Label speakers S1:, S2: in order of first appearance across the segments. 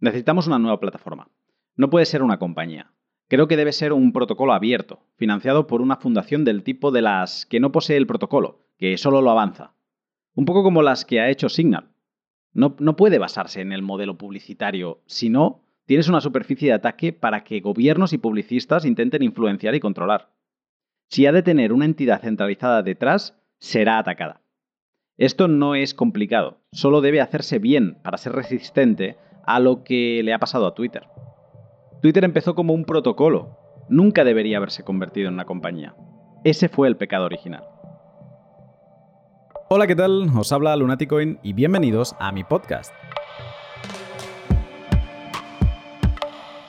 S1: Necesitamos una nueva plataforma. No puede ser una compañía. Creo que debe ser un protocolo abierto, financiado por una fundación del tipo de las que no posee el protocolo, que solo lo avanza. Un poco como las que ha hecho Signal. No, no puede basarse en el modelo publicitario, sino tienes una superficie de ataque para que gobiernos y publicistas intenten influenciar y controlar. Si ha de tener una entidad centralizada detrás, será atacada. Esto no es complicado, solo debe hacerse bien para ser resistente a lo que le ha pasado a Twitter. Twitter empezó como un protocolo, nunca debería haberse convertido en una compañía. Ese fue el pecado original.
S2: Hola, ¿qué tal? Os habla Lunaticoin y bienvenidos a mi podcast.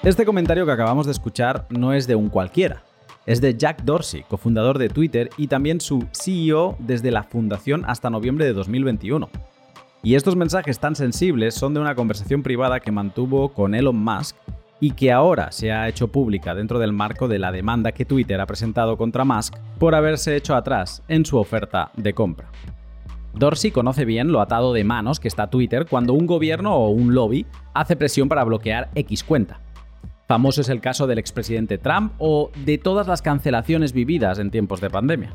S2: Este comentario que acabamos de escuchar no es de un cualquiera. Es de Jack Dorsey, cofundador de Twitter y también su CEO desde la fundación hasta noviembre de 2021. Y estos mensajes tan sensibles son de una conversación privada que mantuvo con Elon Musk y que ahora se ha hecho pública dentro del marco de la demanda que Twitter ha presentado contra Musk por haberse hecho atrás en su oferta de compra. Dorsey conoce bien lo atado de manos que está Twitter cuando un gobierno o un lobby hace presión para bloquear X cuenta. Famoso es el caso del expresidente Trump o de todas las cancelaciones vividas en tiempos de pandemia.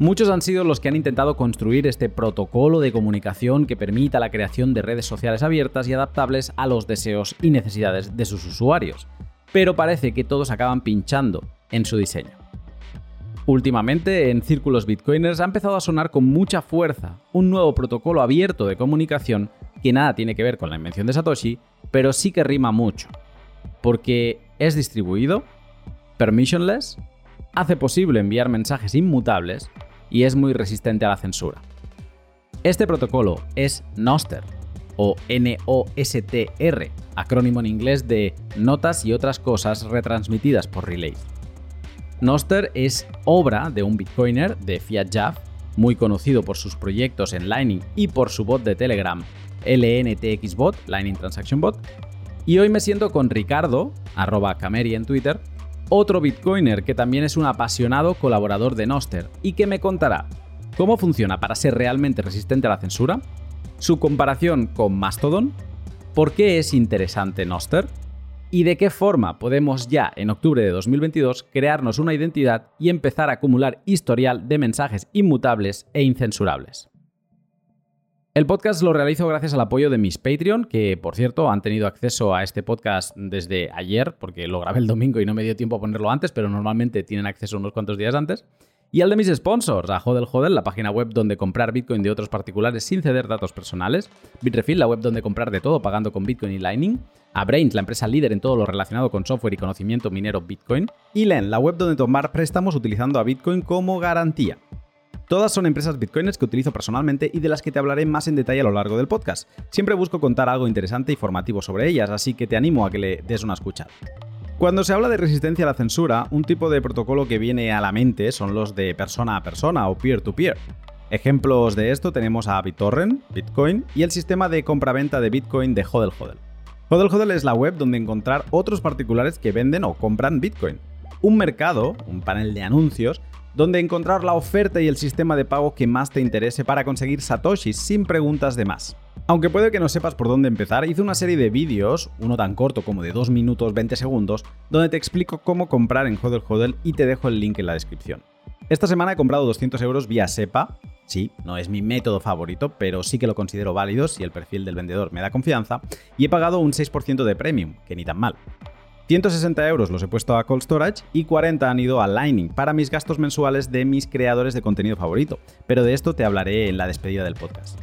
S2: Muchos han sido los que han intentado construir este protocolo de comunicación que permita la creación de redes sociales abiertas y adaptables a los deseos y necesidades de sus usuarios, pero parece que todos acaban pinchando en su diseño. Últimamente, en círculos bitcoiners ha empezado a sonar con mucha fuerza un nuevo protocolo abierto de comunicación que nada tiene que ver con la invención de Satoshi, pero sí que rima mucho. Porque es distribuido, permissionless, hace posible enviar mensajes inmutables y es muy resistente a la censura. Este protocolo es Noster, o NOSTR, acrónimo en inglés de Notas y otras cosas retransmitidas por relays. Noster es obra de un bitcoiner de Fiat Jaff, muy conocido por sus proyectos en Lightning y por su bot de Telegram, LNTXBot, Lightning Transaction Bot, y hoy me siento con Ricardo, arroba Cameri en Twitter, otro bitcoiner que también es un apasionado colaborador de Noster y que me contará cómo funciona para ser realmente resistente a la censura, su comparación con Mastodon, por qué es interesante Noster y de qué forma podemos ya en octubre de 2022 crearnos una identidad y empezar a acumular historial de mensajes inmutables e incensurables. El podcast lo realizo gracias al apoyo de mis Patreon, que por cierto han tenido acceso a este podcast desde ayer, porque lo grabé el domingo y no me dio tiempo a ponerlo antes, pero normalmente tienen acceso unos cuantos días antes. Y al de mis sponsors, a Hodel Hodel, la página web donde comprar Bitcoin de otros particulares sin ceder datos personales, Bitrefill, la web donde comprar de todo pagando con Bitcoin y Lightning, a Brains, la empresa líder en todo lo relacionado con software y conocimiento minero Bitcoin, y Len, la web donde tomar préstamos utilizando a Bitcoin como garantía. Todas son empresas bitcoiners que utilizo personalmente y de las que te hablaré más en detalle a lo largo del podcast. Siempre busco contar algo interesante y formativo sobre ellas, así que te animo a que le des una escucha. Cuando se habla de resistencia a la censura, un tipo de protocolo que viene a la mente son los de persona a persona o peer-to-peer. Ejemplos de esto tenemos a BitTorrent, Bitcoin y el sistema de compraventa de Bitcoin de Hodel Hodel. Hodel Hodel es la web donde encontrar otros particulares que venden o compran Bitcoin. Un mercado, un panel de anuncios, donde encontrar la oferta y el sistema de pago que más te interese para conseguir satoshis sin preguntas de más. Aunque puede que no sepas por dónde empezar, hice una serie de vídeos, uno tan corto como de 2 minutos 20 segundos, donde te explico cómo comprar en Hodel Hodel y te dejo el link en la descripción. Esta semana he comprado 200 euros vía SEPA. Sí, no es mi método favorito, pero sí que lo considero válido si el perfil del vendedor me da confianza. Y he pagado un 6% de premium, que ni tan mal. 160 euros los he puesto a Cold Storage y 40 han ido a Lightning para mis gastos mensuales de mis creadores de contenido favorito, pero de esto te hablaré en la despedida del podcast.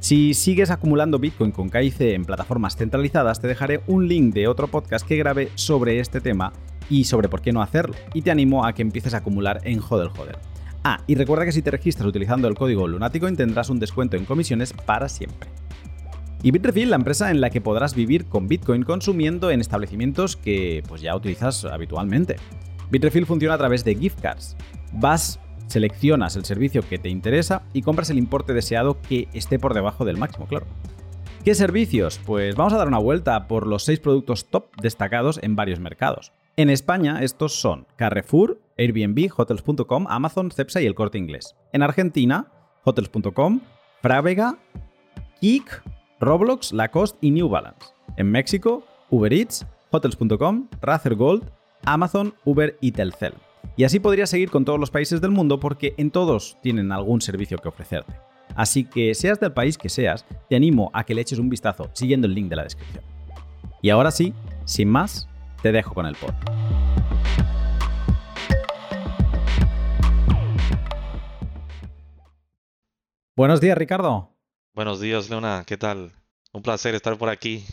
S2: Si sigues acumulando Bitcoin con KIC en plataformas centralizadas, te dejaré un link de otro podcast que grabé sobre este tema y sobre por qué no hacerlo, y te animo a que empieces a acumular en Hodel Hodel. Ah, y recuerda que si te registras utilizando el código Lunaticoin tendrás un descuento en comisiones para siempre. Y Bitrefill, la empresa en la que podrás vivir con Bitcoin consumiendo en establecimientos que pues ya utilizas habitualmente. Bitrefill funciona a través de gift cards. Vas, seleccionas el servicio que te interesa y compras el importe deseado que esté por debajo del máximo, claro. ¿Qué servicios? Pues vamos a dar una vuelta por los seis productos top destacados en varios mercados. En España estos son Carrefour, Airbnb, Hotels.com, Amazon, Cepsa y el Corte Inglés. En Argentina, Hotels.com, Frávega, Kik, Roblox, Lacoste y New Balance. En México, Uber Eats, Hotels.com, Razer Gold, Amazon, Uber y Telcel. Y así podría seguir con todos los países del mundo porque en todos tienen algún servicio que ofrecerte. Así que seas del país que seas, te animo a que le eches un vistazo siguiendo el link de la descripción. Y ahora sí, sin más, te dejo con el pod. Buenos días, Ricardo.
S3: Buenos días, Leona. ¿Qué tal? Un placer estar por aquí.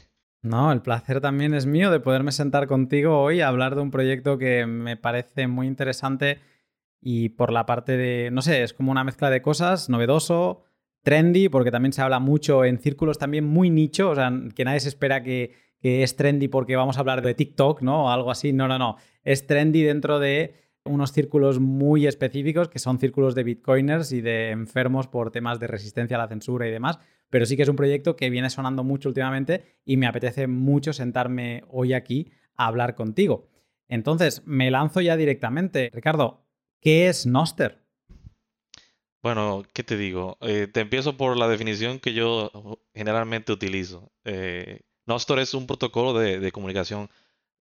S2: No, el placer también es mío de poderme sentar contigo hoy a hablar de un proyecto que me parece muy interesante y por la parte de, no sé, es como una mezcla de cosas, novedoso, trendy, porque también se habla mucho en círculos también muy nicho, o sea, que nadie se espera que, que es trendy porque vamos a hablar de TikTok, ¿no? O algo así. No, no, no. Es trendy dentro de unos círculos muy específicos, que son círculos de bitcoiners y de enfermos por temas de resistencia a la censura y demás, pero sí que es un proyecto que viene sonando mucho últimamente y me apetece mucho sentarme hoy aquí a hablar contigo. Entonces, me lanzo ya directamente. Ricardo, ¿qué es Noster?
S3: Bueno, ¿qué te digo? Eh, te empiezo por la definición que yo generalmente utilizo. Eh, Noster es un protocolo de, comunicación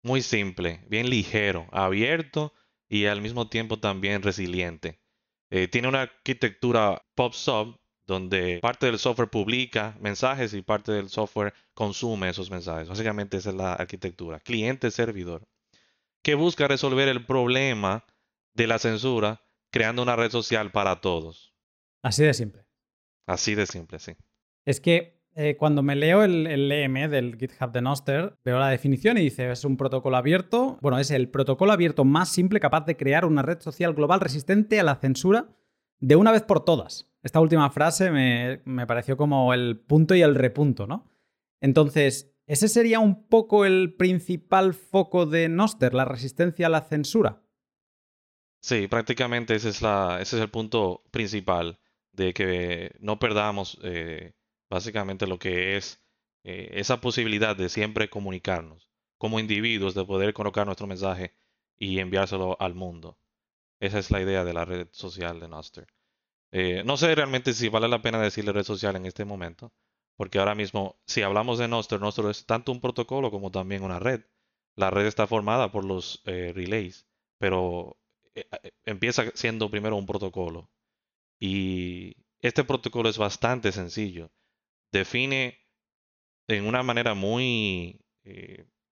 S3: muy simple, bien ligero, abierto y al mismo tiempo también resiliente. Eh, tiene una arquitectura pop-sub donde parte del software publica mensajes y parte del software consume esos mensajes. Básicamente esa es la arquitectura, cliente-servidor, que busca resolver el problema de la censura creando una red social para todos.
S2: Así de simple.
S3: Así de simple, sí.
S2: Es que eh, cuando me leo el, el, LM del GitHub de Noster, veo la definición y dice, es un protocolo abierto, bueno, es el protocolo abierto más simple capaz de crear una red social global resistente a la censura de una vez por todas. Esta última frase me, pareció como el punto y el repunto, ¿no? Entonces, ¿ese sería un poco el principal foco de Noster, la resistencia a la censura?
S3: Sí, prácticamente ese es, la, ese es el punto principal, de que no perdamos eh, básicamente lo que es eh, esa posibilidad de siempre comunicarnos como individuos, de poder colocar nuestro mensaje y enviárselo al mundo. Esa es la idea de la red social de Noster. Eh, no sé realmente si vale la pena decirle red social en este momento, porque ahora mismo, si hablamos de Nostr, Nostr es tanto un protocolo como también una red. La red está formada por los eh, relays, pero empieza siendo primero un protocolo. Y este protocolo es bastante sencillo. Define en una manera muy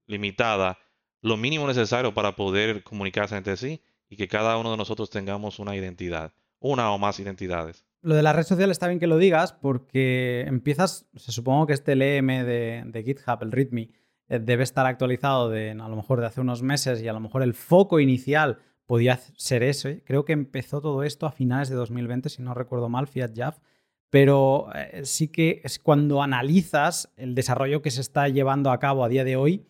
S3: limitada lo mínimo necesario para poder comunicarse entre sí y que cada uno de nosotros tengamos una identidad una o más identidades.
S2: Lo de la red social está bien que lo digas porque empiezas, se supongo que este LM de, GitHub, el README, eh, debe estar actualizado de a lo mejor de hace unos meses y a lo mejor el foco inicial podía ser ese. Creo que empezó todo esto a finales de 2020, si no recuerdo mal, Fiat Jav. Pero eh, sí que es cuando analizas el desarrollo que se está llevando a cabo a día de hoy,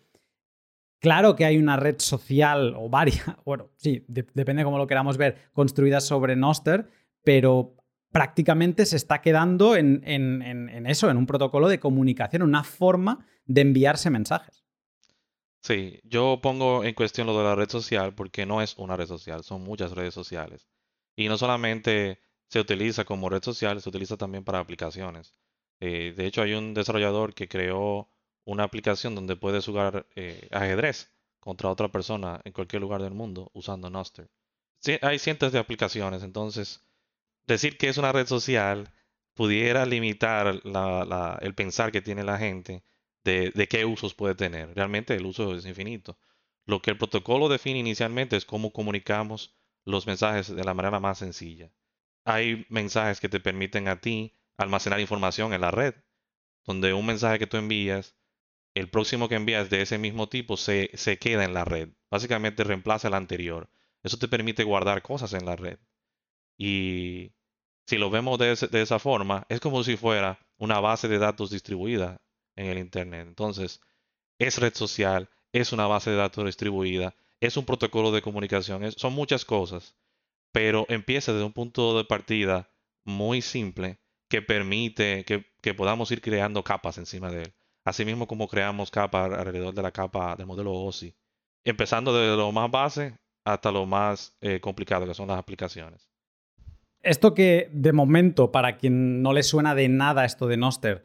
S2: Claro que hay una red social o varias, bueno, sí, depende cómo lo queramos ver, construidas sobre Noster, pero prácticamente se está quedando en, eso, en un protocolo de comunicación, una forma de enviarse mensajes.
S3: Sí, yo pongo en cuestión lo de la red social porque no es una red social, son muchas redes sociales. Y no solamente se utiliza como red social, se utiliza también para aplicaciones. Eh, de hecho, hay un desarrollador que creó una aplicación donde puedes jugar eh, ajedrez contra otra persona en cualquier lugar del mundo usando Noster. hay cientos de aplicaciones, entonces decir que es una red social pudiera limitar el pensar que tiene la gente de, de, qué usos puede tener. Realmente el uso es infinito. Lo que el protocolo define inicialmente es cómo comunicamos los mensajes de la manera más sencilla. Hay mensajes que te permiten a ti almacenar información en la red, donde un mensaje que tú envías el próximo que envías de ese mismo tipo se, queda en la red. Básicamente reemplaza el anterior. Eso te permite guardar cosas en la red. Y si lo vemos de, de, esa forma, es como si fuera una base de datos distribuida en el Internet. Entonces, es red social, es una base de datos distribuida, es un protocolo de comunicación, son muchas cosas, pero empieza desde un punto de partida muy simple que permite que, podamos ir creando capas encima de él. Asimismo como creamos capas alrededor de la capa del modelo OSI. Empezando desde lo más base hasta lo más eh, complicado, que son las aplicaciones.
S2: Esto que de momento, para quien no le suena de nada esto de Noster,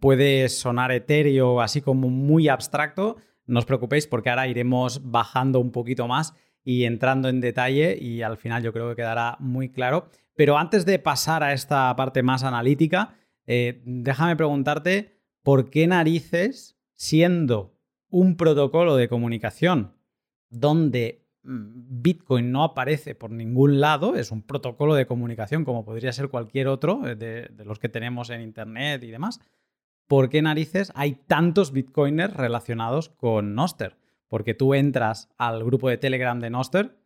S2: puede sonar etéreo, así como muy abstracto, no os preocupéis porque ahora iremos bajando un poquito más y entrando en detalle y al final yo creo que quedará muy claro. Pero antes de pasar a esta parte más analítica, eh, déjame preguntarte por qué narices, siendo un protocolo de comunicación donde mm, Bitcoin no aparece por ningún lado, es un protocolo de comunicación como podría ser cualquier otro eh, de, los que tenemos en Internet y demás. ¿Por qué narices hay tantos Bitcoiners relacionados con Noster? Porque tú entras al grupo de Telegram de Noster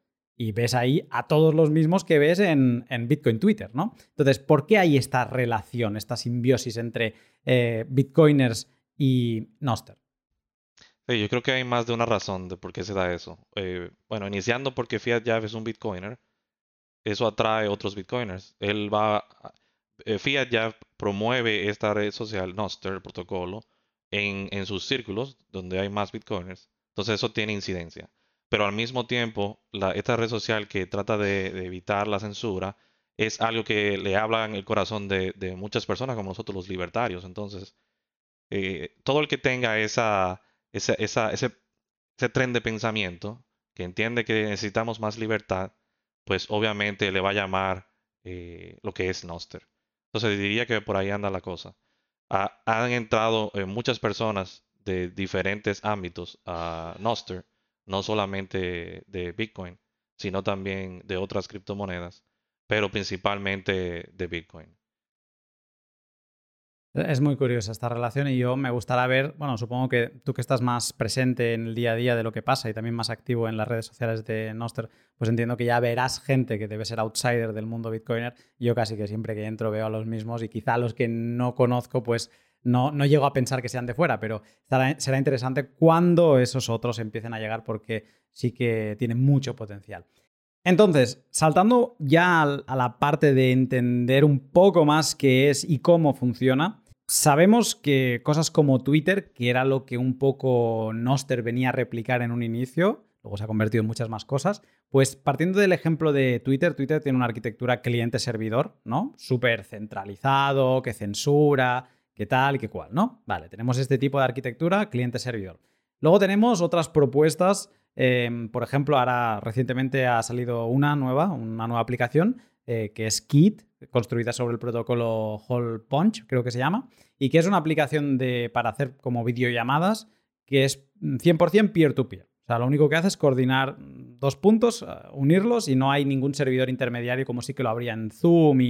S2: y ves ahí a todos los mismos que ves en, Bitcoin Twitter, ¿no? Entonces, ¿por qué hay esta relación, esta simbiosis entre eh, Bitcoiners y Noster?
S3: yo creo que hay más de una razón de por qué se da eso. Eh, bueno, iniciando porque Fiat Jeff es un Bitcoiner, eso atrae otros Bitcoiners. Él va, eh, Fiat promueve esta red social, Noster, el protocolo, en sus círculos donde hay más Bitcoiners. Entonces eso tiene incidencia. Pero al mismo tiempo, la, esta red social que trata de, evitar la censura es algo que le habla en el corazón de, muchas personas como nosotros los libertarios. Entonces, eh, todo el que tenga esa esa, ese, ese tren de pensamiento, que entiende que necesitamos más libertad, pues obviamente le va a llamar eh, lo que es Noster. Entonces diría que por ahí anda la cosa. han entrado eh, muchas personas de diferentes ámbitos a Noster, no solamente de Bitcoin, sino también de otras criptomonedas, pero principalmente de Bitcoin.
S2: Es muy curiosa esta relación y yo me gustará ver, bueno, supongo que tú que estás más presente en el día a día de lo que pasa y también más activo en las redes sociales de Noster, pues entiendo que ya verás gente que debe ser outsider del mundo bitcoiner. Yo casi que siempre que entro veo a los mismos y quizá a los que no conozco, pues no, no llego a pensar que sean de fuera, pero será interesante cuando esos otros empiecen a llegar porque sí que tienen mucho potencial. Entonces, saltando ya a la parte de entender un poco más qué es y cómo funciona, sabemos que cosas como Twitter, que era lo que un poco Noster venía a replicar en un inicio, luego se ha convertido en muchas más cosas, pues partiendo del ejemplo de Twitter, Twitter tiene una arquitectura cliente-servidor, ¿no? Súper centralizado, que censura, que tal y que cual, ¿no? Vale, tenemos este tipo de arquitectura cliente-servidor. Luego tenemos otras propuestas Em, por ejemplo, ahora recientemente ha salido una nueva, una nueva aplicación eh, que es Kit, construida sobre el protocolo Hole Punch, creo que se llama, y que es una aplicación de, para hacer como videollamadas que es 100% peer-to-peer. O sea, lo único que hace es coordinar dos puntos, eh, unirlos y no hay ningún servidor intermediario como sí que lo habría en Zoom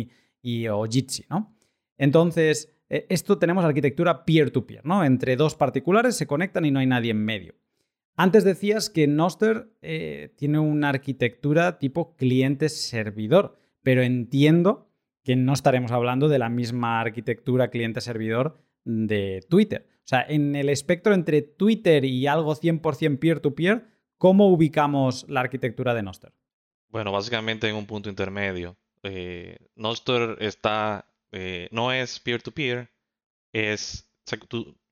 S2: y, o Jitsi, ¿no? Entonces, eh, esto tenemos arquitectura peer-to-peer, -peer, no Entre dos particulares se conectan y no hay nadie en medio. Antes decías que Noster eh, tiene una arquitectura tipo cliente-servidor, pero entiendo que no estaremos hablando de la misma arquitectura cliente-servidor de Twitter. O sea, en el espectro entre Twitter y algo 100% peer-to-peer, ¿cómo ubicamos la arquitectura de Noster?
S3: Bueno, básicamente en un punto intermedio. Eh, Noster está, eh, no es peer-to-peer, es,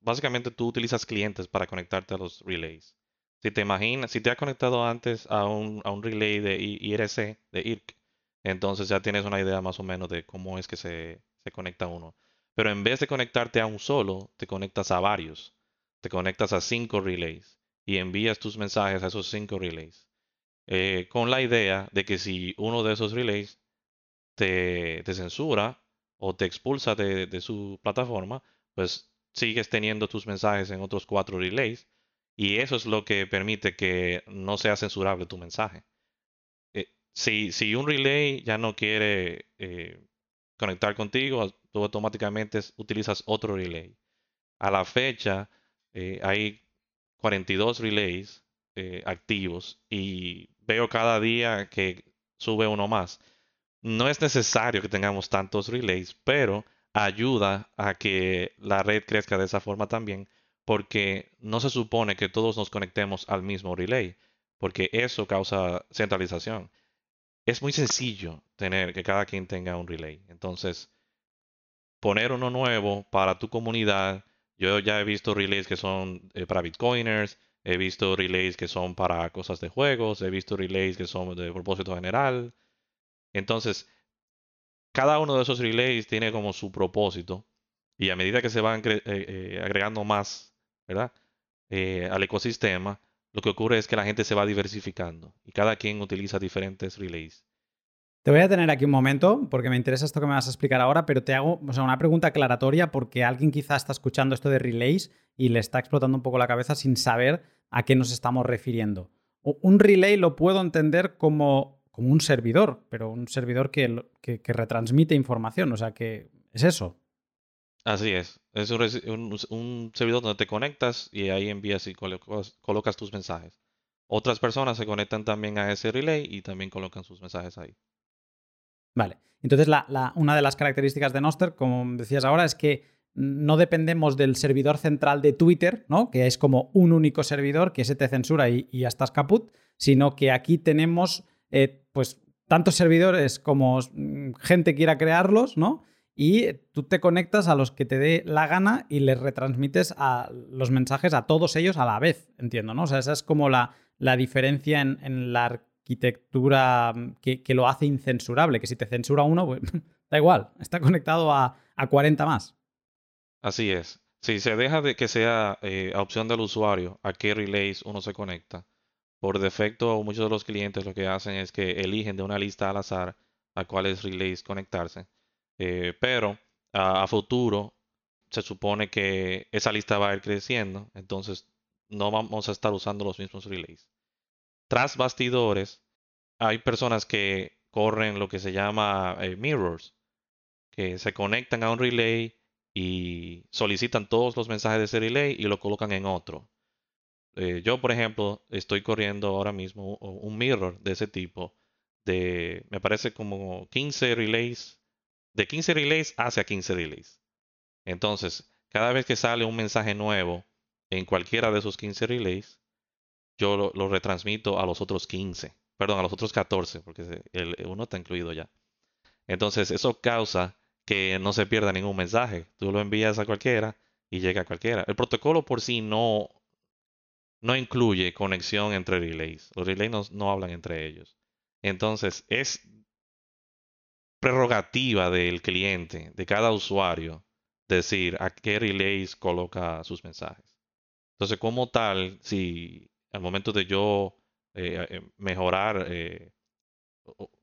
S3: básicamente tú utilizas clientes para conectarte a los relays. Si te imaginas, si te has conectado antes a un, a un relay de IRC, de IRC, entonces ya tienes una idea más o menos de cómo es que se, se conecta uno. Pero en vez de conectarte a un solo, te conectas a varios. Te conectas a cinco relays y envías tus mensajes a esos cinco relays. Eh, con la idea de que si uno de esos relays te, te censura o te expulsa de, su plataforma, pues sigues teniendo tus mensajes en otros cuatro relays y eso es lo que permite que no sea censurable tu mensaje. Eh, si, si, un relay ya no quiere eh, conectar contigo, tú automáticamente utilizas otro relay. A la fecha eh, hay 42 relays activos y veo cada día que sube uno más. No es necesario que tengamos tantos relays, pero ayuda a que la red crezca de esa forma también porque no se supone que todos nos conectemos al mismo relay, porque eso causa centralización. Es muy sencillo tener que cada quien tenga un relay. Entonces, poner uno nuevo para tu comunidad. Yo ya he visto relays que son eh, para bitcoiners, he visto relays que son para cosas de juegos, he visto relays que son de propósito general. Entonces, cada uno de esos relays tiene como su propósito Y a medida que se van eh, eh, agregando más, ¿verdad? Eh, al ecosistema, lo que ocurre es que la gente se va diversificando y cada quien utiliza diferentes relays.
S2: Te voy a tener aquí un momento porque me interesa esto que me vas a explicar ahora, pero te hago una pregunta aclaratoria porque alguien quizá está escuchando esto de relays y le está explotando un poco la cabeza sin saber a qué nos estamos refiriendo. Un relay lo puedo entender como, como un servidor, pero un servidor que, que, que retransmite información, o sea que es eso.
S3: Así es. Es un, servidor donde te conectas y ahí envías y colocas, tus mensajes. Otras personas se conectan también a ese relay y también colocan sus mensajes ahí.
S2: Vale. Entonces, una de las características de Noster, como decías ahora, es que no dependemos del servidor central de Twitter, ¿no? Que es como un único servidor que se te censura y, ya estás caput, sino que aquí tenemos, eh, pues, tantos servidores como mm, gente quiera crearlos, ¿no? y tú te conectas a los que te dé la gana y les retransmites los mensajes a todos ellos a la vez, entiendo, ¿no? O sea, esa es como la, la diferencia en, la arquitectura que, lo hace incensurable, que si te censura uno, pues da igual, está conectado a, a 40 más.
S3: Así es. Si se deja de que sea eh, a opción del usuario a qué relays uno se conecta, por defecto muchos de los clientes lo que hacen es que eligen de una lista al azar a cuáles relays conectarse eh, pero a, futuro se supone que esa lista va a ir creciendo, entonces no vamos a estar usando los mismos relays. Tras bastidores, hay personas que corren lo que se llama eh, mirrors, que se conectan a un relay y solicitan todos los mensajes de ese relay y lo colocan en otro. Eh, yo, por ejemplo, estoy corriendo ahora mismo un mirror de ese tipo, de, me parece como 15 relays de 15 relays hacia 15 relays. Entonces, cada vez que sale un mensaje nuevo en cualquiera de esos 15 relays, yo lo, retransmito a los otros 15, perdón, a los otros 14, porque el, uno está incluido ya. Entonces, eso causa que no se pierda ningún mensaje. Tú lo envías a cualquiera y llega a cualquiera. El protocolo por sí no, no incluye conexión entre relays. Los relays no, no hablan entre ellos. Entonces, es prerrogativa del cliente, de cada usuario, decir a qué relays coloca sus mensajes. Entonces, como tal, si al momento de yo eh, eh, mejorar, eh,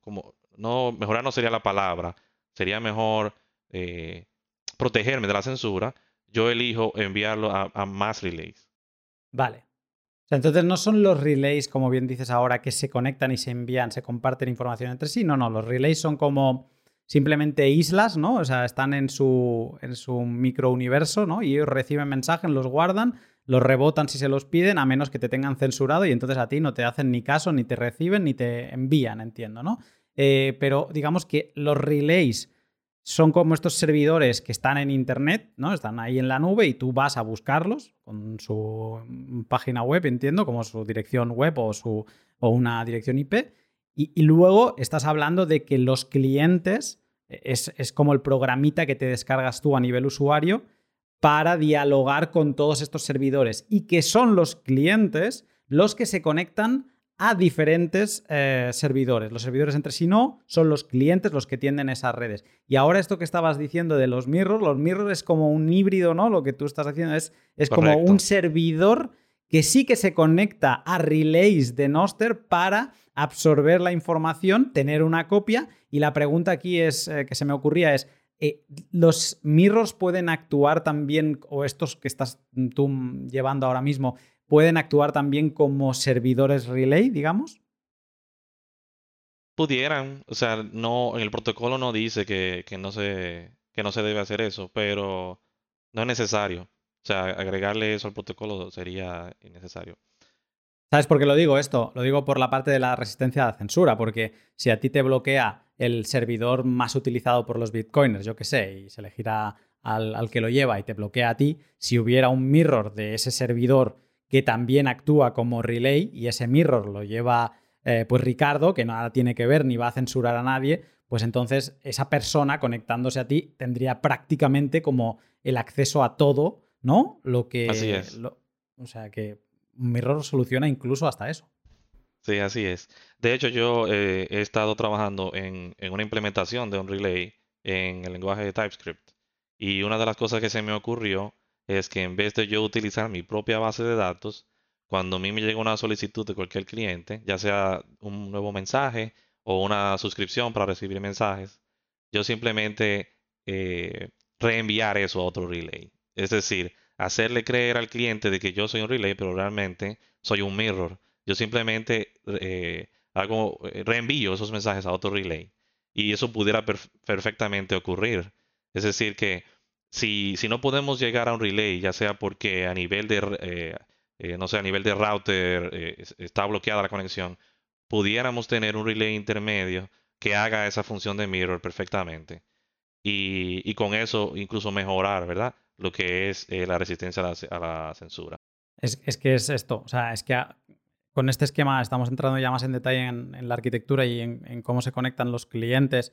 S3: como, no, mejorar no sería la palabra, sería mejor protegerme de la censura, yo elijo enviarlo a, a más relays.
S2: Vale. Entonces no son los relays, como bien dices ahora, que se conectan y se envían, se comparten información entre sí. No, no, los relays son como simplemente islas, ¿no? O sea, están en su, en su microuniverso, ¿no? Y ellos reciben mensajes, los guardan, los rebotan si se los piden, a menos que te tengan censurado y entonces a ti no te hacen ni caso, ni te reciben, ni te envían, entiendo, ¿no? Eh, pero digamos que los relays son como estos servidores que están en Internet, ¿no? Están ahí en la nube y tú vas a buscarlos con su página web, entiendo, como su dirección web o, su, o una dirección IP y, luego estás hablando de que los clientes es, como el programita que te descargas tú a nivel usuario para dialogar con todos estos servidores y que son los clientes los que se conectan a diferentes eh, servidores. Los servidores entre sí no, son los clientes los que tienden esas redes. Y ahora esto que estabas diciendo de los mirrors, los mirrors es como un híbrido, ¿no? Lo que tú estás haciendo es, es como un servidor que sí que se conecta a relays de Noster para absorber la información, tener una copia. Y la pregunta aquí es eh, que se me ocurría es, eh, ¿los mirrors pueden actuar también, o estos que estás tú llevando ahora mismo, pueden actuar también como servidores relay, digamos?
S3: Pudieran, o sea, no, el protocolo no dice que, no se, que no se debe hacer eso, pero no es necesario. O sea, agregarle eso al protocolo sería innecesario.
S2: ¿Sabes por qué lo digo esto? Lo digo por la parte de la resistencia a la censura, porque si a ti te bloquea el servidor más utilizado por los bitcoiners, yo qué sé, y se le gira al, que lo lleva y te bloquea a ti, si hubiera un mirror de ese servidor que también actúa como relay y ese mirror lo lleva eh, pues Ricardo, que nada tiene que ver ni va a censurar a nadie, pues entonces esa persona conectándose a ti tendría prácticamente como el acceso a todo, ¿no? Lo que...
S3: Así es.
S2: o sea que Mirror soluciona incluso hasta eso.
S3: Sí, así es. De hecho, yo eh, he estado trabajando en, una implementación de un relay en el lenguaje de TypeScript. Y una de las cosas que se me ocurrió es que en vez de yo utilizar mi propia base de datos, cuando a mí me llega una solicitud de cualquier cliente, ya sea un nuevo mensaje o una suscripción para recibir mensajes, yo simplemente eh, reenviar eso a otro relay. Es decir, hacerle creer al cliente de que yo soy un relay, pero realmente soy un mirror. Yo simplemente eh, hago, eh, reenvío esos mensajes a otro relay. Y eso pudiera perfectamente ocurrir. Es decir, que si, si, no podemos llegar a un relay, ya sea porque a nivel de, eh, no sé, a nivel de router está bloqueada la conexión, pudiéramos tener un relay intermedio que haga esa función de mirror perfectamente. Y, y con eso incluso mejorar, ¿verdad? lo que es eh, la resistencia a la, censura.
S2: Es, que es esto, o sea, es que con este esquema estamos entrando ya más en detalle en, la arquitectura y en, cómo se conectan los clientes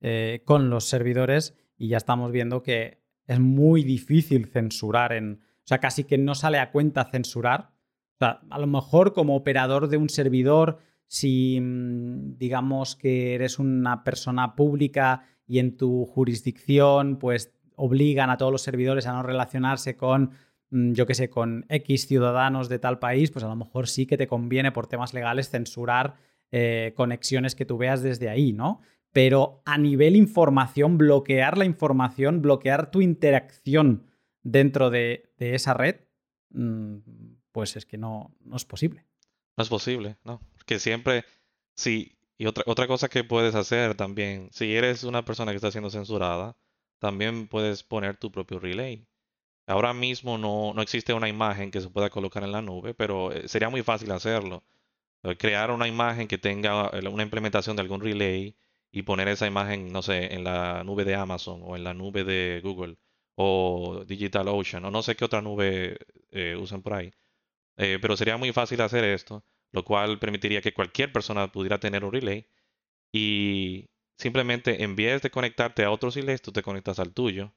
S2: eh, con los servidores y ya estamos viendo que es muy difícil censurar en, o sea, casi que no sale a cuenta censurar. O sea, a lo mejor como operador de un servidor, si mm, digamos que eres una persona pública y en tu jurisdicción, pues obligan a todos los servidores a no relacionarse con, mm, yo qué sé, con X ciudadanos de tal país, pues a lo mejor sí que te conviene por temas legales censurar eh, conexiones que tú veas desde ahí, ¿no? Pero a nivel información, bloquear la información, bloquear tu interacción dentro de, esa red, mm, pues es que no, no es posible.
S3: No es posible, ¿no? Que siempre, sí, y otra, otra cosa que puedes hacer también, si eres una persona que está siendo censurada, también puedes poner tu propio relay. Ahora mismo no, no, existe una imagen que se pueda colocar en la nube, pero eh, sería muy fácil hacerlo. Eh, crear una imagen que tenga eh, una implementación de algún relay y poner esa imagen, no sé, en la nube de Amazon o en la nube de Google o DigitalOcean o no sé qué otra nube usan por ahí. pero sería muy fácil hacer esto, lo cual permitiría que cualquier persona pudiera tener un relay y simplemente en vez de conectarte a otros relays, tú te conectas al tuyo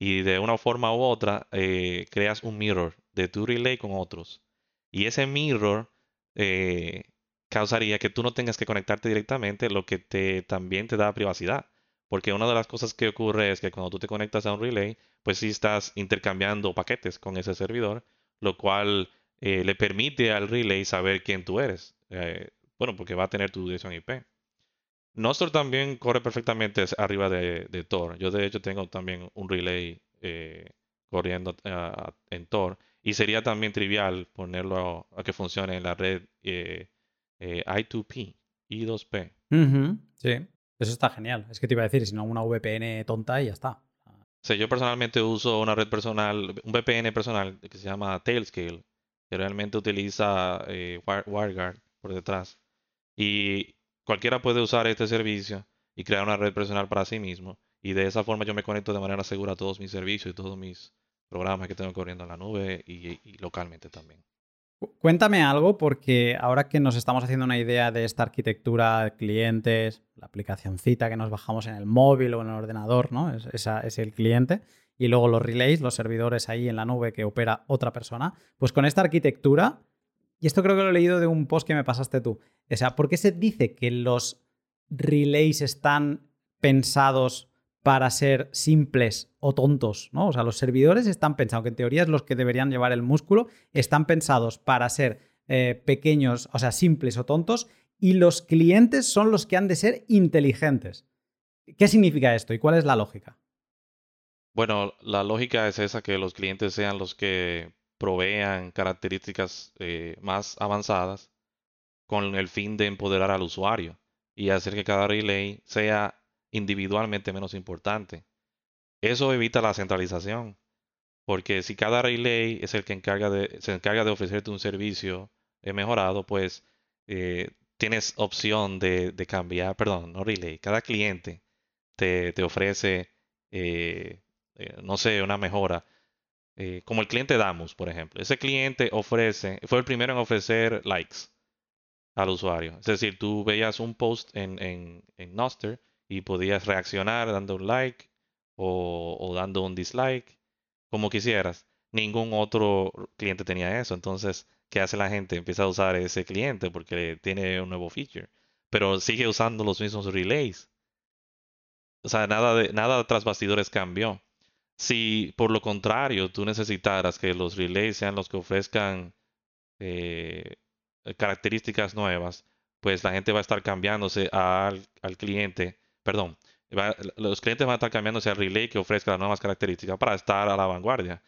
S3: y de una forma u otra eh, creas un mirror de tu relay con otros. Y ese mirror eh, causaría que tú no tengas que conectarte directamente, lo que te, también te da privacidad. Porque una de las cosas que ocurre es que cuando tú te conectas a un relay, pues sí estás intercambiando paquetes con ese servidor, lo cual eh, le permite al relay saber quién tú eres. bueno, porque va a tener tu dirección IP. Nostr también corre perfectamente arriba de, Tor. Yo de hecho tengo también un relay eh, corriendo ah, en Tor. Y sería también trivial ponerlo a, que funcione en la red eh, eh, I2P, I2P.
S2: Sí, eso está genial. Es que te iba a decir, si no una VPN tonta y ya está.
S3: Sí, yo personalmente uso una red personal, un VPN personal que se llama Tailscale, que realmente utiliza WireGuard por detrás. Y Cualquiera puede usar este servicio y crear una red personal para sí mismo. Y de esa forma yo me conecto de manera segura a todos mis servicios y todos mis programas que tengo corriendo en la nube y, localmente también.
S2: Cuéntame algo porque ahora que nos estamos haciendo una idea de esta arquitectura de clientes, la aplicacioncita que nos bajamos en el móvil o en el ordenador, ¿no? Es, esa es el cliente. Y luego los relays, los servidores ahí en la nube que opera otra persona. Pues con esta arquitectura, y esto creo que lo he leído de un post que me pasaste tú. O sea, ¿por qué se dice que los relays están pensados para ser simples o tontos? ¿no? O sea, los servidores están pensados, que en teoría es los que deberían llevar el músculo, están pensados para ser eh, pequeños, o sea, simples o tontos, y los clientes son los que han de ser inteligentes. ¿Qué significa esto y cuál es la lógica?
S3: Bueno, la lógica es esa, que los clientes sean los que provean características eh, más avanzadas con el fin de empoderar al usuario y hacer que cada relay sea individualmente menos importante. Eso evita la centralización, porque si cada relay es el que encarga de, se encarga de ofrecerte un servicio eh, mejorado, pues eh, tienes opción de, cambiar, perdón, no relay, cada cliente te, ofrece, no sé, una mejora eh, como el cliente Damus, por ejemplo. Ese cliente ofrece, fue el primero en ofrecer likes al usuario. Es decir, tú veías un post en, en, en Noster y podías reaccionar dando un like o, dando un dislike, como quisieras. Ningún otro cliente tenía eso. Entonces, ¿qué hace la gente? Empieza a usar ese cliente porque tiene un nuevo feature. Pero sigue usando los mismos relays. O sea, nada, de, nada bastidores cambió. Si por lo contrario tú necesitaras que los relays sean los que ofrezcan eh, características nuevas, pues la gente va a estar cambiándose al, cliente, perdón, los clientes van a estar cambiándose al relay que ofrezca las nuevas características para estar a la vanguardia.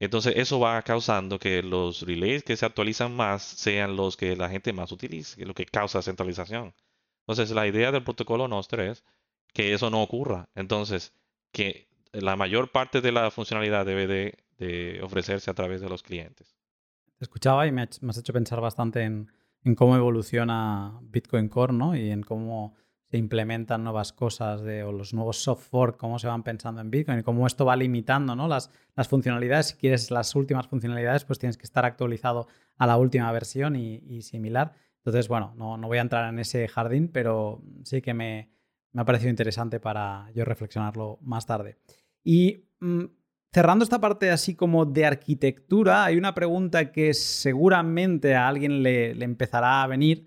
S3: Entonces eso va causando que los relays que se actualizan más sean los que la gente más utilice, lo que causa centralización. Entonces la idea del protocolo Nostr es que eso no ocurra. Entonces que la mayor parte de la funcionalidad debe de, ofrecerse a través de los clientes.
S2: Te escuchaba y me, has hecho pensar bastante en, cómo evoluciona Bitcoin Core ¿no? y en cómo se implementan nuevas cosas o los nuevos software, cómo se van pensando en Bitcoin y cómo esto va limitando ¿no? las, las funcionalidades. Si quieres las últimas funcionalidades, pues tienes que estar actualizado a la última versión y, similar. Entonces, bueno, no, no, voy a entrar en ese jardín, pero sí que me, me, ha parecido interesante para yo reflexionarlo más tarde. Y mm, cerrando esta parte así como de arquitectura, hay una pregunta que seguramente a alguien le empezará a venir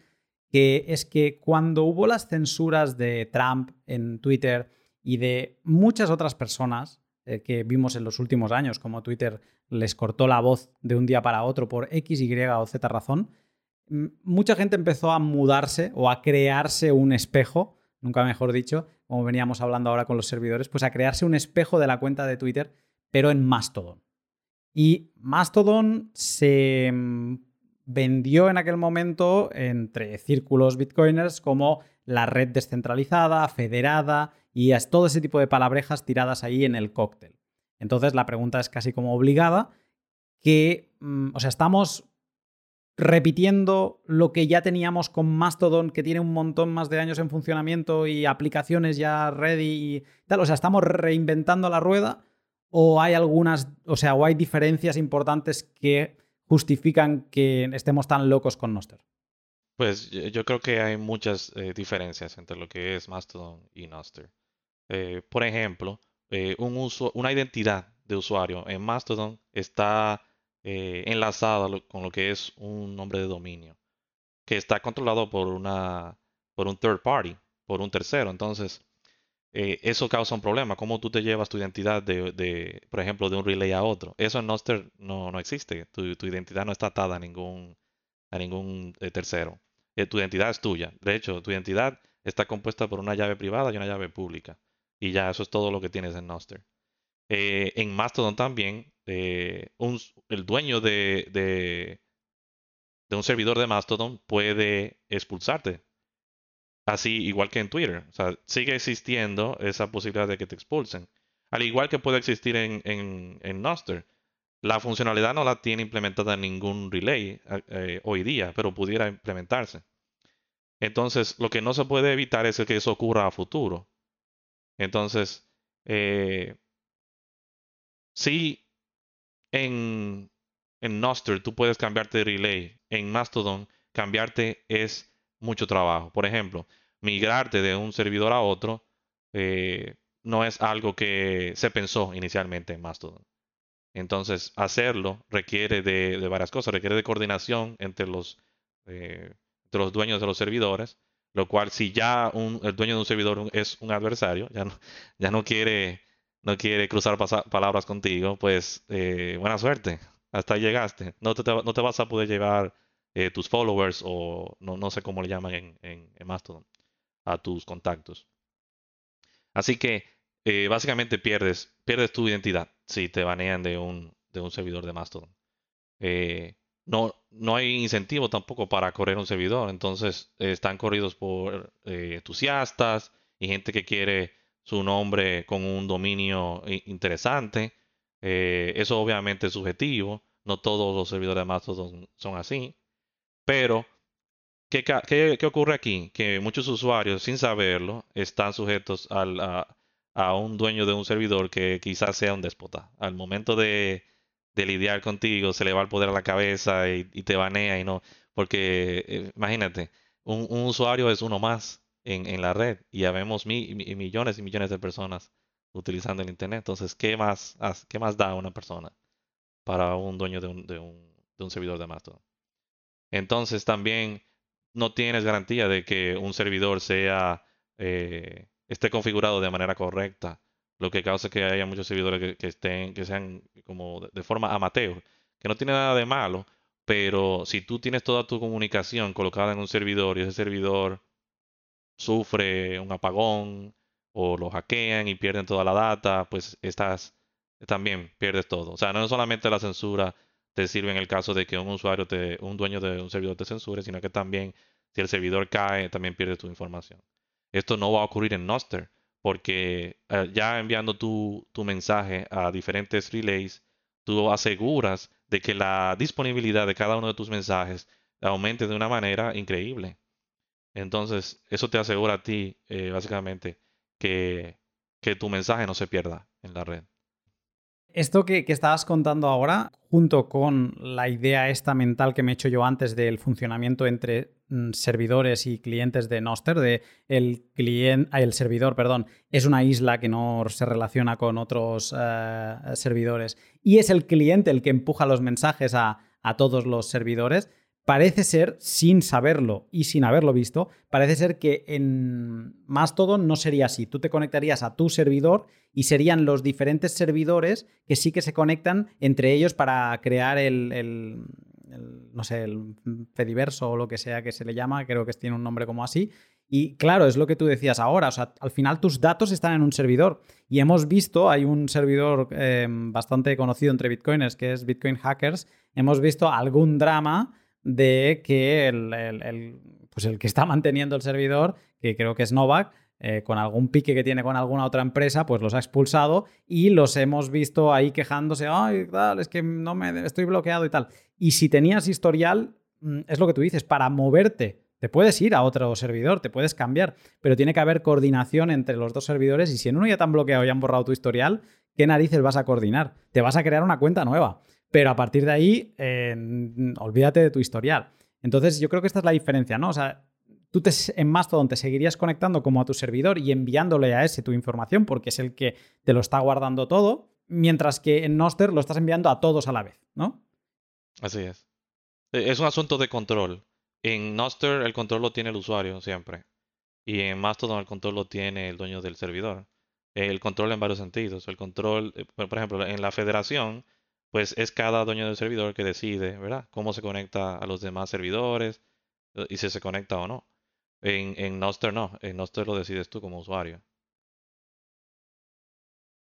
S2: que es que cuando hubo las censuras de Trump en Twitter y de muchas otras personas eh, que vimos en los últimos años, como Twitter les cortó la voz de un día para otro por X, Y o Z razón, mucha gente empezó a mudarse o a crearse un espejo, nunca mejor dicho, como veníamos hablando ahora con los servidores, pues a crearse un espejo de la cuenta de Twitter, pero en Mastodon. Y Mastodon se vendió en aquel momento entre círculos bitcoiners como la red descentralizada, federada y todo ese tipo de palabrejas tiradas ahí en el cóctel. Entonces la pregunta es casi como obligada, que, mm, o sea, estamos repitiendo lo que ya teníamos con Mastodon, que tiene un montón más de años en funcionamiento y aplicaciones ya ready y tal. O sea, estamos reinventando la rueda o hay algunas, o sea, o hay diferencias importantes que justifican que estemos tan locos con Noster?
S3: Pues yo creo que hay muchas eh, diferencias entre lo que es Mastodon y Noster. Eh, por ejemplo, eh, un uso, una identidad de usuario en Mastodon está enlazada con lo que es un nombre de dominio, que está controlado por, una, por un third party, por un tercero. Entonces, eh, eso causa un problema. ¿Cómo tú te llevas tu identidad de, por ejemplo, de un relay a otro? Eso en Noster no, no existe. Tu, identidad no está atada a ningún, a ningún eh, tercero. Eh, tu identidad es tuya. De hecho, tu identidad está compuesta por una llave privada y una llave pública. Y ya eso es todo lo que tienes en Noster. en Mastodon también, el dueño de, de un servidor de Mastodon puede expulsarte Así, igual que en Twitter. O sea, sigue existiendo esa posibilidad de que te expulsen. Al igual que puede existir en, en, Noster. La funcionalidad no la tiene implementada ningún relay eh, hoy día, pero pudiera implementarse. Entonces, lo que no se puede evitar es que eso ocurra a futuro. Entonces, eh, si en, en Noster tú puedes cambiarte de relay, en Mastodon cambiarte es mucho trabajo. Por ejemplo, migrarte de un servidor a otro eh, no es algo que se pensó inicialmente en Mastodon. Entonces, hacerlo requiere de, varias cosas, requiere de coordinación entre los, eh, los dueños de los servidores, lo cual si ya el dueño de un servidor es un adversario, ya no, ya no quiere no quiere cruzar palabras contigo, pues eh, buena suerte, hasta llegaste. No te, no te vas a poder llevar eh, tus followers o no, no, sé cómo le llaman en, en, Mastodon a tus contactos. Así que eh, básicamente pierdes, pierdes tu identidad si te banean de un, de un servidor de Mastodon. Eh, no, no hay incentivo tampoco para correr un servidor, entonces están corridos por entusiastas y gente que quiere su nombre con un dominio interesante. eso obviamente es subjetivo, no todos los servidores de Mastodon son así. Pero, ¿qué, qué, ocurre aquí? Que muchos usuarios, sin saberlo, están sujetos a, un dueño de un servidor que quizás sea un déspota. Al momento de, lidiar contigo, se le va el poder a la cabeza y, te banea y no. Porque, eh, imagínate, un, usuario es uno más en, la red y ya vemos millones y millones de personas utilizando el Internet. Entonces, ¿qué más, qué más da una persona para un dueño de un, de un, de un servidor de Mastodon? Entonces también no tienes garantía de que un servidor sea eh, esté configurado de manera correcta, lo que causa que haya muchos servidores que, estén, que sean como de, forma amateur, que no tiene nada de malo, pero si tú tienes toda tu comunicación colocada en un servidor y ese servidor sufre un apagón o lo hackean y pierden toda la data, pues estás también pierdes todo. O sea, no solamente la censura te sirve en el caso de que un usuario, te, un dueño de un servidor te censure, sino que también si el servidor cae, también pierdes tu información. Esto no va a ocurrir en Noster, porque eh, ya enviando tu, tu mensaje a diferentes relays, tú aseguras de que la disponibilidad de cada uno de tus mensajes aumente de una manera increíble. Entonces, eso te asegura a ti, eh, básicamente, que, que tu mensaje no se pierda en la red.
S2: Esto que, estabas contando ahora, junto con la idea esta mental que me he hecho yo antes del funcionamiento entre mm, servidores y clientes de Noster, de el cliente, ah, el servidor, perdón, es una isla que no se relaciona con otros eh, servidores y es el cliente el que empuja los mensajes a, a todos los servidores parece ser, sin saberlo y sin haberlo visto, parece ser que en todo no sería así. Tú te conectarías a tu servidor y serían los diferentes servidores que sí que se conectan entre ellos para crear el, no sé, el Fediverso o lo que sea que se le llama, creo que tiene un nombre como así. Y claro, es lo que tú decías ahora, o sea, al final tus datos están en un servidor. Y hemos visto, hay un servidor eh, bastante conocido entre bitcoiners, que es Bitcoin Hackers, hemos visto algún drama de que el, pues el que está manteniendo el servidor, que creo que es Novak, eh, con algún pique que tiene con alguna otra empresa, pues los ha expulsado y los hemos visto ahí quejándose, ay, tal, es que no me estoy bloqueado y tal. Y si tenías historial, mm, es lo que tú dices, para moverte, te puedes ir a otro servidor, te puedes cambiar, pero tiene que haber coordinación entre los dos servidores y si en uno ya te han bloqueado y han borrado tu historial, ¿qué narices vas a coordinar? Te vas a crear una cuenta nueva. Pero a partir de ahí, eh, olvídate de tu historial. Entonces, yo creo que esta es la diferencia, ¿no? O sea, tú te, en Mastodon te seguirías conectando como a tu servidor y enviándole a ese tu información porque es el que te lo está guardando todo, mientras que en Noster lo estás enviando a todos a la vez, ¿no?
S3: Así es. E, es un asunto de control. En Noster el control lo tiene el usuario siempre. Y en Mastodon el control lo tiene el dueño del servidor. El control en varios sentidos. El control, eh, por ejemplo, en la federación pues es cada dueño del servidor que decide, ¿verdad? Cómo se conecta a los demás servidores eh, y si se conecta o no. En, en Noster no, en Noster lo decides tú como usuario.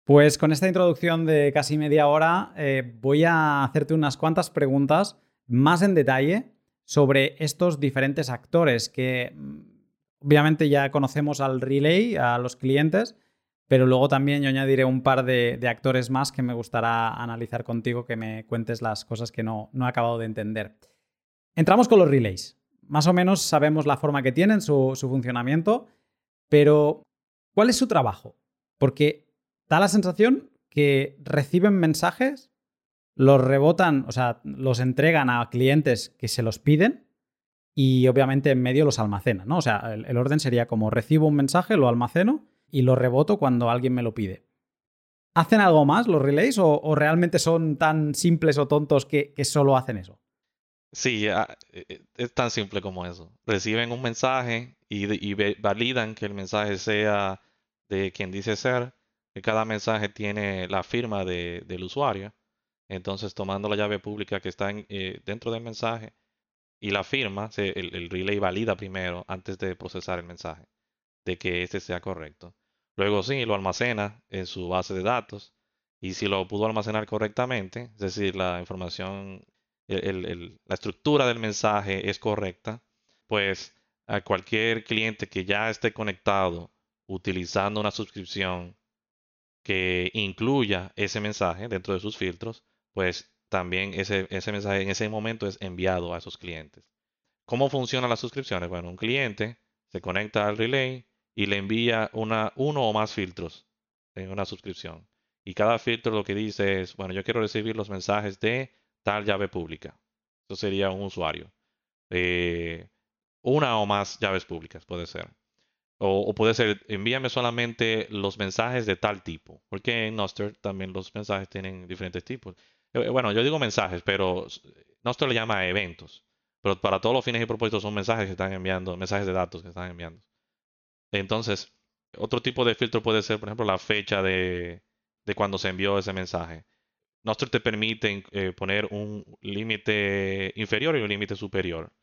S2: Pues con esta introducción de casi media hora eh, voy a hacerte unas cuantas preguntas más en detalle sobre estos diferentes actores que mm, obviamente ya conocemos al relay, a los clientes, pero luego también yo añadiré un par de, actores más que me gustará analizar contigo, que me cuentes las cosas que no, no he acabado de entender. Entramos con los relays. Más o menos sabemos la forma que tienen, su, su funcionamiento, pero ¿cuál es su trabajo? Porque da la sensación que reciben mensajes, los rebotan, o sea, los entregan a clientes que se los piden y obviamente en medio los almacenan, ¿no? O sea, el orden sería como recibo un mensaje, lo almaceno y lo reboto cuando alguien me lo pide. ¿Hacen algo más los relays o, realmente son tan simples o tontos que, solo hacen eso?
S3: Sí, ah, e, e, es tan simple como eso. Reciben un mensaje y, validan que el mensaje sea de quien dice ser, que cada mensaje tiene la firma del usuario. Entonces, tomando la llave pública que está eh, dentro del mensaje y la firma, el relay valida primero antes de procesar el mensaje de que este sea correcto. Luego sí, lo almacena en su base de datos y si lo pudo almacenar correctamente, es decir, la información, la estructura del mensaje es correcta, pues a cualquier cliente que ya esté conectado utilizando una suscripción que incluya ese mensaje dentro de sus filtros, pues también ese, ese mensaje en ese momento es enviado a esos clientes. ¿Cómo funcionan las suscripciones? Bueno, un cliente se conecta al relay, y le envía una, uno o más filtros en una suscripción. Y cada filtro lo que dice es, bueno, yo quiero recibir los mensajes de tal llave pública. Eso sería un usuario. Eh, una o más llaves públicas puede ser. O, puede ser, envíame solamente los mensajes de tal tipo. Porque en Noster también los mensajes tienen diferentes tipos. Eh, bueno, yo digo mensajes, pero Noster le llama eventos. Pero para todos los fines y propósitos son mensajes que están enviando, mensajes de datos que están enviando. Entonces, Otro tipo de filtro puede ser, por ejemplo, la fecha de, de cuando se envió ese mensaje. Nostr te permite eh, poner un límite inferior y un límite superior.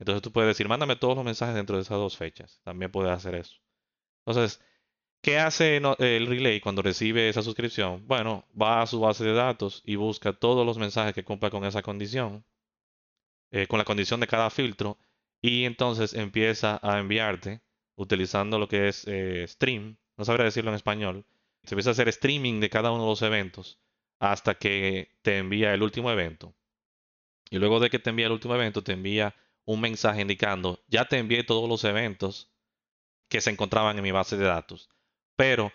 S3: Entonces tú puedes decir, mándame todos los mensajes dentro de esas dos fechas. También puedes hacer eso. Entonces, ¿qué hace el relay cuando recibe esa suscripción? Bueno, va a su base de datos y busca todos los mensajes que cumpla con esa condición, eh, con la condición de cada filtro, y entonces empieza a enviarte utilizando lo que es eh, stream, no sabría decirlo en español, se empieza a hacer streaming de cada uno de los eventos hasta que te envía el último evento. Y luego de que te envía el último evento, te envía un mensaje indicando, ya te envié todos los eventos que se encontraban en mi base de datos. Pero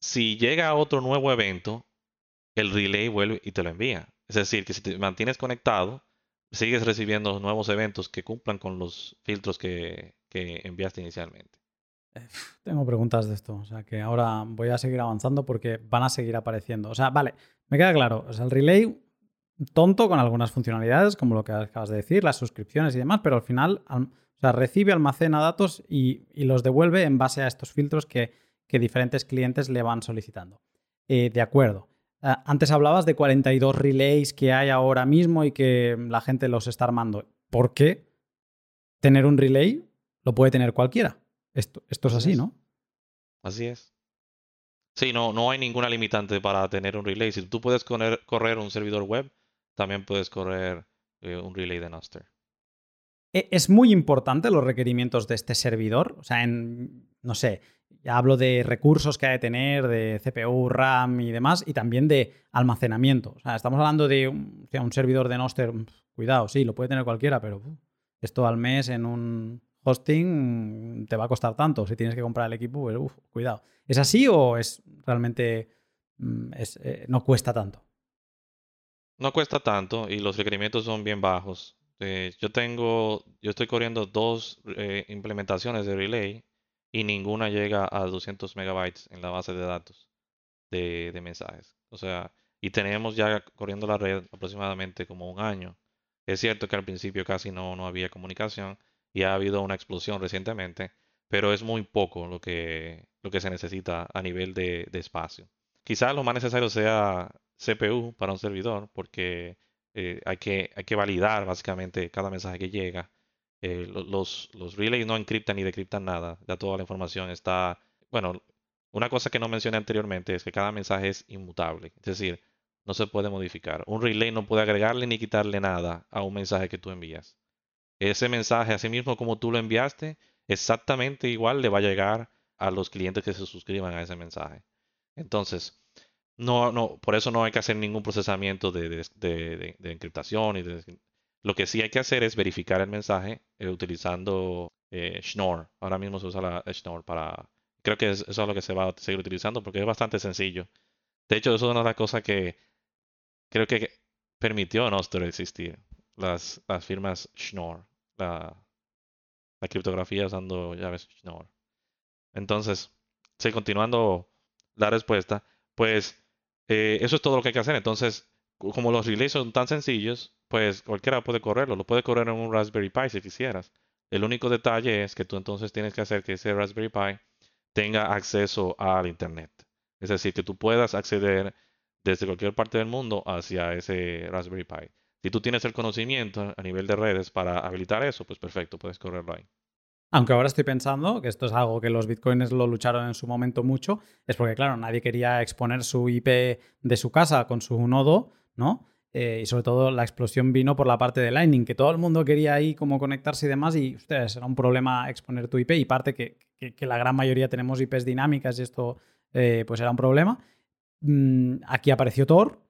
S3: si llega otro nuevo evento, el relay vuelve y te lo envía. Es decir, que si te mantienes conectado, sigues recibiendo nuevos eventos que cumplan con los filtros que, que enviaste inicialmente.
S2: Eh, tengo preguntas de esto, o sea que ahora voy a seguir avanzando porque van a seguir apareciendo. O sea, vale, me queda claro, o sea, el relay tonto con algunas funcionalidades, como lo que acabas de decir, las suscripciones y demás, pero al final o sea, recibe, almacena datos y, los devuelve en base a estos filtros que, diferentes clientes le van solicitando. Eh, de acuerdo. Eh, antes hablabas de 42 relays que hay ahora mismo y que la gente los está armando. ¿Por qué tener un relay lo puede tener cualquiera? Esto, esto es así, ¿no?
S3: Así es. Sí, no, no hay ninguna limitante para tener un relay. Si tú puedes correr un servidor web, también puedes correr eh, un relay de Nostr.
S2: E, es muy importante los requerimientos de este servidor. O sea, en, no sé, ya hablo de recursos que hay que tener, de CPU, RAM y demás, y también de almacenamiento. O sea, estamos hablando de un, un servidor de Nostr, cuidado, sí, lo puede tener cualquiera, pero esto al mes en un hosting te va a costar tanto. Si tienes que comprar el equipo, pues, cuidado. ¿Es así o es realmente mm, eh, no cuesta tanto?
S3: No cuesta tanto y los requerimientos son bien bajos. Eh, yo tengo, yo estoy corriendo dos eh, implementaciones de Relay y ninguna llega a 200 megabytes en la base de datos de, mensajes. O sea, y tenemos ya corriendo la red aproximadamente como un año. Es cierto que al principio casi no, no había comunicación y ha habido una explosión recientemente, pero es muy poco lo que, lo que se necesita a nivel de, de espacio. Quizás lo más necesario sea CPU para un servidor porque eh, hay, que, hay que validar básicamente cada mensaje que llega. Eh, los, los relays no encriptan ni decriptan nada, ya toda la información está... Bueno, una cosa que no mencioné anteriormente es que cada mensaje es inmutable, es decir, no se puede modificar. Un relay no puede agregarle ni quitarle nada a un mensaje que tú envías. Ese mensaje, así mismo como tú lo enviaste, exactamente igual le va a llegar a los clientes que se suscriban a ese mensaje. Entonces, no, no, por eso no hay que hacer ningún procesamiento de, encriptación. Y lo que sí hay que hacer es verificar el mensaje eh, utilizando eh, Schnorr. Ahora mismo se usa la Schnorr para... Creo que eso es lo que se va a seguir utilizando porque es bastante sencillo. De hecho, eso es una de las cosas que creo que permitió a Nostr existir. Las, las firmas Schnorr. La, criptografía usando llaves Schnorr. Entonces, sí, continuando la respuesta, pues eh, eso es todo lo que hay que hacer. Entonces, como los relays son tan sencillos, pues cualquiera puede correrlo. Lo puede correr en un Raspberry Pi si quisieras. El único detalle es que tú entonces tienes que hacer que ese Raspberry Pi tenga acceso al Internet. Es decir, que tú puedas acceder desde cualquier parte del mundo hacia ese Raspberry Pi. Si tú tienes el conocimiento a nivel de redes para habilitar eso, pues perfecto, puedes correrlo ahí.
S2: Aunque ahora estoy pensando que esto es algo que los bitcoins lo lucharon en su momento mucho, es porque, claro, nadie quería exponer su IP de su casa con su nodo, ¿no? Eh, y sobre todo la explosión vino por la parte de Lightning, que todo el mundo quería ahí como conectarse y demás, y ustedes, era un problema exponer tu IP, y parte que, la gran mayoría tenemos IPs dinámicas y esto eh, pues era un problema. Mm, aquí apareció Tor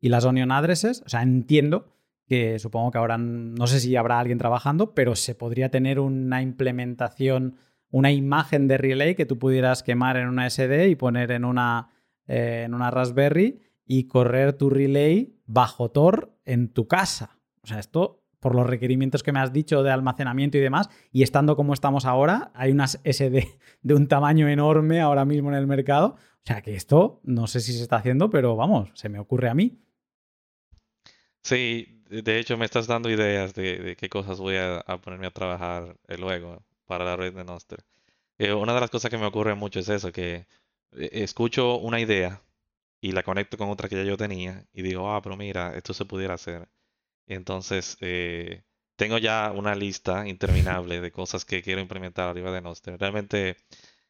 S2: y las Onion Addresses, o sea, entiendo que supongo que ahora no sé si habrá alguien trabajando, pero se podría tener una implementación, una imagen de relay que tú pudieras quemar en una SD y poner en una, eh, en una Raspberry y correr tu relay bajo Tor en tu casa. O sea, esto por los requerimientos que me has dicho de almacenamiento y demás, y estando como estamos ahora, hay unas SD de un tamaño enorme ahora mismo en el mercado. O sea que esto no sé si se está haciendo, pero vamos, se me ocurre a mí.
S3: Sí, de hecho me estás dando ideas de, qué cosas voy a, ponerme a trabajar luego para la red de Nostr. Eh, una de las cosas que me ocurre mucho es eso, que eh, escucho una idea y la conecto con otra que ya yo tenía y digo, ah, pero mira, esto se pudiera hacer. Entonces, eh, tengo ya una lista interminable de cosas que quiero implementar arriba de Noster. Realmente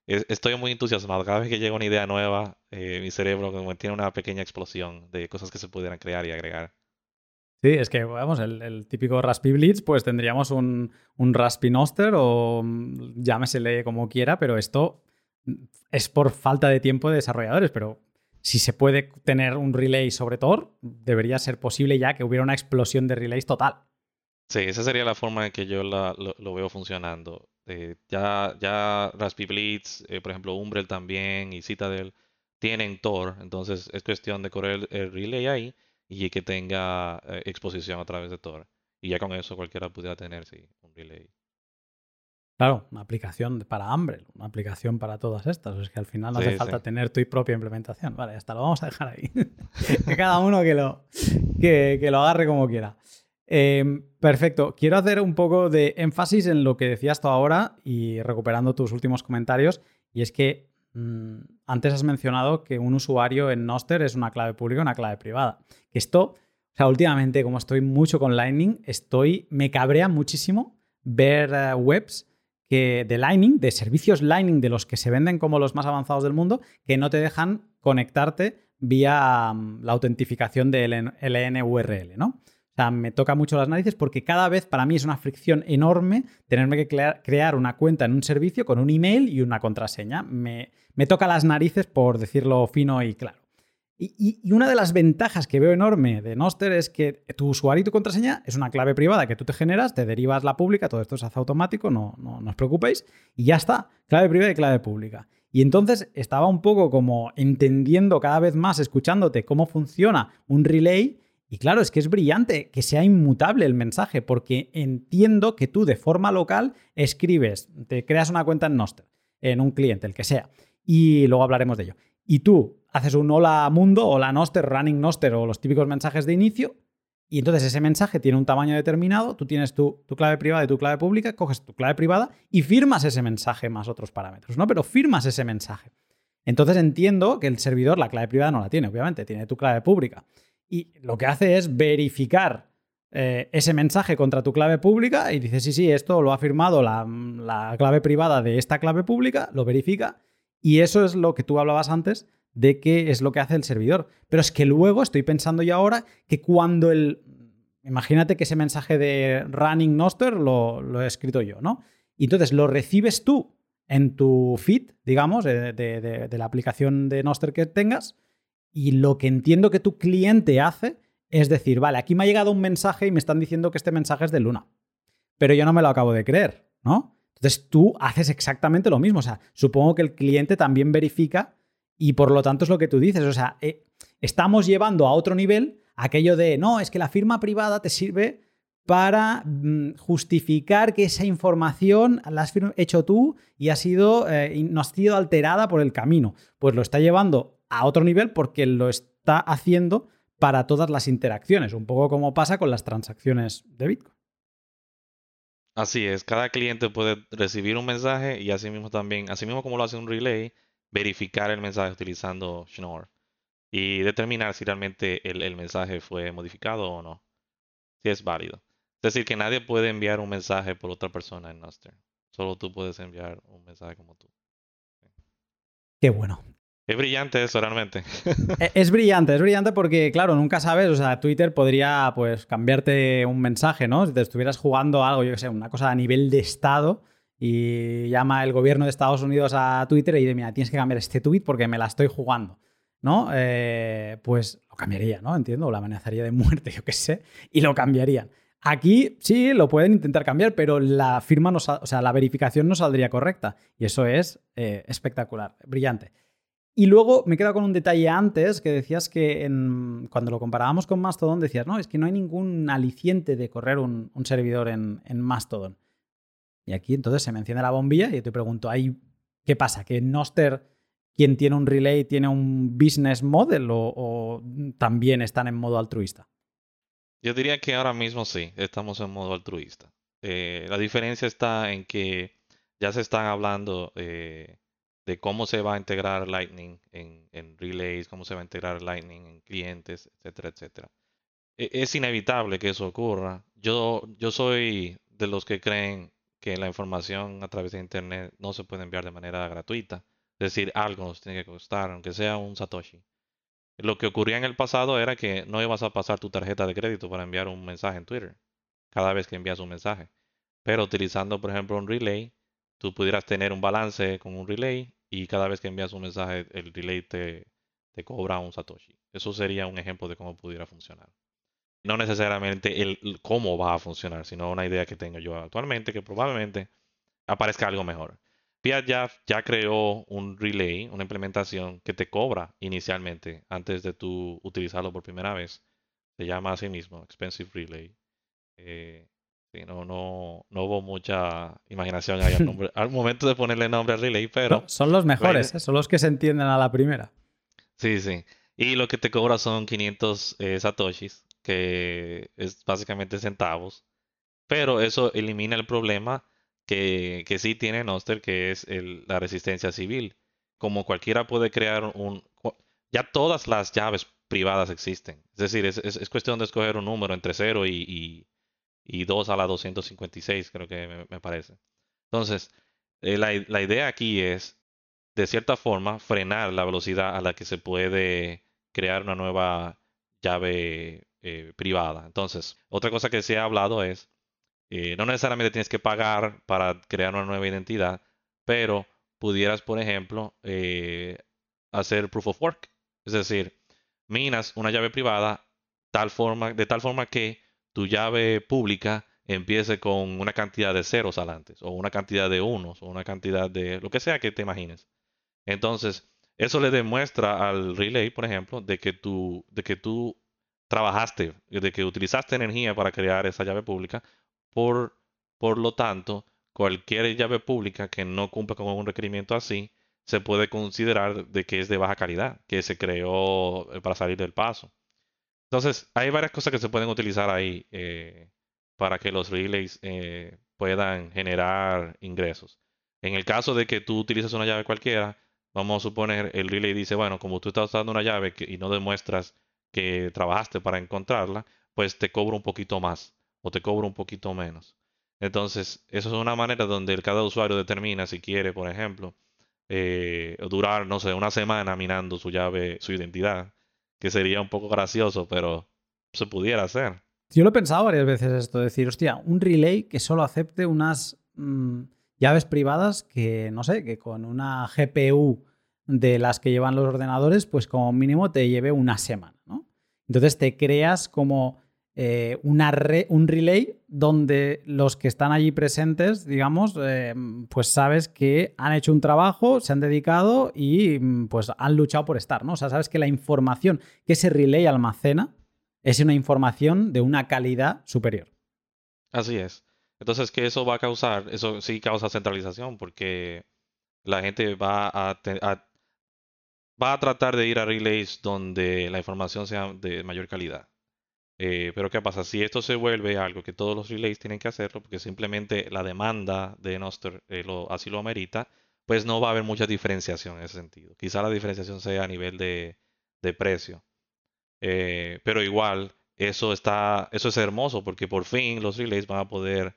S3: estoy muy entusiasmado. Cada vez que llega una idea nueva, mi cerebro tiene una pequeña explosión de cosas que se pudieran crear y agregar.
S2: Sí, es que, vamos, el, típico Raspi Blitz, pues tendríamos un, un Noster o mm, llámesele como quiera, pero esto es por falta de tiempo de desarrolladores, pero si se puede tener un relay sobre Tor, debería ser posible ya que hubiera una explosión de relays total.
S3: Sí, esa sería la forma en que yo lo, veo funcionando. Eh, ya, ya Raspi Blitz, eh, por ejemplo, Umbrel también y Citadel tienen Tor, entonces es cuestión de correr el relay ahí y que tenga eh, exposición a través de Tor. Y ya con eso cualquiera pudiera tener sí, un relay.
S2: Claro, una aplicación para hambre, una aplicación para todas estas. Es que al final no hace falta tener tu propia implementación. Vale, hasta lo vamos a dejar ahí. que cada uno que lo, que, lo agarre como quiera. Em, perfecto. Quiero hacer un poco de énfasis en lo que decías tú ahora y recuperando tus últimos comentarios. Y es que Mm, antes has mencionado que un usuario en Noster es una clave pública y una clave privada. Esto, o sea, últimamente, como estoy mucho con Lightning, estoy, me cabrea muchísimo ver eh, webs que, de Lightning, de servicios Lightning de los que se venden como los más avanzados del mundo, que no te dejan conectarte vía mm, la autentificación de LNURL, ¿no? Me toca mucho las narices porque cada vez para mí es una fricción enorme tenerme que crear una cuenta en un servicio con un email y una contraseña. Me, toca las narices por decirlo fino y claro. Y, una de las ventajas que veo enorme de Noster es que tu usuario y tu contraseña es una clave privada que tú te generas, te derivas la pública, todo esto se hace automático, no, no, no os preocupéis, y ya está, clave privada y clave pública. Y entonces estaba un poco como entendiendo cada vez más, escuchándote cómo funciona un relay y claro, es que es brillante que sea inmutable el mensaje, porque entiendo que tú de forma local escribes, te creas una cuenta en Noster, en un cliente, el que sea, y luego hablaremos de ello. Y tú haces un hola mundo, hola Noster, running Noster o los típicos mensajes de inicio, y entonces ese mensaje tiene un tamaño determinado, tú tienes tu, tu, clave privada y tu clave pública, coges tu clave privada y firmas ese mensaje más otros parámetros, ¿no? Pero firmas ese mensaje. Entonces entiendo que el servidor la clave privada no la tiene, obviamente, tiene tu clave pública y lo que hace es verificar eh, ese mensaje contra tu clave pública y dice, sí, sí, esto lo ha firmado la, clave privada de esta clave pública, lo verifica y eso es lo que tú hablabas antes de que es lo que hace el servidor. Pero es que luego estoy pensando yo ahora que cuando el... Imagínate que ese mensaje de running Noster lo, he escrito yo, ¿no? Y entonces lo recibes tú en tu feed, digamos, de la aplicación de Noster que tengas y lo que entiendo que tu cliente hace es decir, vale, aquí me ha llegado un mensaje y me están diciendo que este mensaje es de Luna, pero yo no me lo acabo de creer, ¿no? Entonces tú haces exactamente lo mismo, o sea, supongo que el cliente también verifica y por lo tanto es lo que tú dices, o sea, eh, estamos llevando a otro nivel aquello de, no, es que la firma privada te sirve para mm, justificar que esa información la has hecho tú y ha sido, eh, no ha sido alterada por el camino. Pues lo está llevando a otro nivel porque lo está haciendo para todas las interacciones, un poco como pasa con las transacciones de Bitcoin.
S3: Así es, cada cliente puede recibir un mensaje y así mismo también, así mismo como lo hace un relay, verificar el mensaje utilizando Schnorr y determinar si realmente el, mensaje fue modificado o no, si es válido. Es decir, que nadie puede enviar un mensaje por otra persona en Noster. Solo tú puedes enviar un mensaje como tú.
S2: Qué bueno.
S3: Es brillante eso realmente.
S2: E, es brillante, es brillante porque, claro, nunca sabes, o sea, Twitter podría pues cambiarte un mensaje, ¿no? Si te estuvieras jugando algo, yo qué sé, una cosa a nivel de Estado y llama el gobierno de Estados Unidos a Twitter y dice, mira, tienes que cambiar este tweet porque me la estoy jugando, ¿no? Eh, pues lo cambiaría, ¿no? Entiendo, o la amenazaría de muerte, yo qué sé, y lo cambiarían. Aquí sí lo pueden intentar cambiar, pero la firma no, o sea, la verificación no saldría correcta. Y eso es eh, espectacular, brillante. Y luego me quedo con un detalle antes que decías que cuando lo comparábamos con Mastodon decías, no, es que no hay ningún aliciente de correr un, servidor en, Mastodon. Y aquí entonces se menciona la bombilla y yo te pregunto, ¿qué pasa? ¿Que Noster, quien tiene un relay, tiene un business model o, también están en modo altruista?
S3: Yo diría que ahora mismo sí, estamos en modo altruista. Eh, la diferencia está en que ya se están hablando eh, de cómo se va a integrar Lightning en, en, relays, cómo se va a integrar Lightning en clientes, etcétera, etcétera. E, es inevitable que eso ocurra. Yo, yo soy de los que creen que la información a través de Internet no se puede enviar de manera gratuita. Es decir, algo nos tiene que costar, aunque sea un Satoshi. Lo que ocurría en el pasado era que no ibas a pasar tu tarjeta de crédito para enviar un mensaje en Twitter cada vez que envías un mensaje. Pero utilizando, por ejemplo, un relay, tú pudieras tener un balance con un relay y cada vez que envías un mensaje, el relay te, te cobra un Satoshi. Eso sería un ejemplo de cómo pudiera funcionar no necesariamente el, cómo va a funcionar, sino una idea que tengo yo actualmente que probablemente aparezca algo mejor. Fiat ya, creó un relay, una implementación que te cobra inicialmente antes de tú utilizarlo por primera vez. Se llama así mismo, Expensive Relay. Eh, no, no, no hubo mucha imaginación ahí al, momento de ponerle nombre al relay, pero...
S2: son los mejores, ¿eh? son los que se entienden a la primera.
S3: Sí, sí. Y lo que te cobra son 500 eh, satoshis que es básicamente centavos, pero eso elimina el problema que, que sí tiene Noster, que es la resistencia civil. Como cualquiera puede crear un... Ya todas las llaves privadas existen. Es decir, es, es, cuestión de escoger un número entre 0 y, y, 2 a la 256, creo que me, parece. Entonces, eh, la, la idea aquí es, de cierta forma, frenar la velocidad a la que se puede crear una nueva llave eh, privada. Entonces, otra cosa que se ha hablado es, eh, no necesariamente tienes que pagar para crear una nueva identidad, pero pudieras, por ejemplo, hacer proof of work. Es decir, minas una llave privada tal forma, de tal forma que tu llave pública empiece con una cantidad de ceros adelante, o una cantidad de unos, o una cantidad de lo que sea que te imagines. Entonces, eso le demuestra al relay, por ejemplo, de que tú, de que tú trabajaste, de que utilizaste energía para crear esa llave pública. Por, por lo tanto, cualquier llave pública que no cumpla con un requerimiento así, se puede considerar de que es de baja calidad, que se creó eh, para salir del paso. Entonces, hay varias cosas que se pueden utilizar ahí eh, para que los relays eh, puedan generar ingresos. En el caso de que tú utilices una llave cualquiera, vamos a suponer el relay dice, bueno, como tú estás usando una llave y no demuestras que trabajaste para encontrarla, pues te cobro un poquito más o te cobro un poquito menos. Entonces, eso es una manera donde cada usuario determina si quiere, por ejemplo, eh, durar, no sé, una semana minando su llave, su identidad, que sería un poco gracioso, pero se pudiera hacer.
S2: Yo lo he pensado varias veces esto, decir, hostia, un relay que solo acepte unas mm, llaves privadas que, no sé, que con una GPU de las que llevan los ordenadores, pues como mínimo te lleve una semana, ¿no? Entonces te creas como eh, un relay donde los que están allí presentes, digamos, eh, pues sabes que han hecho un trabajo, se han dedicado y pues han luchado por estar, ¿no? O sea, sabes que la información que ese relay almacena es una información de una calidad superior.
S3: Así es. Entonces, ¿qué eso va a causar? Eso sí causa centralización porque la gente va a va a tratar de ir a relays donde la información sea de mayor calidad. Eh, pero ¿qué pasa? Si esto se vuelve algo que todos los relays tienen que hacerlo, porque simplemente la demanda de Noster eh, así lo amerita, pues no va a haber mucha diferenciación en ese sentido. Quizá la diferenciación sea a nivel de, precio. Eh, pero igual, eso, está, eso es hermoso porque por fin los relays van a poder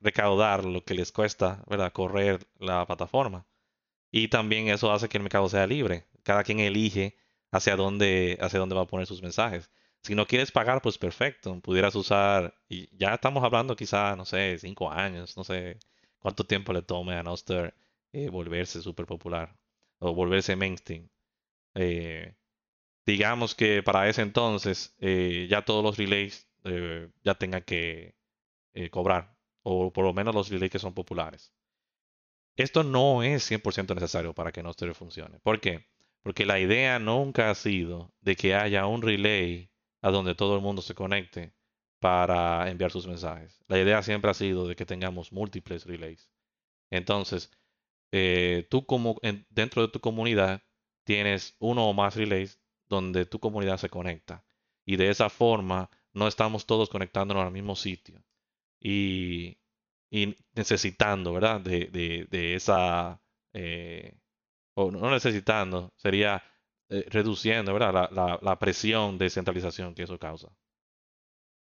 S3: recaudar lo que les cuesta ¿verdad? correr la plataforma. Y también eso hace que el mercado sea libre. Cada quien elige hacia dónde, hacia dónde va a poner sus mensajes. Si no quieres pagar, pues perfecto. Pudieras usar, y ya estamos hablando quizá, no sé, cinco años, no sé cuánto tiempo le tome a Noster eh, volverse súper popular o volverse mainstream. Eh, digamos que para ese entonces eh, ya todos los relays ya tengan que cobrar, o por lo menos los relays que son populares. Esto no es 100% necesario para que Nostr funcione. ¿Por qué? Porque la idea nunca ha sido de que haya un relay a donde todo el mundo se conecte para enviar sus mensajes. La idea siempre ha sido de que tengamos múltiples relays. Entonces, eh, tú como dentro de tu comunidad tienes uno o más relays donde tu comunidad se conecta. Y de esa forma no estamos todos conectándonos al mismo sitio. Y necesitando, ¿verdad? De, de, esa, eh, o no necesitando, sería eh, reduciendo, ¿verdad? La, la, presión de centralización que eso causa.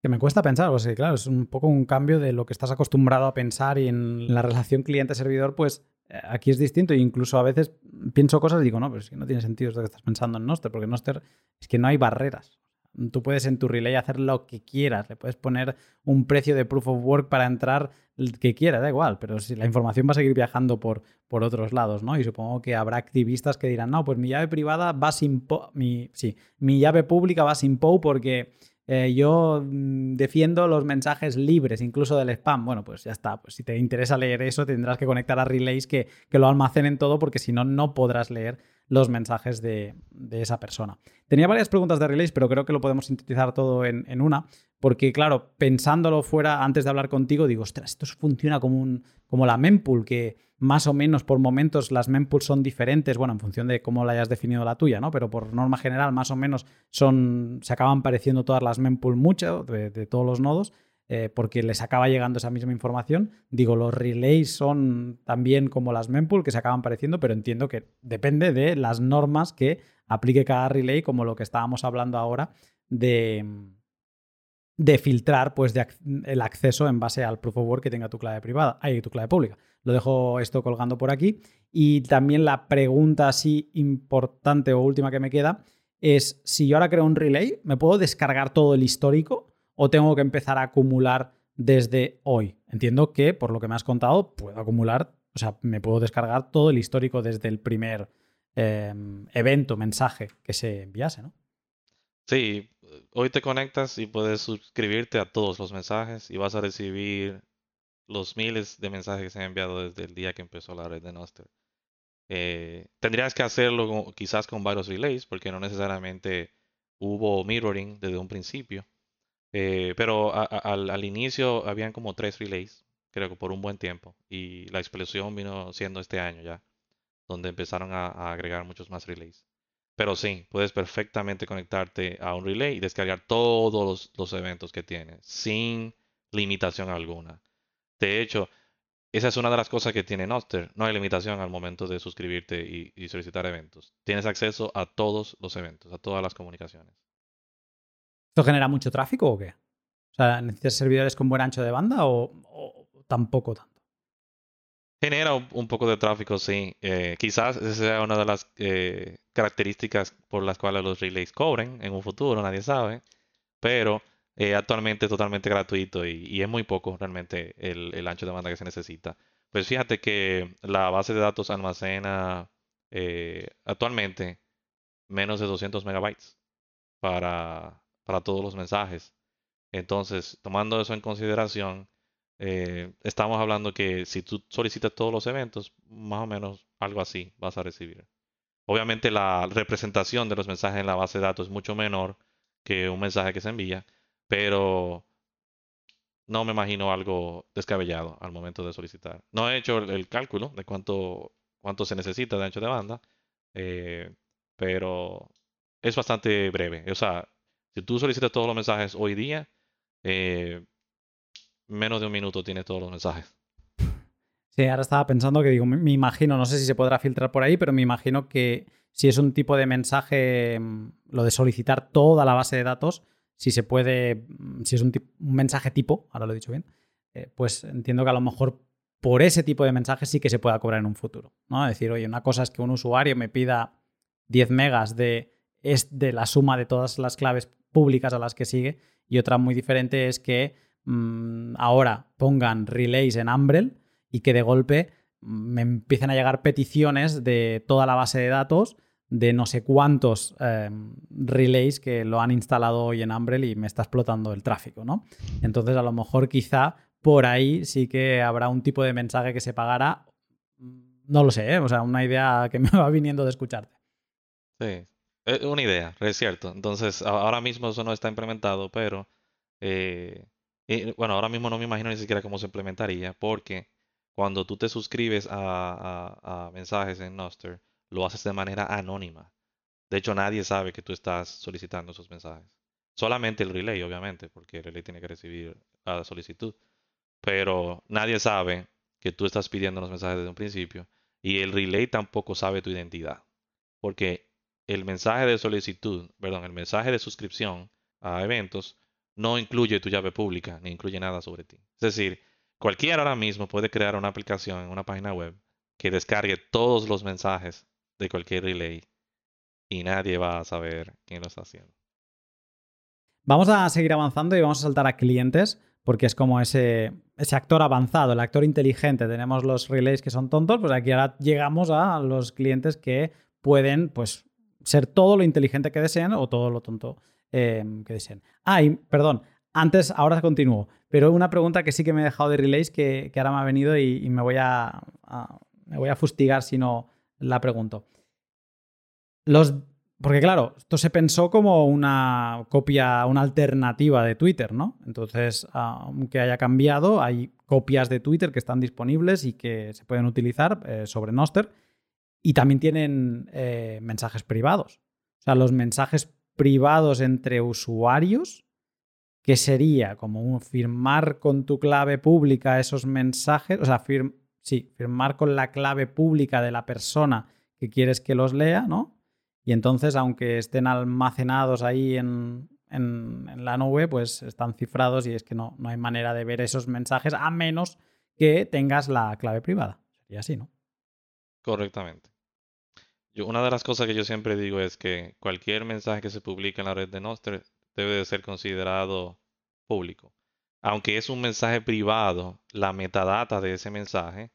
S2: Que me cuesta pensar, pues claro, es un poco un cambio de lo que estás acostumbrado a pensar y en la relación cliente-servidor, pues eh, aquí es distinto e incluso a veces pienso cosas y digo, no, pero es que no tiene sentido esto que estás pensando en Noster, porque Noster es que no hay barreras. Tú puedes en tu relay hacer lo que quieras, le puedes poner un precio de proof of work para entrar el que quieras, da igual, pero si la información va a seguir viajando por, por otros lados, ¿no? Y supongo que habrá activistas que dirán, no, pues mi llave privada va sin mi, sí, mi llave pública va sin POW porque eh, yo mm, defiendo los mensajes libres, incluso del spam. Bueno, pues ya está. Pues si te interesa leer eso, tendrás que conectar a relays que, que lo almacenen todo, porque si no, no podrás leer los mensajes de, esa persona. Tenía varias preguntas de relays, pero creo que lo podemos sintetizar todo en, una, porque claro, pensándolo fuera antes de hablar contigo, digo, ostras, esto funciona como, la mempool, que más o menos por momentos las mempools son diferentes, bueno, en función de cómo la hayas definido la tuya, ¿no? Pero por norma general, más o menos se acaban pareciendo todas las mempool mucho de, todos los nodos. Eh, porque les acaba llegando esa misma información. Digo, los relays son también como las mempool que se acaban pareciendo, pero entiendo que depende de las normas que aplique cada relay, como lo que estábamos hablando ahora de, de filtrar pues, el acceso en base al proof of work que tenga tu clave privada, y tu clave pública. Lo dejo esto colgando por aquí. Y también la pregunta así importante o última que me queda es, si yo ahora creo un relay, ¿me puedo descargar todo el histórico o tengo que empezar a acumular desde hoy? Entiendo que, por lo que me has contado, puedo acumular, o sea, me puedo descargar todo el histórico desde el primer em, evento, mensaje que se enviase, ¿no?
S3: Sí, hoy te conectas y puedes suscribirte a todos los mensajes y vas a recibir los miles de mensajes que se han enviado desde el día que empezó la red de Noster. Eh, tendrías que hacerlo quizás con varios relays, porque no necesariamente hubo mirroring desde un principio. Eh, pero al, inicio habían como tres relays, creo que por un buen tiempo. Y la explosión vino siendo este año ya, donde empezaron a, agregar muchos más relays. Pero sí, puedes perfectamente conectarte a un relay y descargar todos los eventos que tiene, sin limitación alguna. De hecho, esa es una de las cosas que tiene Noster. No hay limitación al momento de suscribirte y, solicitar eventos. Tienes acceso a todos los eventos, a todas las comunicaciones.
S2: ¿Esto genera mucho tráfico o qué? O sea, ¿necesitas servidores con buen ancho de banda o, tampoco tanto?
S3: Genera un, poco de tráfico, sí. Eh, quizás esa sea una de las eh, características por las cuales los relays cobren en un futuro, nadie sabe. Pero eh, actualmente totalmente gratuito y, es muy poco realmente el, ancho de banda que se necesita. Pues fíjate que la base de datos almacena actualmente menos de 200 megabytes para, para todos los mensajes. Entonces, tomando eso en consideración, eh, estamos hablando que si tú solicitas todos los eventos, más o menos algo así vas a recibir. Obviamente la representación de los mensajes en la base de datos es mucho menor que un mensaje que se envía, pero no me imagino algo descabellado al momento de solicitar. No he hecho el, cálculo de cuánto, se necesita de ancho de banda, eh, pero es bastante breve. O sea, si tú solicitas todos los mensajes hoy día, eh, menos de un minuto tienes todos los mensajes.
S2: Sí, ahora estaba pensando que digo, me imagino, no sé si se podrá filtrar por ahí, pero me imagino que si es un tipo de mensaje, mm, lo de solicitar toda la base de datos, si se puede, mm, si es un, mensaje tipo, ahora lo he dicho bien, eh, pues entiendo que a lo mejor por ese tipo de mensajes sí que se pueda cobrar en un futuro. ¿no? Es decir, oye, una cosa es que un usuario me pida 10 megas de, es de la suma de todas las claves públicas a las que sigue y otra muy diferente es que mm, ahora pongan relays en Umbrel y que de golpe mm, me empiecen a llegar peticiones de toda la base de datos de no sé cuántos em, relays que lo han instalado hoy en Umbrel y me está explotando el tráfico, ¿no? Entonces, a lo mejor quizá por ahí sí que habrá un tipo de mensaje que se pagará. No lo sé, ¿eh? o sea, una idea que me va viniendo de escucharte.
S3: Sí, es una idea, es cierto. Entonces, ahora mismo eso no está implementado, pero eh, bueno, ahora mismo no me imagino ni siquiera cómo se implementaría, porque cuando tú te suscribes a, a mensajes en Noster, lo haces de manera anónima. De hecho, nadie sabe que tú estás solicitando esos mensajes. Solamente el relay, obviamente, porque el relay tiene que recibir la solicitud. pero nadie sabe que tú estás pidiendo los mensajes desde un principio y el relay tampoco sabe tu identidad, porque el mensaje de solicitud, perdón, el mensaje de suscripción a eventos no incluye tu llave pública ni incluye nada sobre ti. Es decir, cualquiera ahora mismo puede crear una aplicación en una página web que descargue todos los mensajes de cualquier relay y nadie va a saber quién lo está haciendo.
S2: Vamos a seguir avanzando y vamos a saltar a clientes porque es como ese, ese actor avanzado, el actor inteligente. Tenemos los relays que son tontos, pues aquí ahora llegamos a los clientes que pueden pues, ser todo lo inteligente que deseen o todo lo tonto em, que deseen. Ah, y perdón, antes, ahora continúo, pero una pregunta que sí que me he dejado de relays que, ahora me ha venido y, me, voy a, me voy a fustigar si no la pregunto. Los porque claro, esto se pensó como una copia, una alternativa de Twitter, ¿no? Entonces, aunque haya cambiado, hay copias de Twitter que están disponibles y que se pueden utilizar eh, sobre Noster. Y también tienen eh, mensajes privados. O sea, los mensajes privados entre usuarios, que sería como firmar con tu clave pública esos mensajes, o sea, sí, firmar con la clave pública de la persona que quieres que los lea, ¿no? Y entonces, aunque estén almacenados ahí en, la nube, pues están cifrados y es que no, no hay manera de ver esos mensajes a menos que tengas la clave privada. Sería así, ¿no?
S3: Correctamente. Yo, una de las cosas que yo siempre digo es que cualquier mensaje que se publique en la red de Nostr debe de ser considerado público. Aunque es un mensaje privado, la metadata de ese mensaje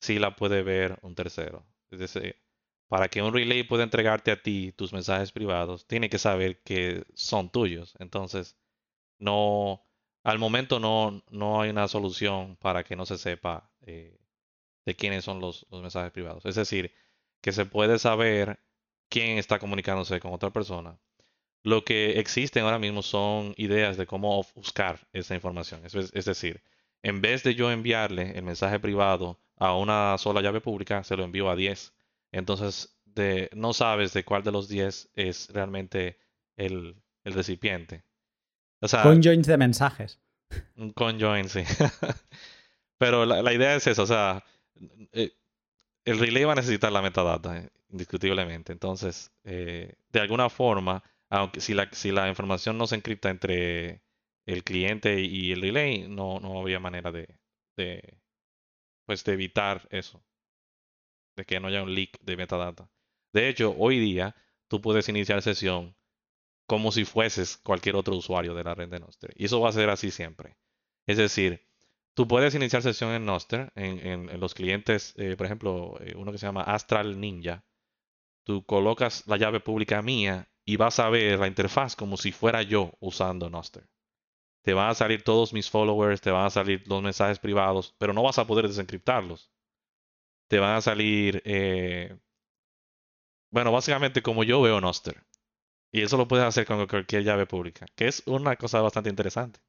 S3: sí la puede ver un tercero. Es decir, para que un relay pueda entregarte a ti tus mensajes privados, tiene que saber que son tuyos. Entonces, no, al momento no, no hay una solución para que no se sepa eh, de quiénes son los, los, mensajes privados. Es decir, que se puede saber quién está comunicándose con otra persona. Lo que existen ahora mismo son ideas de cómo buscar esa información. Es, es decir, en vez de yo enviarle el mensaje privado a una sola llave pública, se lo envío a 10 entonces, de, no sabes de cuál de los 10 es realmente el, recipiente.
S2: O sea, conjoins de mensajes.
S3: Un conjoin, sí. Pero la, idea es eso, o sea, eh, el relay va a necesitar la metadata, eh, indiscutiblemente. Entonces, eh, de alguna forma, aunque si la, si la información no se encripta entre el cliente y el relay, no, no manera de, pues, de evitar eso de que no haya un leak de metadata. De hecho, hoy día tú puedes iniciar sesión como si fueses cualquier otro usuario de la red de Noster. Y eso va a ser así siempre. Es decir, tú puedes iniciar sesión en Noster, en, los clientes, eh, por ejemplo, eh, uno que se llama Astral Ninja. Tú colocas la llave pública mía y vas a ver la interfaz como si fuera yo usando Noster. Te van a salir todos mis followers, te van a salir los mensajes privados, pero no vas a poder desencriptarlos te van a salir, eh, bueno, básicamente como yo veo Noster. Y eso lo puedes hacer con cualquier llave pública, que es una cosa bastante interesante.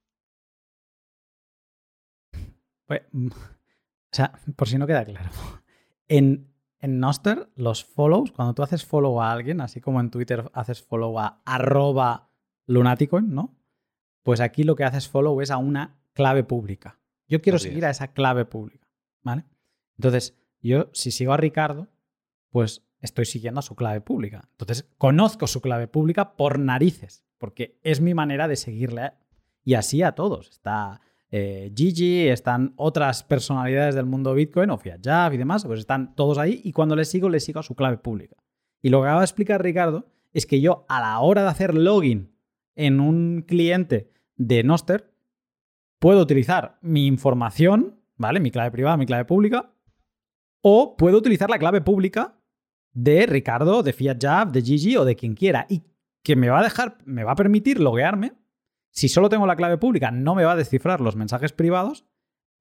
S2: Pues, mm, o sea, por si no queda claro. En, en Noster, los follows, cuando tú haces follow a alguien, así como en Twitter haces follow a arroba lunaticoin, ¿no? Pues aquí lo que haces follow es a una clave pública. Yo quiero seguir a esa clave pública, ¿vale? Entonces, yo, si sigo a Ricardo, pues estoy siguiendo a su clave pública. Entonces, conozco su clave pública por narices, porque es mi manera de seguirle. Y así a todos. Está eh, Gigi, están otras personalidades del mundo Bitcoin, o Fiat y demás, pues están todos ahí. Y cuando les sigo, les sigo a su clave pública. Y lo que acaba de explicar Ricardo es que yo, a la hora de hacer login en un cliente de Noster, puedo utilizar mi información, ¿vale? Mi clave privada, mi clave pública, o puedo utilizar la clave pública de Ricardo, de Fiat Jab, de Gigi o de quien quiera. Y que me va a dejar, me va a permitir loguearme. Si solo tengo la clave pública, no me va a descifrar los mensajes privados,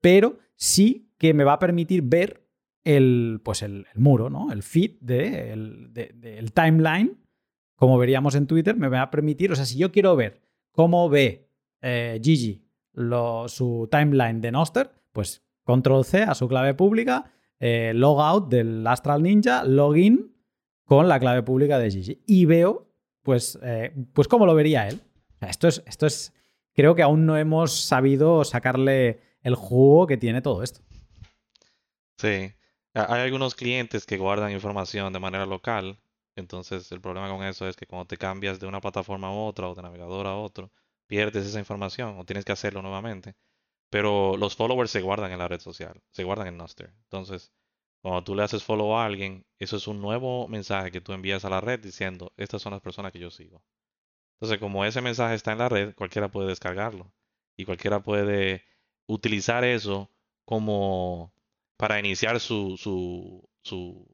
S2: pero sí que me va a permitir ver el, pues el, muro, ¿no? El feed del de, timeline, como veríamos en Twitter, me va a permitir, o sea, si yo quiero ver cómo ve eh, Gigi su timeline de Noster, pues control C a su clave pública eh, logout del Astral Ninja, login con la clave pública de Gigi. Y veo, pues, eh, pues cómo lo vería él. Esto es, esto es, creo que aún no hemos sabido sacarle el jugo que tiene todo esto.
S3: Sí. Hay algunos clientes que guardan información de manera local. Entonces, el problema con eso es que cuando te cambias de una plataforma a otra o de navegador a otro, pierdes esa información o tienes que hacerlo nuevamente. Pero los followers se guardan en la red social, se guardan en Noster. Entonces, cuando tú le haces follow a alguien, eso es un nuevo mensaje que tú envías a la red diciendo, estas son las personas que yo sigo. Entonces, como ese mensaje está en la red, cualquiera puede descargarlo. Y cualquiera puede utilizar eso como para iniciar su, su, su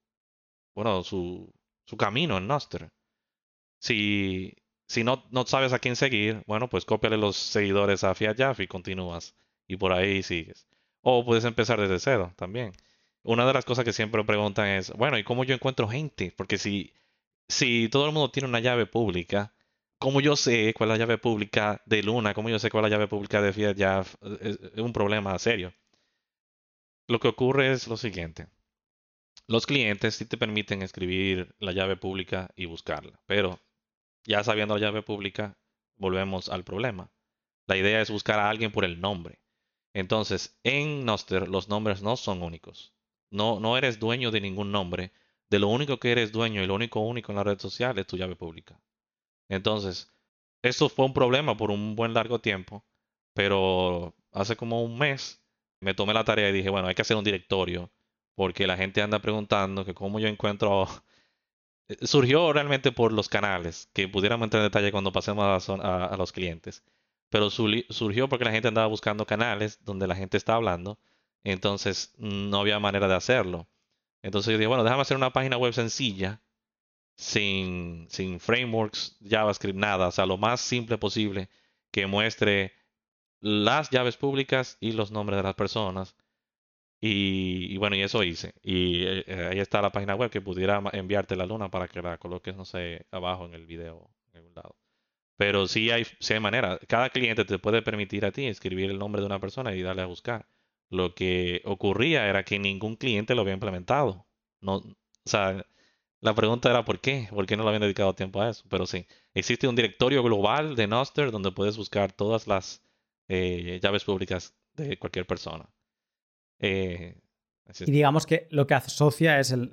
S3: bueno, su, su camino en Noster. Si, si no, no sabes a quién seguir, bueno, pues cópiale los seguidores a Fiat y continúas. Y por ahí sigues. O puedes empezar desde cero también una de las cosas que siempre preguntan es, bueno, ¿y cómo yo encuentro gente? Porque si, si todo el mundo tiene una llave pública, ¿cómo yo sé cuál es la llave pública de Luna? ¿Cómo yo sé cuál es la llave pública de Fiat ya es, un problema serio. Lo que ocurre es lo siguiente. Los clientes sí te permiten escribir la llave pública y buscarla, pero ya sabiendo la llave pública, volvemos al problema. La idea es buscar a alguien por el nombre. Entonces, en Noster los nombres no son únicos. No, no eres dueño de ningún nombre. De lo único que eres dueño y lo único único en la red social es tu llave pública. Entonces, eso fue un problema por un buen largo tiempo, pero hace como un mes me tomé la tarea y dije, bueno, hay que hacer un directorio, porque la gente anda preguntando que cómo yo encuentro... Surgió realmente por los canales, que pudiéramos entrar en detalle cuando pasemos a, a los clientes, pero surgió porque la gente andaba buscando canales donde la gente está hablando entonces no había manera de hacerlo. Entonces yo dije, bueno, déjame hacer una página web sencilla, sin, sin frameworks, JavaScript, nada. O sea, lo más simple posible que muestre las llaves públicas y los nombres de las personas. Y, bueno, y eso hice. Y eh, ahí está la página web que pudiera enviarte la luna para que la coloques, no sé, abajo en el video, en algún lado. Pero sí hay, sí hay manera. Cada cliente te puede permitir a ti escribir el nombre de una persona y darle a buscar lo que ocurría era que ningún cliente lo había implementado. No, o sea, la pregunta era ¿por qué? ¿Por qué no lo habían dedicado tiempo a eso? Pero sí, existe un directorio global de Noster donde puedes buscar todas las eh, llaves públicas de cualquier persona.
S2: Eh, y digamos que lo que asocia es el,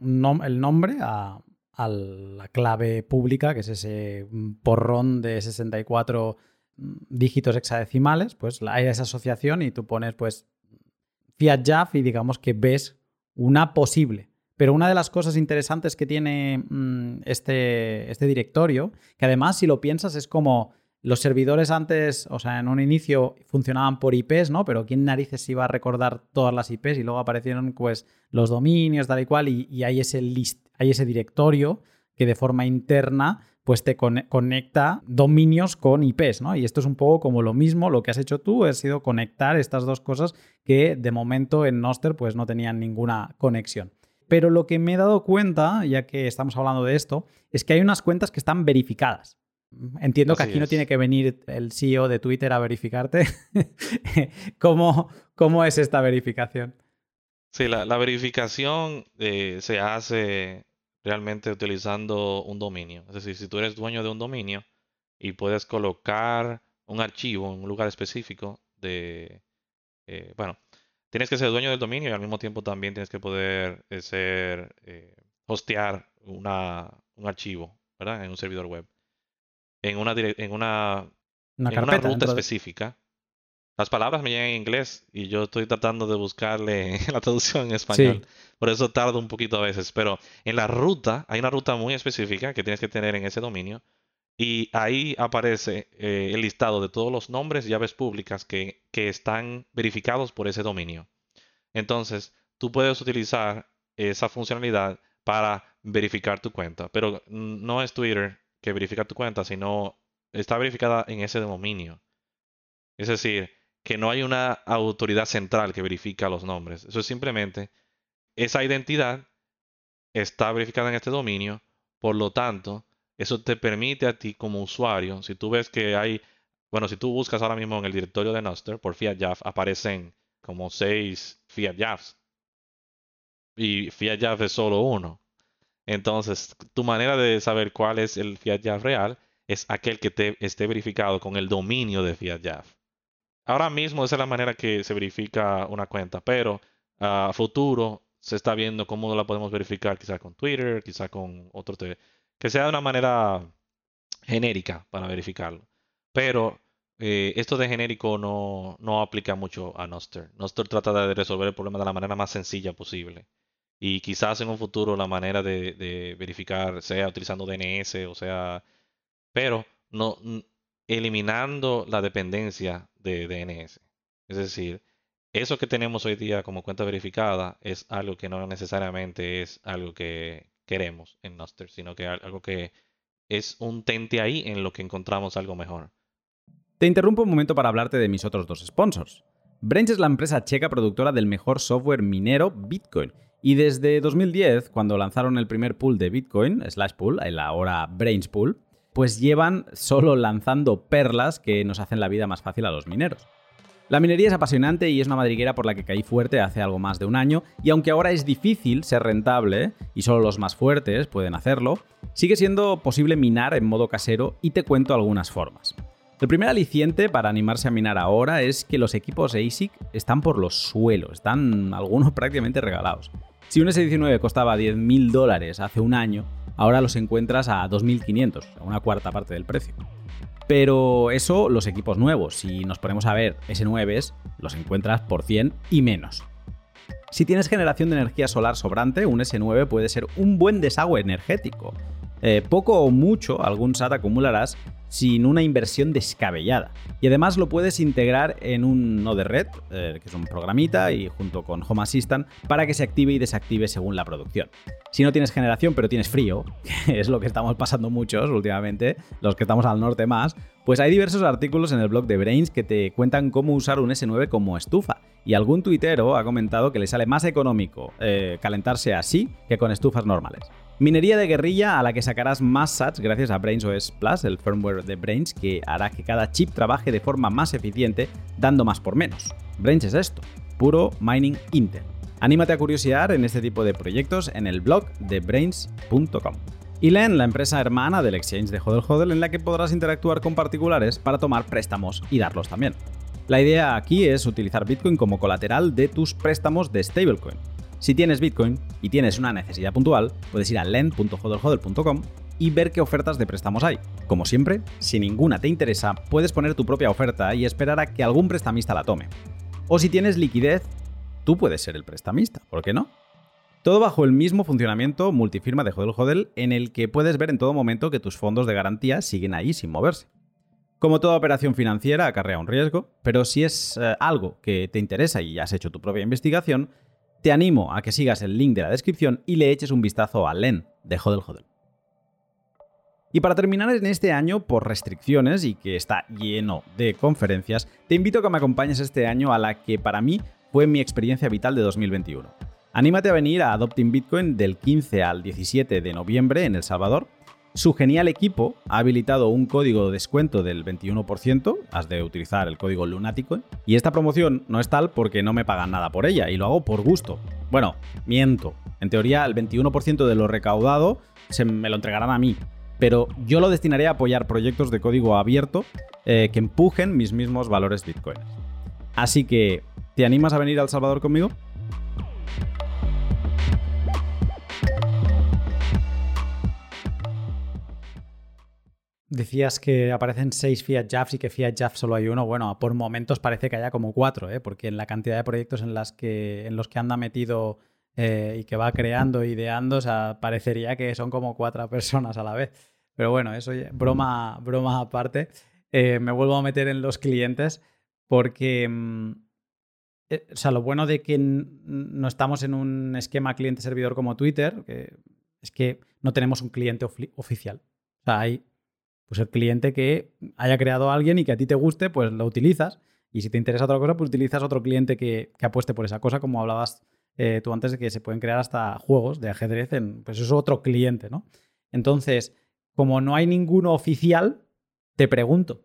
S2: nombre a, a, la clave pública, que es ese porrón de 64 dígitos hexadecimales, pues hay esa asociación y tú pones pues Fiat y digamos que ves una posible. Pero una de las cosas interesantes que tiene mm, este, este directorio, que además si lo piensas es como los servidores antes, o sea, en un inicio funcionaban por IPs, ¿no? Pero ¿quién narices iba a recordar todas las IPs? Y luego aparecieron pues los dominios, tal y cual, y, y hay, ese list, hay ese directorio que de forma interna pues te conecta dominios con IPs, ¿no? Y esto es un poco como lo mismo, lo que has hecho tú ha sido conectar estas dos cosas que de momento en Noster pues no tenían ninguna conexión. Pero lo que me he dado cuenta, ya que estamos hablando de esto, es que hay unas cuentas que están verificadas. Entiendo que aquí no tiene que venir el CEO de Twitter a verificarte. ¿Cómo, ¿Cómo, es esta verificación?
S3: Sí, la, verificación eh, se hace realmente utilizando un dominio. Es decir, si tú eres dueño de un dominio y puedes colocar un archivo en un lugar específico de, eh, bueno, tienes que ser dueño del dominio y al mismo tiempo también tienes que poder eh, ser, eh, hostear una, un archivo, ¿verdad? En un servidor web. En una, en una, en una ruta específica. Las palabras me llegan en inglés y yo estoy tratando de buscarle la traducción en español. Por eso tardo un poquito a veces. Pero en la ruta, hay una ruta muy específica que tienes que tener en ese dominio. Y ahí aparece eh, el listado de todos los nombres y llaves públicas que, que están verificados por ese dominio. Entonces, tú puedes utilizar esa funcionalidad para verificar tu cuenta. Pero no es Twitter que verifica tu cuenta, sino está verificada en ese dominio. Es decir, que no hay una autoridad central que verifica los nombres. Eso es simplemente esa identidad está verificada en este dominio, por lo tanto, eso te permite a ti como usuario, si tú ves que hay, bueno, si tú buscas ahora mismo en el directorio de Noster por Fiat Jaff, aparecen como seis Fiat Jaffs. Y Fiat es solo uno. Entonces, tu manera de saber cuál es el Fiat Jaff real es aquel que te esté verificado con el dominio de Fiat Jaff. ahora mismo esa es la manera que se verifica una cuenta, pero a futuro se está viendo cómo la podemos verificar, quizás con Twitter, quizás con otro, que sea de una manera genérica para verificarlo. Pero eh, esto de genérico no, no aplica mucho a Noster. Noster trata de resolver el problema de la manera más sencilla posible. Y quizás en un futuro la manera de, verificar sea utilizando DNS o sea, pero no eliminando la dependencia de DNS. Es decir, eso que tenemos hoy día como cuenta verificada es algo que no necesariamente es algo que queremos en Noster, sino que algo que es un tente ahí en lo que encontramos algo mejor.
S2: Te interrumpo un momento para hablarte de mis otros dos sponsors. Brains es la empresa checa productora del mejor software minero Bitcoin. Y desde 2010, cuando lanzaron el primer pool de Bitcoin, Slash Pool, el ahora Brains Pool, pues llevan solo lanzando perlas que nos hacen la vida más fácil a los mineros. La minería es apasionante y es una madriguera por la que caí fuerte hace algo más de un año, y aunque ahora es difícil ser rentable, y solo los más fuertes pueden hacerlo, sigue siendo posible minar en modo casero y te cuento algunas formas. El primer aliciente para animarse a minar ahora es que los equipos ASIC están por los suelos, están algunos prácticamente regalados. Si un S19 costaba 10.000 dólares hace un año, ahora los encuentras a 2.500, una cuarta parte del precio. Pero eso los equipos nuevos, si nos ponemos a ver S9s, los encuentras por 100 y menos. Si tienes generación de energía solar sobrante, un S9 puede ser un buen desagüe energético. Eh, poco o mucho algún SAT acumularás sin una inversión descabellada. Y además lo puedes integrar en un node red, eh, que es un programita, y junto con Home Assistant, para que se active y desactive según la producción. Si no tienes generación pero tienes frío, que es lo que estamos pasando muchos últimamente, los que estamos al norte más, pues hay diversos artículos en el blog de Brains que te cuentan cómo usar un S9 como estufa. Y algún tuitero ha comentado que le sale más económico eh, calentarse así que con estufas normales. Minería de guerrilla a la que sacarás más sats gracias a Brains OS Plus, el firmware de Brains que hará que cada chip trabaje de forma más eficiente, dando más por menos. Brains es esto, puro mining Intel. Anímate a curiosear en este tipo de proyectos en el blog de brains.com. Y leen la empresa hermana del exchange de Hodel Hodel en la que podrás interactuar con particulares para tomar préstamos y darlos también. La idea aquí es utilizar Bitcoin como colateral de tus préstamos de stablecoin. Si tienes Bitcoin y tienes una necesidad puntual, puedes ir a lend.hodlhodl.com y ver qué ofertas de préstamos hay. Como siempre, si ninguna te interesa, puedes poner tu propia oferta y esperar a que algún prestamista la tome. O si tienes liquidez, tú puedes ser el prestamista, ¿por qué no? Todo bajo el mismo funcionamiento multifirma de Hodel Hodel en el que puedes ver en todo momento que tus fondos de garantía siguen ahí sin moverse. Como toda operación financiera acarrea un riesgo, pero si es eh, algo que te interesa y has hecho tu propia investigación, te animo a que sigas el link de la descripción y le eches un vistazo a LEN de Hodel Hodel. Y para terminar en este año, por restricciones y que está lleno de conferencias, te invito a que me acompañes este año a la que para mí fue mi experiencia vital de 2021. Anímate a venir a Adopting Bitcoin del 15 al 17 de noviembre en El Salvador su genial equipo ha habilitado un código de descuento del 21%, has de utilizar el código Lunático, y esta promoción no es tal porque no me pagan nada por ella y lo hago por gusto. Bueno, miento. En teoría el 21% de lo recaudado se me lo entregarán a mí, pero yo lo destinaré a apoyar proyectos de código abierto eh, que empujen mis mismos valores Bitcoin. Así que, ¿te animas a venir a El Salvador conmigo?
S4: Decías que aparecen seis Fiat Jabs y que Fiat Jabs solo hay uno. Bueno, por momentos parece que haya como cuatro, ¿eh? porque en la cantidad de proyectos en, que, en los que anda metido eh, y que va creando, ideando, o sea, parecería que son como cuatro personas a la vez. Pero bueno, eso broma, broma aparte. Eh, me vuelvo a meter en los clientes porque, mm, o sea, lo bueno de que no estamos en un esquema cliente-servidor como Twitter es que no tenemos un cliente oficial. O sea, hay pues el cliente que haya creado a alguien y que a ti te guste, pues lo utilizas. Y si te interesa otra cosa, pues utilizas otro cliente que, apueste por esa cosa, como hablabas eh, tú antes de que se pueden crear hasta juegos de ajedrez, en, pues es otro cliente, ¿no? Entonces, como no hay ninguno oficial, te pregunto,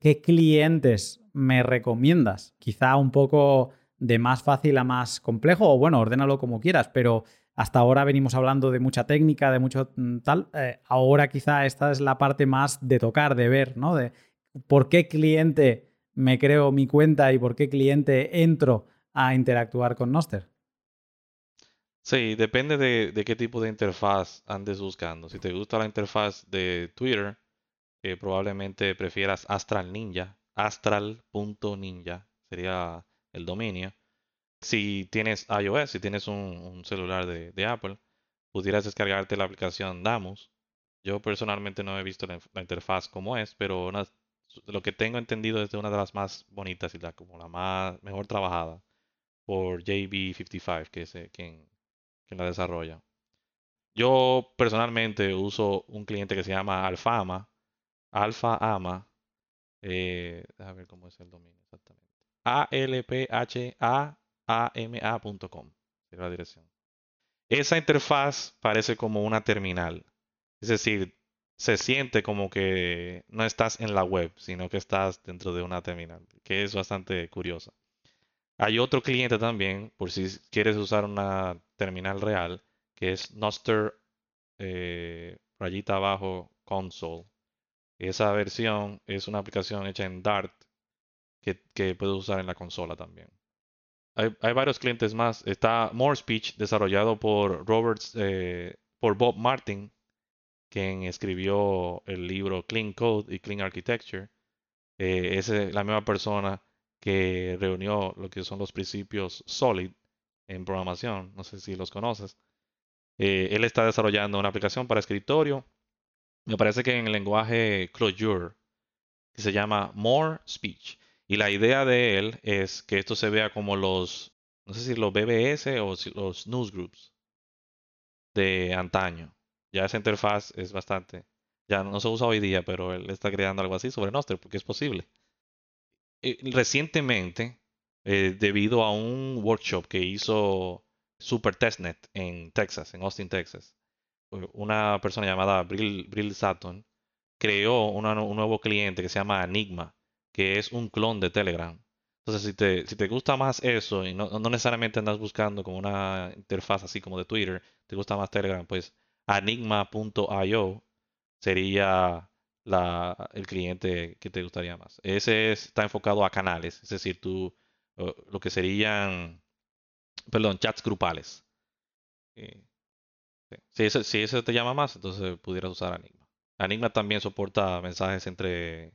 S4: ¿qué clientes me recomiendas? Quizá un poco de más fácil a más complejo, o bueno, ordénalo como quieras, pero hasta ahora venimos hablando de mucha técnica, de mucho mm, tal. Eh, ahora quizá esta es la parte más de tocar, de ver, ¿no? De por qué cliente
S2: me creo mi cuenta y por qué cliente entro a interactuar con Noster?
S3: Sí, depende de, qué tipo de interfaz andes buscando. Si te gusta la interfaz de Twitter, eh, probablemente prefieras Astral Ninja, astral.ninja sería el dominio. Si tienes iOS, si tienes un, celular de, Apple, pudieras descargarte la aplicación Damus. Yo personalmente no he visto la, interfaz como es, pero lo que tengo entendido es de una de las más bonitas y la, como la más mejor trabajada por JB55, que es eh, quien, la desarrolla. Yo personalmente uso un cliente que se llama Alfama, Alfa Ama. Eh, ver cómo es el dominio exactamente. A-L-P-H-A-A-M-A.com. Es la dirección. Esa interfaz parece como una terminal. Es decir, se siente como que no estás en la web, sino que estás dentro de una terminal, que es bastante curiosa. Hay otro cliente también, por si quieres usar una terminal real, que es Noster eh, rayita abajo console. Esa versión es una aplicación hecha en Dart que puedes usar en la consola también. Hay, varios clientes más. Está More Speech, desarrollado por Roberts, eh, por Bob Martin, quien escribió el libro Clean Code y Clean Architecture. Eh, es la misma persona que reunió lo que son los principios Solid en programación. No sé si los conoces. Eh, él está desarrollando una aplicación para escritorio me parece que en el lenguaje Clojure, que se llama More Speech. Y la idea de él es que esto se vea como los, no sé si los BBS o los newsgroups de antaño. Ya esa interfaz es bastante, ya no se usa hoy día, pero él está creando algo así sobre Noster porque es posible. recientemente, eh, debido a un workshop que hizo Super Testnet en Texas, en Austin, Texas, una persona llamada Brill Sutton creó un nuevo cliente que se llama Enigma, que es un clon de Telegram. Entonces, si te, si te gusta más eso y no, necesariamente andas buscando como una interfaz así como de Twitter, te gusta más Telegram, pues enigma.io sería la, el cliente que te gustaría más. Ese está enfocado a canales, es decir, tú, lo que serían, perdón, chats grupales. Eh, si, ese, te llama más, entonces pudieras usar Enigma. Enigma también soporta mensajes entre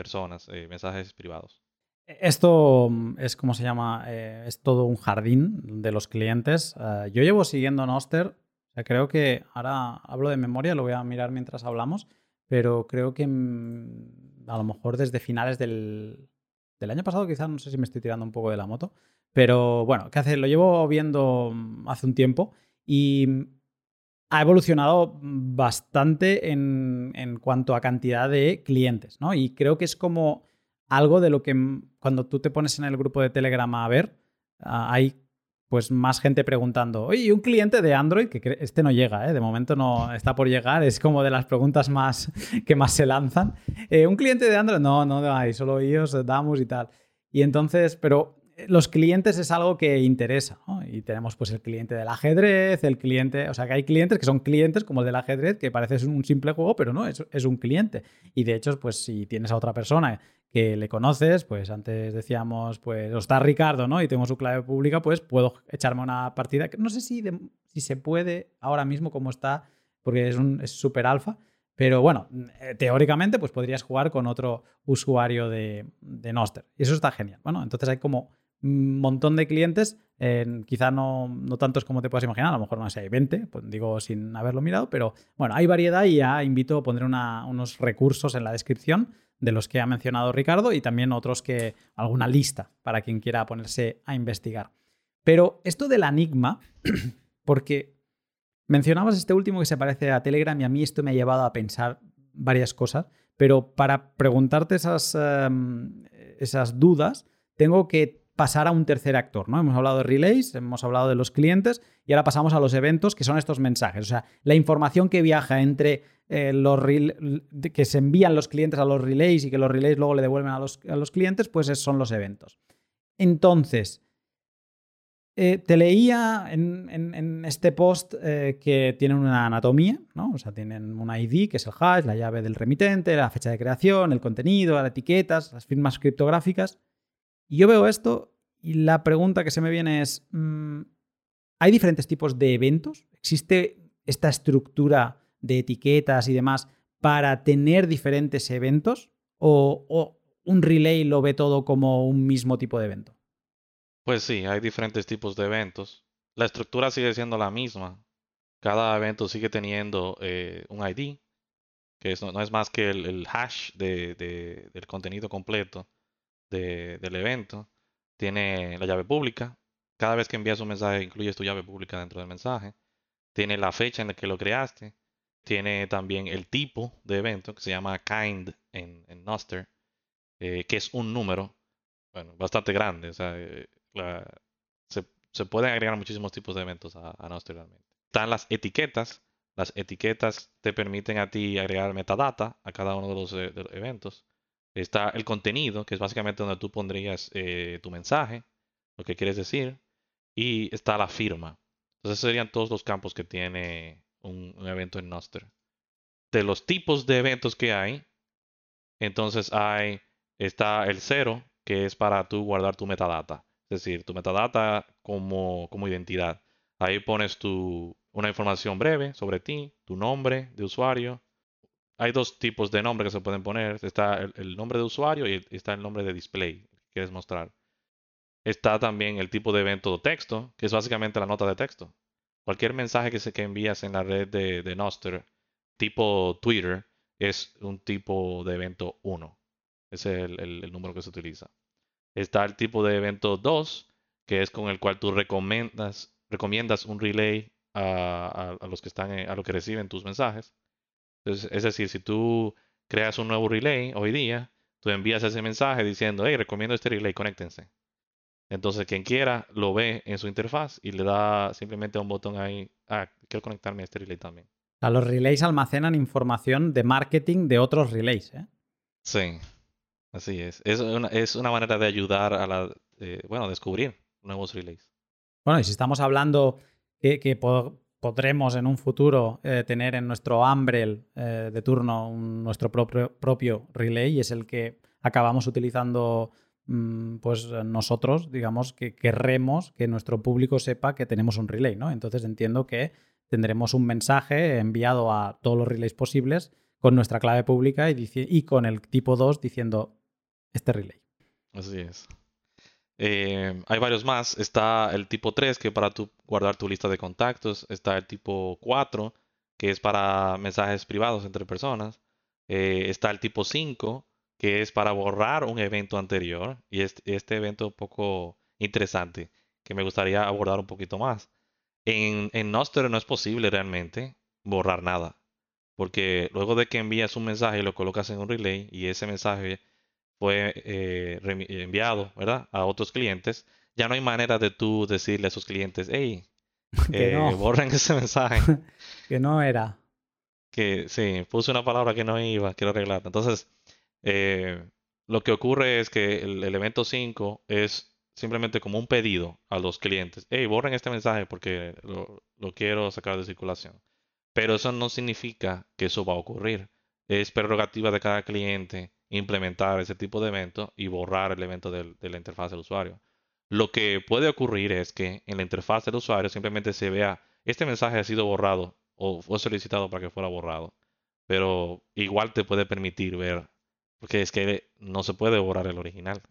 S3: personas, eh, mensajes privados.
S2: E, esto mm, es como se llama, eh, es todo un jardín de los clientes. Eh, yo llevo siguiendo Noster, creo que ahora hablo de memoria, lo voy a mirar mientras hablamos, pero creo que mm, a lo mejor desde finales del, del año pasado, quizás no sé si me estoy tirando un poco de la moto, pero bueno, ¿qué hace? Lo llevo viendo mm, hace un tiempo y ha evolucionado bastante en, cuanto a cantidad de clientes, ¿no? Y creo que es como algo de lo que cuando tú te pones en el grupo de Telegram a ver, hay pues más gente preguntando, oye, un cliente de Android? Que este no llega, ¿eh? de momento no está por llegar, es como de las preguntas más que más se lanzan. Eh, ¿Un cliente de Android? No, no hay, solo iOS, damos y tal. Y entonces, pero los clientes es algo que interesa, Y tenemos pues el cliente del ajedrez, el cliente, o sea que hay clientes que son clientes como el del ajedrez, que parece un simple juego, pero no, es, es un cliente. Y de hecho, pues si tienes a otra persona que le conoces, pues antes decíamos, pues está Ricardo, ¿no? Y tengo su clave pública, pues puedo echarme una partida. No sé si, si se puede ahora mismo como está, porque es un súper alfa, pero bueno, eh, teóricamente pues podrías jugar con otro usuario de, de Noster. Y eso está genial. Bueno, entonces hay como montón de clientes, quizá no, no, tantos como te puedas imaginar, a lo mejor no sé, hay 20, pues digo sin haberlo mirado, pero bueno, hay variedad y ya invito a poner unos recursos en la descripción de los que ha mencionado Ricardo y también otros que, alguna lista para quien quiera ponerse a investigar. Pero esto del enigma, porque mencionabas este último que se parece a Telegram y a mí esto me ha llevado a pensar varias cosas, pero para preguntarte esas, em, esas dudas, tengo que pasar a un tercer actor, ¿no? Hemos hablado de relays, hemos hablado de los clientes y ahora pasamos a los eventos, que son estos mensajes. O sea, la información que viaja entre eh, los que se envían los clientes a los relays y que los relays luego le devuelven a los, a los clientes, pues son los eventos. Entonces, eh, te leía en, este post eh, que tienen una anatomía, ¿no? O sea, tienen un ID, que es el hash, la llave del remitente, la fecha de creación, el contenido, las etiquetas, las firmas criptográficas. Y yo veo esto y la pregunta que se me viene es, mm, ¿hay diferentes tipos de eventos? ¿Existe esta estructura de etiquetas y demás para tener diferentes eventos? ¿O, un relay lo ve todo como un mismo tipo de evento?
S3: Pues sí, hay diferentes tipos de eventos. La estructura sigue siendo la misma. Cada evento sigue teniendo eh, un ID, que no, es más que el, hash del contenido completo del evento. Tiene la llave pública. Cada vez que envías un mensaje, incluyes tu llave pública dentro del mensaje. Tiene la fecha en la que lo creaste. Tiene también el tipo de evento que se llama kind en, en eh, que es un número, bueno, bastante grande. O sea, eh, se, pueden agregar muchísimos tipos de eventos a, a Noster realmente. Están las etiquetas. Las etiquetas te permiten a ti agregar metadata a cada uno de los, eh, eventos. Está el contenido, que es básicamente donde tú pondrías tu mensaje, lo que quieres decir. Y está la firma. Entonces serían todos los campos que tiene un, evento en Noster. De los tipos de eventos que hay, entonces hay, está el cero, que es para tú guardar tu metadata. Es decir, tu metadata como, como identidad. Ahí pones tu, una información breve sobre ti, tu nombre de usuario. Hay dos tipos de nombre que se pueden poner. Está el, nombre de usuario y está el nombre de display que quieres mostrar. Está también el tipo de evento texto, que es básicamente la nota de texto. Cualquier mensaje que, se, que envías en la red de, de Noster, tipo Twitter, es un tipo de evento 1. Ese es el, número que se utiliza. Está el tipo de evento 2, que es con el cual tú recomiendas, recomiendas un relay a, los que están a los que reciben tus mensajes. Entonces, es decir, si tú creas un nuevo relay hoy día, tú envías ese mensaje diciendo, hey, recomiendo este relay, conéctense. Entonces, quien quiera lo ve en su interfaz y le da simplemente un botón ahí. Ah, quiero conectarme a este relay también.
S2: Los relays almacenan información de marketing de otros relays, ¿eh?
S3: Sí, así es. Es una, es una manera de ayudar a la, eh, bueno, descubrir nuevos relays.
S2: Bueno, y si estamos hablando que, podremos en un futuro eh, tener en nuestro Umbrel eh, de turno nuestro propio, relay, y es el que acabamos utilizando Mm, pues nosotros, digamos, que querremos que nuestro público sepa que tenemos un relay, ¿no? Entonces entiendo que tendremos un mensaje enviado a todos los relays posibles con nuestra clave pública y, y con el tipo 2 diciendo este relay.
S3: Así es. Eh, hay varios más. Está el tipo 3, que es para guardar tu lista de contactos. Está el tipo 4, que es para mensajes privados entre personas. Eh, está el tipo 5, que es para borrar un evento anterior. Y este, evento un poco interesante, que me gustaría abordar un poquito más. En, en no es posible realmente borrar nada. Porque luego de que envías un mensaje y lo colocas en un relay y ese mensaje fue eh, enviado ¿verdad? a otros clientes, ya no hay manera de tú decirle a esos clientes, hey, eh, borren ese mensaje.
S2: que no era.
S3: Que sí, puse una palabra que no iba, quiero arreglar. Entonces, eh, lo que ocurre es que el elemento 5 es simplemente como un pedido a los clientes. Hey, borren este mensaje porque lo, quiero sacar de circulación. Pero eso no significa que eso va a ocurrir. Es prerrogativa de cada cliente implementar ese tipo de evento y borrar el evento de la interfaz del usuario. Lo que puede ocurrir es que en la interfaz del usuario simplemente se vea este mensaje ha sido borrado o fue solicitado para que fuera borrado. Pero igual te puede permitir ver porque es que no se puede borrar el original.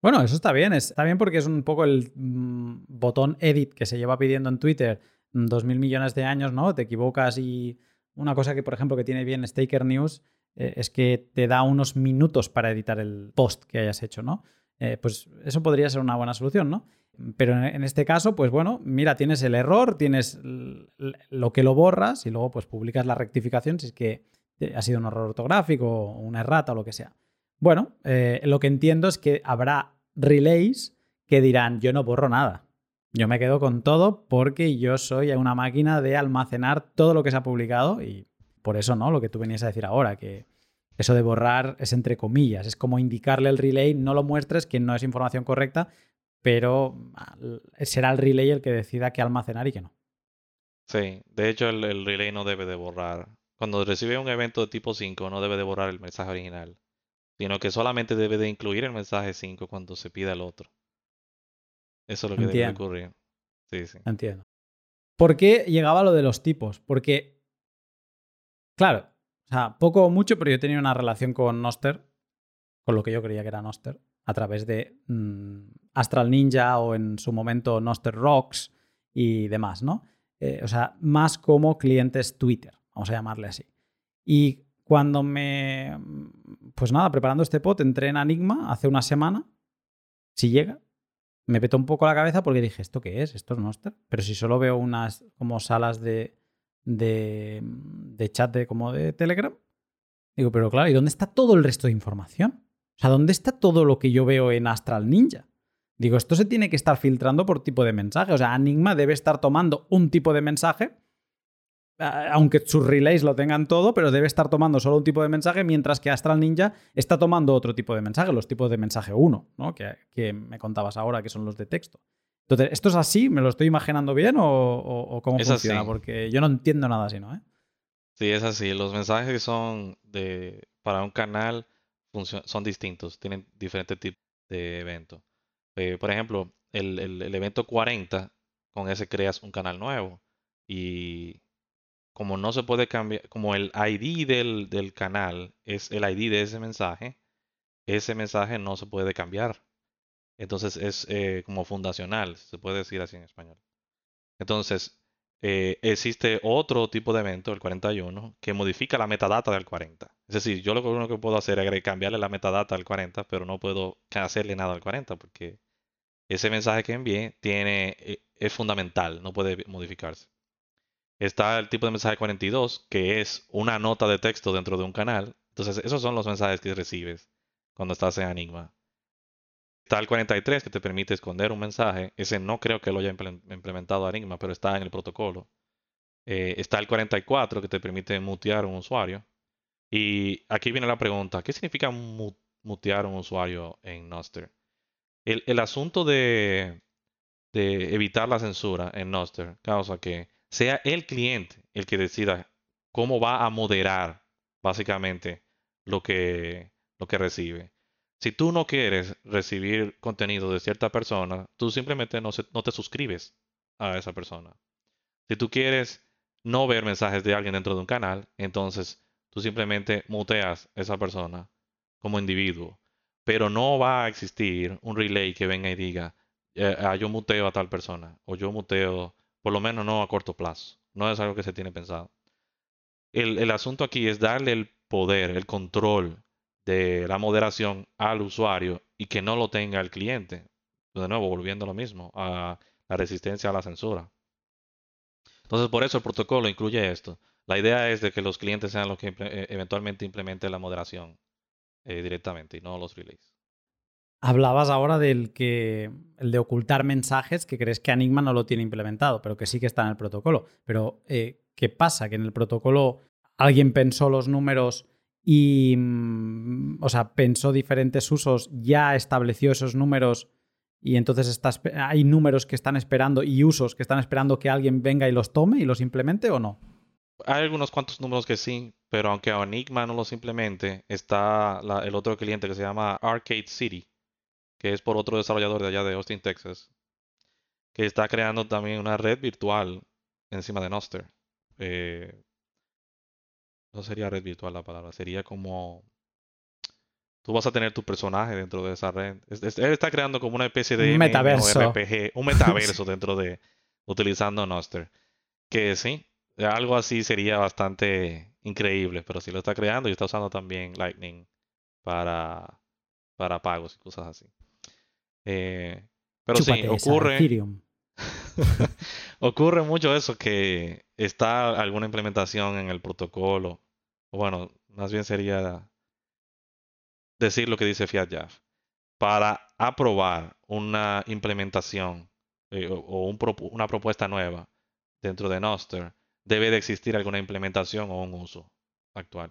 S2: Bueno, eso está bien. Está bien porque es un poco el mm, botón edit que se lleva pidiendo en Twitter mm, dos mil millones de años, ¿no? Te equivocas y una cosa que, por ejemplo, que tiene bien Staker News eh, es que te da unos minutos para editar el post que hayas hecho, ¿no? Eh, pues eso podría ser una buena solución, ¿no? Pero en este caso, pues bueno, mira, tienes el error, tienes lo que lo borras y luego pues publicas la rectificación si es que ha sido un error ortográfico, una errata o lo que sea. Bueno, eh, lo que entiendo es que habrá relays que dirán, yo no borro nada. Yo me quedo con todo porque yo soy una máquina de almacenar todo lo que se ha publicado y por eso, ¿no? Lo que tú venías a decir ahora, que eso de borrar es entre comillas, es como indicarle al relay, no lo muestres, que no es información correcta, pero ah, será el relay el que decida qué almacenar y qué no.
S3: Sí, de hecho el, el relay no debe de borrar. Cuando recibe un evento de tipo 5 no debe de borrar el mensaje original, sino que solamente debe de incluir el mensaje 5 cuando se pida el otro. Eso es lo que debe de
S2: Entiendo.
S3: ocurrir. Sí, sí.
S2: Entiendo. ¿Por qué llegaba lo de los tipos? Porque, claro, o sea, poco o mucho, pero yo tenía una relación con Noster, con lo que yo creía que era Noster, a través de mm, Astral Ninja o en su momento Noster Rocks y demás, ¿no? Eh, o sea, más como clientes Twitter, vamos a llamarle así. Y cuando me, pues nada, preparando este pot, entré en Enigma hace una semana, si llega, me petó un poco la cabeza porque dije, ¿esto qué es? ¿Esto es Noster? Pero si solo veo unas como salas de, de, de chat de, como de Telegram, digo, pero claro, ¿y dónde está todo el resto de información? O sea, ¿dónde está todo lo que yo veo en Astral Ninja? Digo, esto se tiene que estar filtrando por tipo de mensaje. O sea, Enigma debe estar tomando un tipo de mensaje, aunque sus relays lo tengan todo, pero debe estar tomando solo un tipo de mensaje, mientras que Astral Ninja está tomando otro tipo de mensaje, los tipos de mensaje 1, ¿no? que, que me contabas ahora, que son los de texto. Entonces, ¿esto es así? ¿Me lo estoy imaginando bien o, o- o cómo
S3: Es
S2: funciona?
S3: así.
S2: Porque yo no entiendo nada así, ¿no? ¿Eh?
S3: Sí, es así. Los mensajes que son de para un canal son distintos, tienen diferentes tipos de eventos. Eh, por ejemplo, el, el- el evento 40, con ese creas un canal nuevo. Y como no se puede cambiar, como el ID del, del canal es el ID de ese mensaje, ese mensaje no se puede cambiar. Entonces es eh, como fundacional, se puede decir así en español. Entonces, eh, existe otro tipo de evento, el 41, que modifica la metadata del 40. Es decir, yo lo único que puedo hacer es cambiarle la metadata al 40, pero no puedo hacerle nada al 40 porque ese mensaje que envié tiene, eh, es fundamental, no puede modificarse. Está el tipo de mensaje 42, que es una nota de texto dentro de un canal. Entonces, esos son los mensajes que recibes cuando estás en Enigma. Está el 43 que te permite esconder un mensaje. Ese no creo que lo haya imple- implementado Enigma, pero está en el protocolo. Eh, está el 44 que te permite mutear un usuario. Y aquí viene la pregunta, ¿qué significa mu- mutear un usuario en Noster? El, asunto de, evitar la censura en Noster causa que sea el cliente el que decida cómo va a moderar básicamente lo que recibe. Si tú no quieres recibir contenido de cierta persona, tú simplemente no, te suscribes a esa persona. Si tú quieres no ver mensajes de alguien dentro de un canal, entonces tú simplemente muteas a esa persona como individuo. Pero no va a existir un relay que venga y diga, eh, ah, yo muteo a tal persona, o yo muteo, por lo menos no a corto plazo. No es algo que se tiene pensado. El asunto aquí es darle el poder, el control de la moderación al usuario y que no lo tenga el cliente. De nuevo, volviendo a lo mismo, a la resistencia a la censura. Entonces, por eso el protocolo incluye esto. La idea es de que los clientes sean los que eh, eventualmente implementen la moderación eh, directamente y no los relays.
S2: Hablabas ahora del que el de ocultar mensajes que crees que Enigma no lo tiene implementado, pero que sí que está en el protocolo. Pero eh, ¿qué pasa? Que en el protocolo alguien pensó los números y, mm, o sea, pensó diferentes usos, ya estableció esos números y entonces está hay números que están esperando y usos que están esperando que alguien venga y los tome y los implemente o no.
S3: Hay algunos cuantos números que sí, pero aunque Enigma no los implemente, está el otro cliente que se llama Arcade City, que es por otro desarrollador de allá de Austin, Texas, que está creando también una red virtual encima de Noster. Eh, no sería red virtual la palabra, sería como tú vas a tener tu personaje dentro de esa red. Él está creando como una especie de
S2: Un metaverso.
S3: Un metaverso dentro de utilizando Noster. Que sí, algo así sería bastante increíble, pero si lo está creando y está usando también Lightning para, para pagos y cosas así. Eh, pero sí,
S2: Chúpate
S3: ocurre. Ocurre mucho eso que está alguna implementación en el protocolo. O bueno, más bien sería decir lo que dice Fiat Jaf. Para aprobar una implementación eh, o, una propuesta nueva dentro de Noster, debe de existir alguna implementación o un uso actual.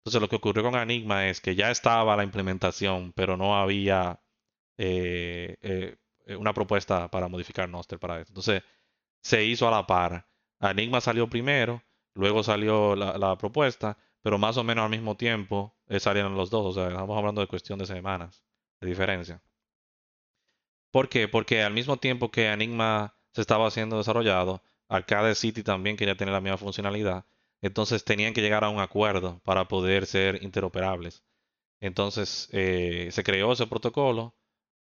S3: Entonces lo que ocurrió con Enigma es que ya estaba la implementación, pero no había eh, eh, una propuesta para modificar Noster para eso. Entonces, se hizo a la par. Enigma salió primero, luego salió la, propuesta, pero más o menos al mismo tiempo eh, salieron los dos. O sea, estamos hablando de cuestión de semanas de diferencia. ¿Por qué? Porque al mismo tiempo que Enigma se estaba siendo desarrollado, Arcade City también quería tener la misma funcionalidad. Entonces tenían que llegar a un acuerdo para poder ser interoperables. Entonces eh, se creó ese protocolo,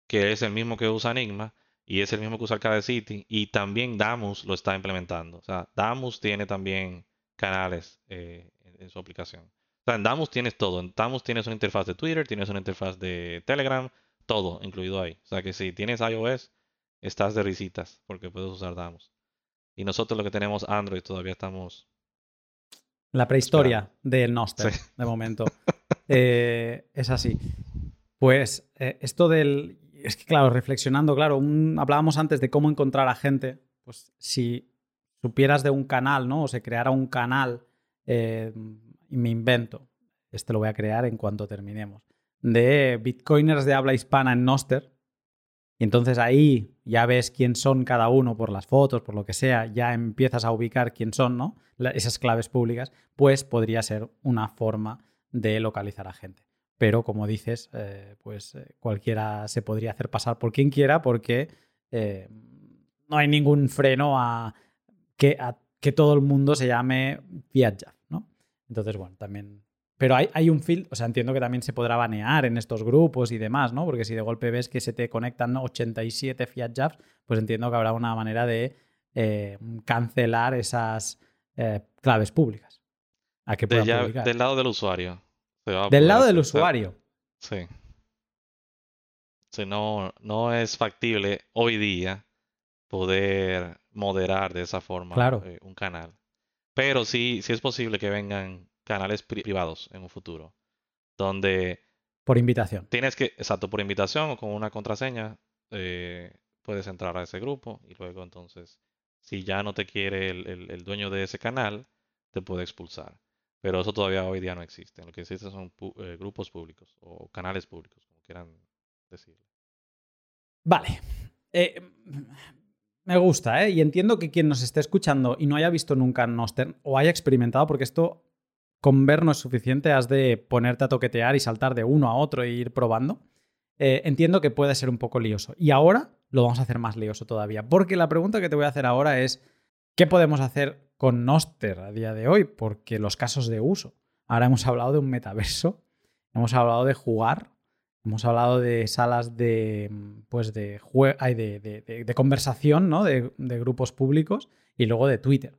S3: que es el mismo que usa Enigma y es el mismo que usa Arcade City, y también Damus lo está implementando. O sea, Damus tiene también canales eh, en, su aplicación. O sea, en Damus tienes todo. En Damus tienes una interfaz de Twitter, tienes una interfaz de Telegram, todo incluido ahí. O sea que si tienes iOS, estás de risitas porque puedes usar Damus. Y nosotros lo que tenemos Android todavía estamos...
S2: La prehistoria del Noster, de momento. Eh, es así. Pues eh, esto del... Es que claro, reflexionando, claro, hablábamos antes de cómo encontrar a gente. Pues si supieras de un canal, ¿no? O se creara un canal, eh, y me invento, este lo voy a crear en cuanto terminemos, de bitcoiners de habla hispana en Noster, y entonces ahí ya ves quién son cada uno por las fotos, por lo que sea, ya empiezas a ubicar quién son, ¿no? Esas claves públicas, pues podría ser una forma de localizar a gente. Pero como dices, eh, pues eh, cualquiera se podría hacer pasar por quien quiera porque eh, no hay ningún freno a que, a que todo el mundo se llame Fiat ¿no? Entonces, bueno, también pero hay, un filtro, o sea, entiendo que también se podrá banear en estos grupos y demás, ¿no? Porque si de golpe ves que se te conectan 87 Fiat Jobs, pues entiendo que habrá una manera de eh, cancelar esas claves públicas.
S3: A que Del lado del usuario.
S2: Del lado del usuario.
S3: Sí. no, no es factible hoy día poder moderar de esa forma eh, un canal. Pero sí, sí es posible que vengan canales privados en un futuro. Donde...
S2: Por invitación.
S3: Tienes que, exacto, por invitación o con una contraseña, eh, puedes entrar a ese grupo y luego entonces, si ya no te quiere el, dueño de ese canal, te puede expulsar. Pero eso todavía hoy día no existe. Lo que existe son eh, grupos públicos o canales públicos, como quieran decirlo.
S2: Vale. Eh, me gusta, ¿eh? Y entiendo que quien nos esté escuchando y no haya visto nunca Noster o haya experimentado, porque esto con ver no es suficiente, has de ponerte a toquetear y saltar de uno a otro e ir probando. Eh, entiendo que puede ser un poco lioso. Y ahora lo vamos a hacer más lioso todavía, porque la pregunta que te voy a hacer ahora es, ¿qué podemos hacer con Noster a día de hoy? Porque los casos de uso. Ahora hemos hablado de un metaverso, hemos hablado de jugar, hemos hablado de salas de, pues de, de, de, conversación, ¿no? de, grupos públicos y luego de Twitter.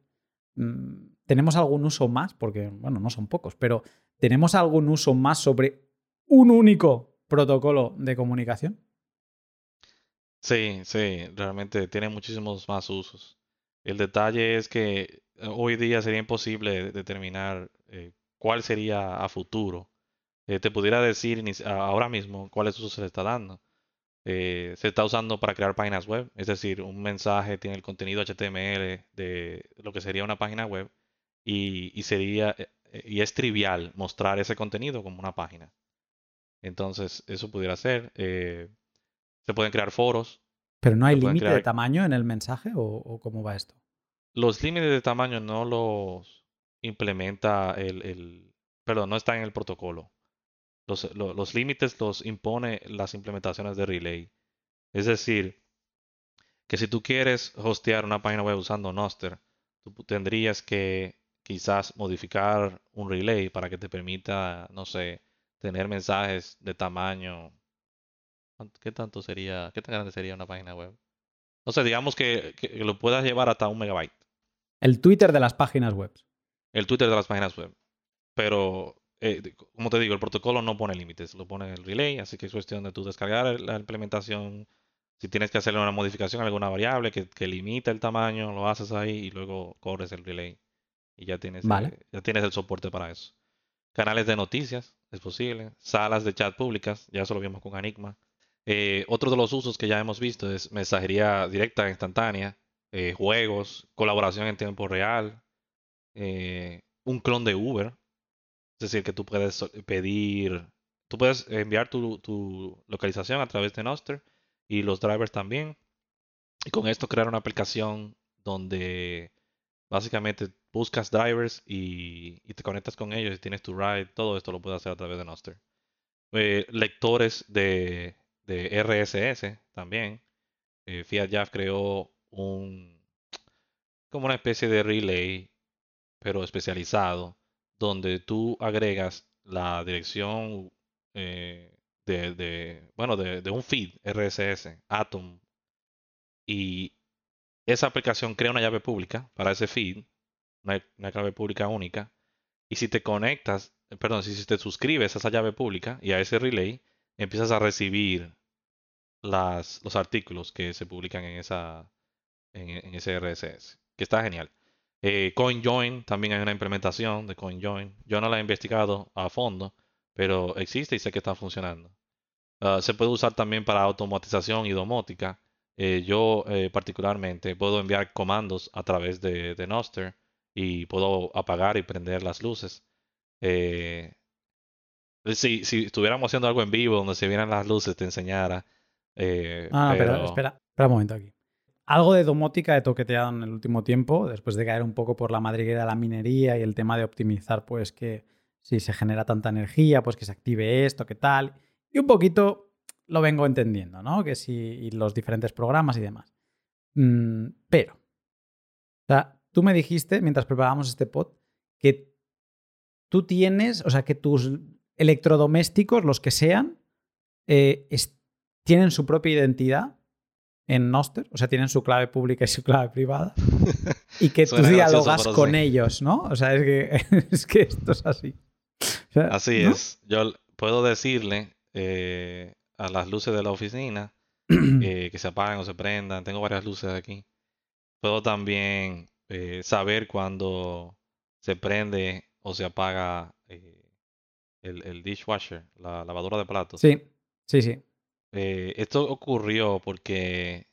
S2: Mm, ¿Tenemos algún uso más? Porque, bueno, no son pocos, pero ¿tenemos algún uso más sobre un único protocolo de comunicación?
S3: Sí, sí, realmente tiene muchísimos más usos. El detalle es que hoy día sería imposible determinar eh, cuál sería a futuro. Eh, te pudiera decir ahora mismo cuáles usos se le está dando. se está usando para crear páginas web, es decir, un mensaje tiene el contenido HTML de lo que sería una página web y, sería, eh, y es trivial mostrar ese contenido como una página. Entonces, eso pudiera ser. Eh, se pueden crear foros.
S2: ¿Pero no hay límite de tamaño en el mensaje o, cómo va esto?
S3: Los límites de tamaño no los implementa el, el perdón, no está en el protocolo. Los, los límites los impone las implementaciones de Relay. Es decir, que si tú quieres hostear una página web usando Noster, tú tendrías que quizás modificar un relay para que te permita, no sé, tener mensajes de tamaño. ¿Qué tanto sería, qué tan grande sería una página web? No sé, digamos que, lo puedas llevar hasta un megabyte.
S2: El Twitter de las páginas web.
S3: El Twitter de las páginas web. Pero, eh, como te digo, el protocolo no pone límites, lo pone el relay, así que es cuestión de tú descargar la implementación. Si tienes que hacerle una modificación a alguna variable que, que limita el tamaño, lo haces ahí y luego corres el relay y ya tienes, eh, ya tienes el soporte para eso. Canales de noticias, es posible. Salas de chat públicas, ya eso lo vimos con Enigma. Eh, otro de los usos que ya hemos visto es mensajería directa, instantánea, eh, juegos, colaboración en tiempo real, un clon de Uber. Es decir, que tú puedes pedir, tú puedes enviar tu, tu localización a través de Noster y los drivers también. Y con esto crear una aplicación donde básicamente buscas drivers y, te conectas con ellos y tienes tu ride. Todo esto lo puedes hacer a través de Noster. Eh, lectores de, de, RSS también. Eh, Fiat Jazz creó un como una especie de relay, pero especializado, donde tú agregas la dirección eh, de, bueno, de, un feed RSS, Atom, y esa aplicación crea una llave pública para ese feed, una, una clave pública única, y si te conectas, perdón, si te suscribes a esa llave pública y a ese relay, empiezas a recibir las, los artículos que se publican en, esa, en ese RSS que está genial. Eh, CoinJoin, también hay una implementación de CoinJoin. Yo no la he investigado a fondo, pero existe y sé que está funcionando. Ah, se puede usar también para automatización y domótica. Eh, yo eh, particularmente puedo enviar comandos a través de, de, Noster y puedo apagar y prender las luces. si, si estuviéramos haciendo algo en vivo donde se vieran las luces, te enseñara.
S2: ah, pero... espera, espera un momento aquí algo de domótica he toqueteado en el último tiempo, después de caer un poco por la madriguera de la minería y el tema de optimizar, pues que si se genera tanta energía, pues que se active esto, qué tal. Y un poquito lo vengo entendiendo, ¿no? Que si los diferentes programas y demás. Mm, pero, o sea, tú me dijiste mientras preparábamos este pod que tú tienes, o sea, que tus electrodomésticos, los que sean, eh, tienen su propia identidad en Noster, o sea, tienen su clave pública y su clave privada, y que tú dialogas con ellos, ¿no? O sea, es que, es que esto es así.
S3: así es. Yo puedo decirle eh, a las luces de la oficina eh, que se apaguen o se prendan. Tengo varias luces aquí. Puedo también eh, saber cuando se prende o se apaga el, el dishwasher, la lavadora de platos.
S2: Sí, sí, sí.
S3: Eh, esto ocurrió porque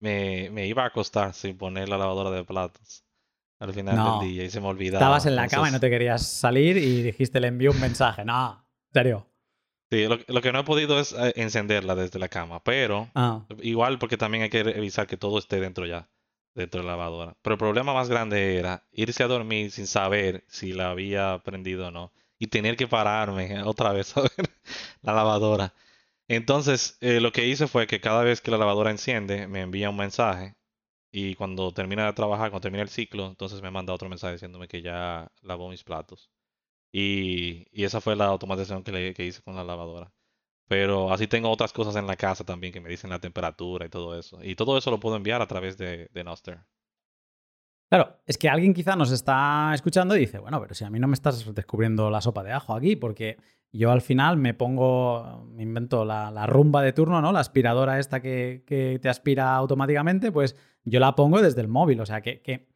S3: me, me, iba a acostar sin poner la lavadora de platos al final del día y se me olvidaba.
S2: Estabas en la cama y no te querías salir y dijiste, le envío un mensaje. No, en serio.
S3: Sí, lo, que no he podido es eh, encenderla desde la cama, pero ah. igual porque también hay que revisar que todo esté dentro ya, dentro de la lavadora. Pero el problema más grande era irse a dormir sin saber si la había prendido o no y tener que pararme otra vez a ver la lavadora. Entonces, eh, lo que hice fue que cada vez que la lavadora enciende, me envía un mensaje. Y cuando termina de trabajar, cuando termina el ciclo, entonces me manda otro mensaje diciéndome que ya lavó mis platos. Y, esa fue la automatización que, hice con la lavadora. Pero así tengo otras cosas en la casa también que me dicen la temperatura y todo eso. Y todo eso lo puedo enviar a través de, de.
S2: Claro, es que alguien quizá nos está escuchando y dice, bueno, pero si a mí no me estás descubriendo la sopa de ajo aquí, porque yo al final me pongo, me invento la, rumba de turno, ¿no? La aspiradora esta que, te aspira automáticamente, pues yo la pongo desde el móvil, o sea, que, que,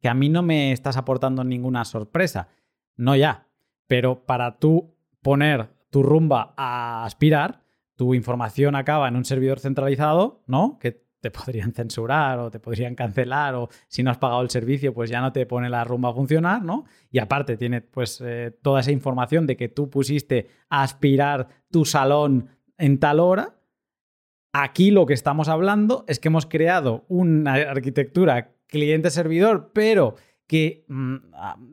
S2: que a mí no me estás aportando ninguna sorpresa, no ya, pero para tú poner tu rumba a aspirar, tu información acaba en un servidor centralizado, ¿no? Que te podrían censurar o te podrían cancelar o si no has pagado el servicio pues ya no te pone la rumba a funcionar, ¿no? Y aparte tiene pues eh, toda esa información de que tú pusiste a aspirar tu salón en tal hora. Aquí lo que estamos hablando es que hemos creado una arquitectura cliente-servidor, pero que mm,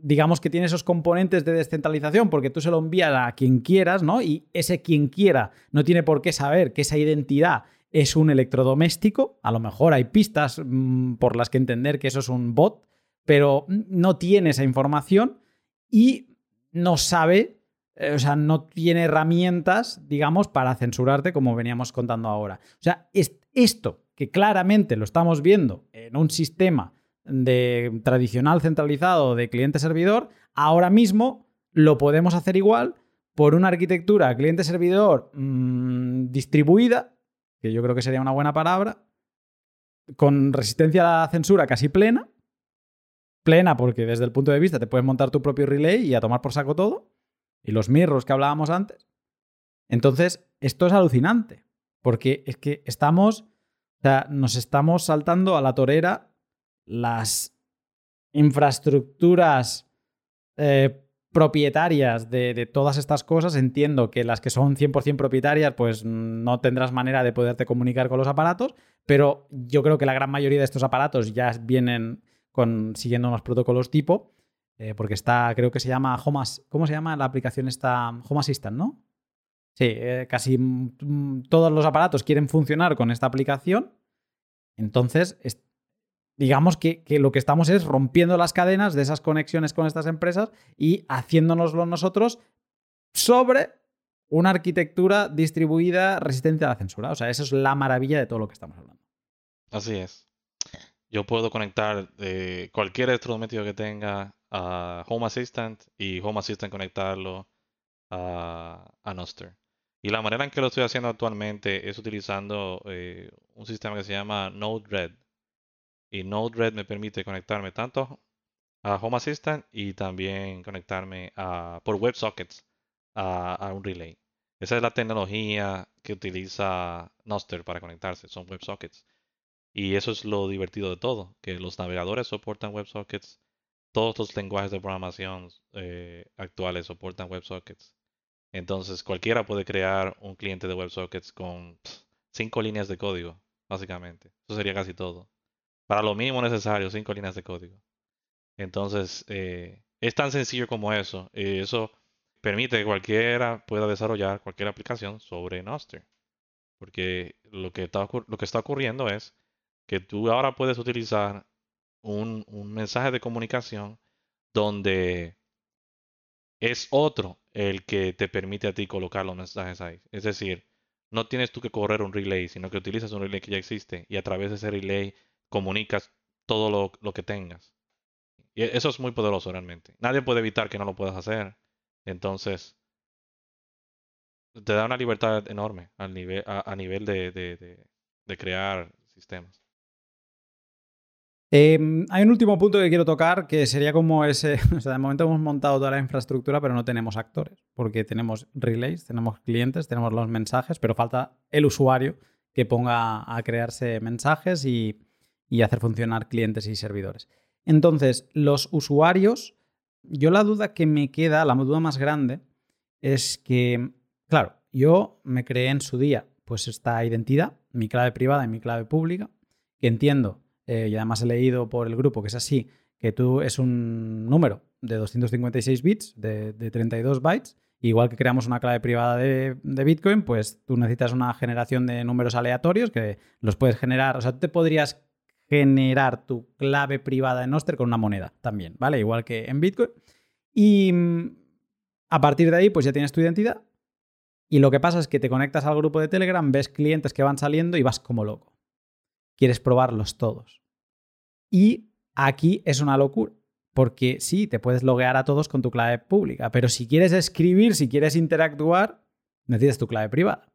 S2: digamos que tiene esos componentes de descentralización porque tú se lo envías a quien quieras, ¿no? Y ese quien quiera no tiene por qué saber que esa identidad es un electrodoméstico, a lo mejor hay pistas mm, por las que entender que eso es un bot, pero no tiene esa información y no sabe, eh, o sea, no tiene herramientas, digamos, para censurarte como veníamos contando ahora. O sea, es esto que claramente lo estamos viendo en un sistema de tradicional centralizado de cliente-servidor, ahora mismo lo podemos hacer igual por una arquitectura cliente-servidor mm, distribuida que yo creo que sería una buena palabra, con resistencia a la censura casi plena, plena porque desde el punto de vista te puedes montar tu propio relay y a tomar por saco todo, y los mirros que hablábamos antes. Entonces, esto es alucinante, porque es que estamos, o sea, nos estamos saltando a la torera las infraestructuras eh, propietarias de, todas estas cosas, entiendo que las que son 100% propietarias, pues no tendrás manera de poderte comunicar con los aparatos, pero yo creo que la gran mayoría de estos aparatos ya vienen con, siguiendo unos protocolos tipo, eh, porque está, creo que se llama Home, ¿cómo se llama la aplicación? Está Home Assistant, ¿no? Sí, eh, casi todos los aparatos quieren funcionar con esta aplicación. Entonces, digamos que, lo que estamos es rompiendo las cadenas de esas conexiones con estas empresas y haciéndonoslo nosotros sobre una arquitectura distribuida resistente a la censura. O sea, esa es la maravilla de todo lo que estamos hablando.
S3: Así es. Yo puedo conectar de cualquier electrodoméstico que tenga a Home Assistant y Home Assistant conectarlo a, a Noster. Y la manera en que lo estoy haciendo actualmente es utilizando eh, un sistema que se llama Node-RED y Node-RED me permite conectarme tanto a Home Assistant y también conectarme por WebSockets a, un relay. Esa es la tecnología que utiliza Noster para conectarse, son WebSockets. Y eso es lo divertido de todo, que los navegadores soportan WebSockets, todos los lenguajes de programación eh, actuales soportan WebSockets. Entonces cualquiera puede crear un cliente de WebSockets con cinco líneas de código, básicamente. Eso sería casi todo para lo mínimo necesario, cinco líneas de código. Entonces, eh, es tan sencillo como eso. Eso permite que cualquiera pueda desarrollar cualquier aplicación sobre Noster. Porque lo que está, lo que está ocurriendo es que tú ahora puedes utilizar un, un mensaje de comunicación donde es otro el que te permite a ti colocar los mensajes ahí. Es decir, no tienes tú que correr un relay, sino que utilizas un relay que ya existe y a través de ese relay comunicas todo lo, que tengas. Y eso es muy poderoso realmente. Nadie puede evitar que no lo puedas hacer. Entonces, te da una libertad enorme al nivel, a, nivel de, de, crear sistemas.
S2: Em, hay un último punto que quiero tocar que sería como ese, o sea, de momento hemos montado toda la infraestructura, pero no tenemos actores, porque tenemos relays, tenemos clientes, tenemos los mensajes, pero falta el usuario que ponga a crearse mensajes y, y hacer funcionar clientes y servidores. Entonces, los usuarios, yo la duda que me queda, la duda más grande, es que, claro, yo me creé en su día pues esta identidad, mi clave privada y mi clave pública, que entiendo, eh, y además he leído por el grupo que es así, que tú es un número de 256 bits, de, 32 bytes, igual que creamos una clave privada de, de, Bitcoin, pues tú necesitas una generación de números aleatorios que los puedes generar, o sea, tú te podrías generar tu clave privada en Noster con una moneda también, ¿vale? Igual que en Bitcoin. Y mm, a partir de ahí, pues ya tienes tu identidad. Y lo que pasa es que te conectas al grupo de Telegram, ves clientes que van saliendo y vas como loco. Quieres probarlos todos. Y aquí es una locura. Porque sí, te puedes loguear a todos con tu clave pública, pero si quieres escribir, si quieres interactuar, necesitas tu clave privada.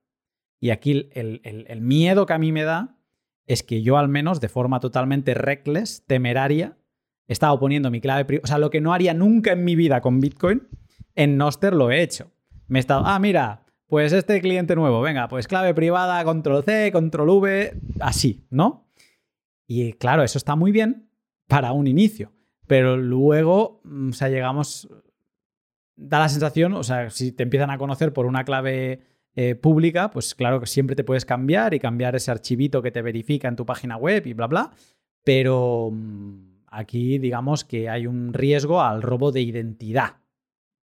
S2: Y aquí el, el miedo que a mí me da es que yo al menos de forma totalmente reckless, temeraria, he estado poniendo mi clave privada. O sea, lo que no haría nunca en mi vida con Bitcoin, en Noster lo he hecho. Me he estado, ah, mira, pues este cliente nuevo, venga, pues clave privada, control C, control V, así, ¿no? Y claro, eso está muy bien para un inicio, pero luego, mm, o sea, llegamos, da la sensación, o sea, si te empiezan a conocer por una clave eh, pública, pues claro que siempre te puedes cambiar y cambiar ese archivito que te verifica en tu página web y bla, bla. Pero mm, aquí digamos que hay un riesgo al robo de identidad.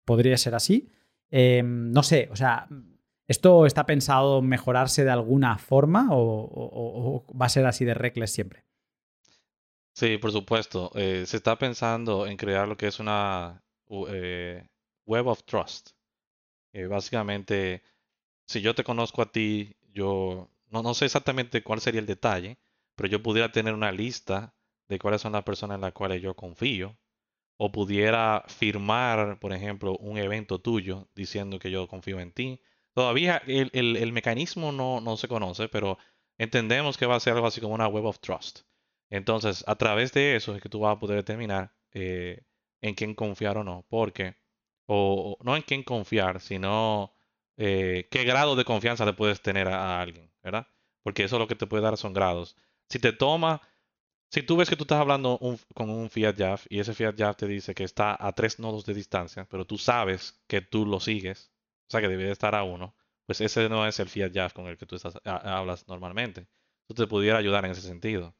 S2: Podría ser así. Em, no sé, o sea, ¿esto está pensado mejorarse de alguna forma o, va a ser así de reckless siempre?
S3: Sí, por supuesto. Eh, se está pensando en crear lo que es una eh, Web of Trust. básicamente si yo te conozco a ti, yo no, no sé exactamente cuál sería el detalle, pero yo pudiera tener una lista de cuáles son las personas en las cuales yo confío, o pudiera firmar, por ejemplo, un evento tuyo diciendo que yo confío en ti. Todavía el, el, mecanismo no, no, se conoce, pero entendemos que va a ser algo así como una web of trust. Entonces, a través de eso es que tú vas a poder determinar eh, en quién confiar o no, porque, o no en quién confiar, sino eh, qué grado de confianza le puedes tener a, alguien, ¿verdad? Porque eso lo que te puede dar son grados. Si te toma Si tú ves que tú estás hablando con un Fiat Jaff y ese Fiat Jaff te dice que está a tres nodos de distancia, pero tú sabes que tú lo sigues, o sea que debe de estar a uno, pues ese no es el Fiat Jaff con el que tú estás, hablas normalmente. Eso te pudiera ayudar en ese sentido.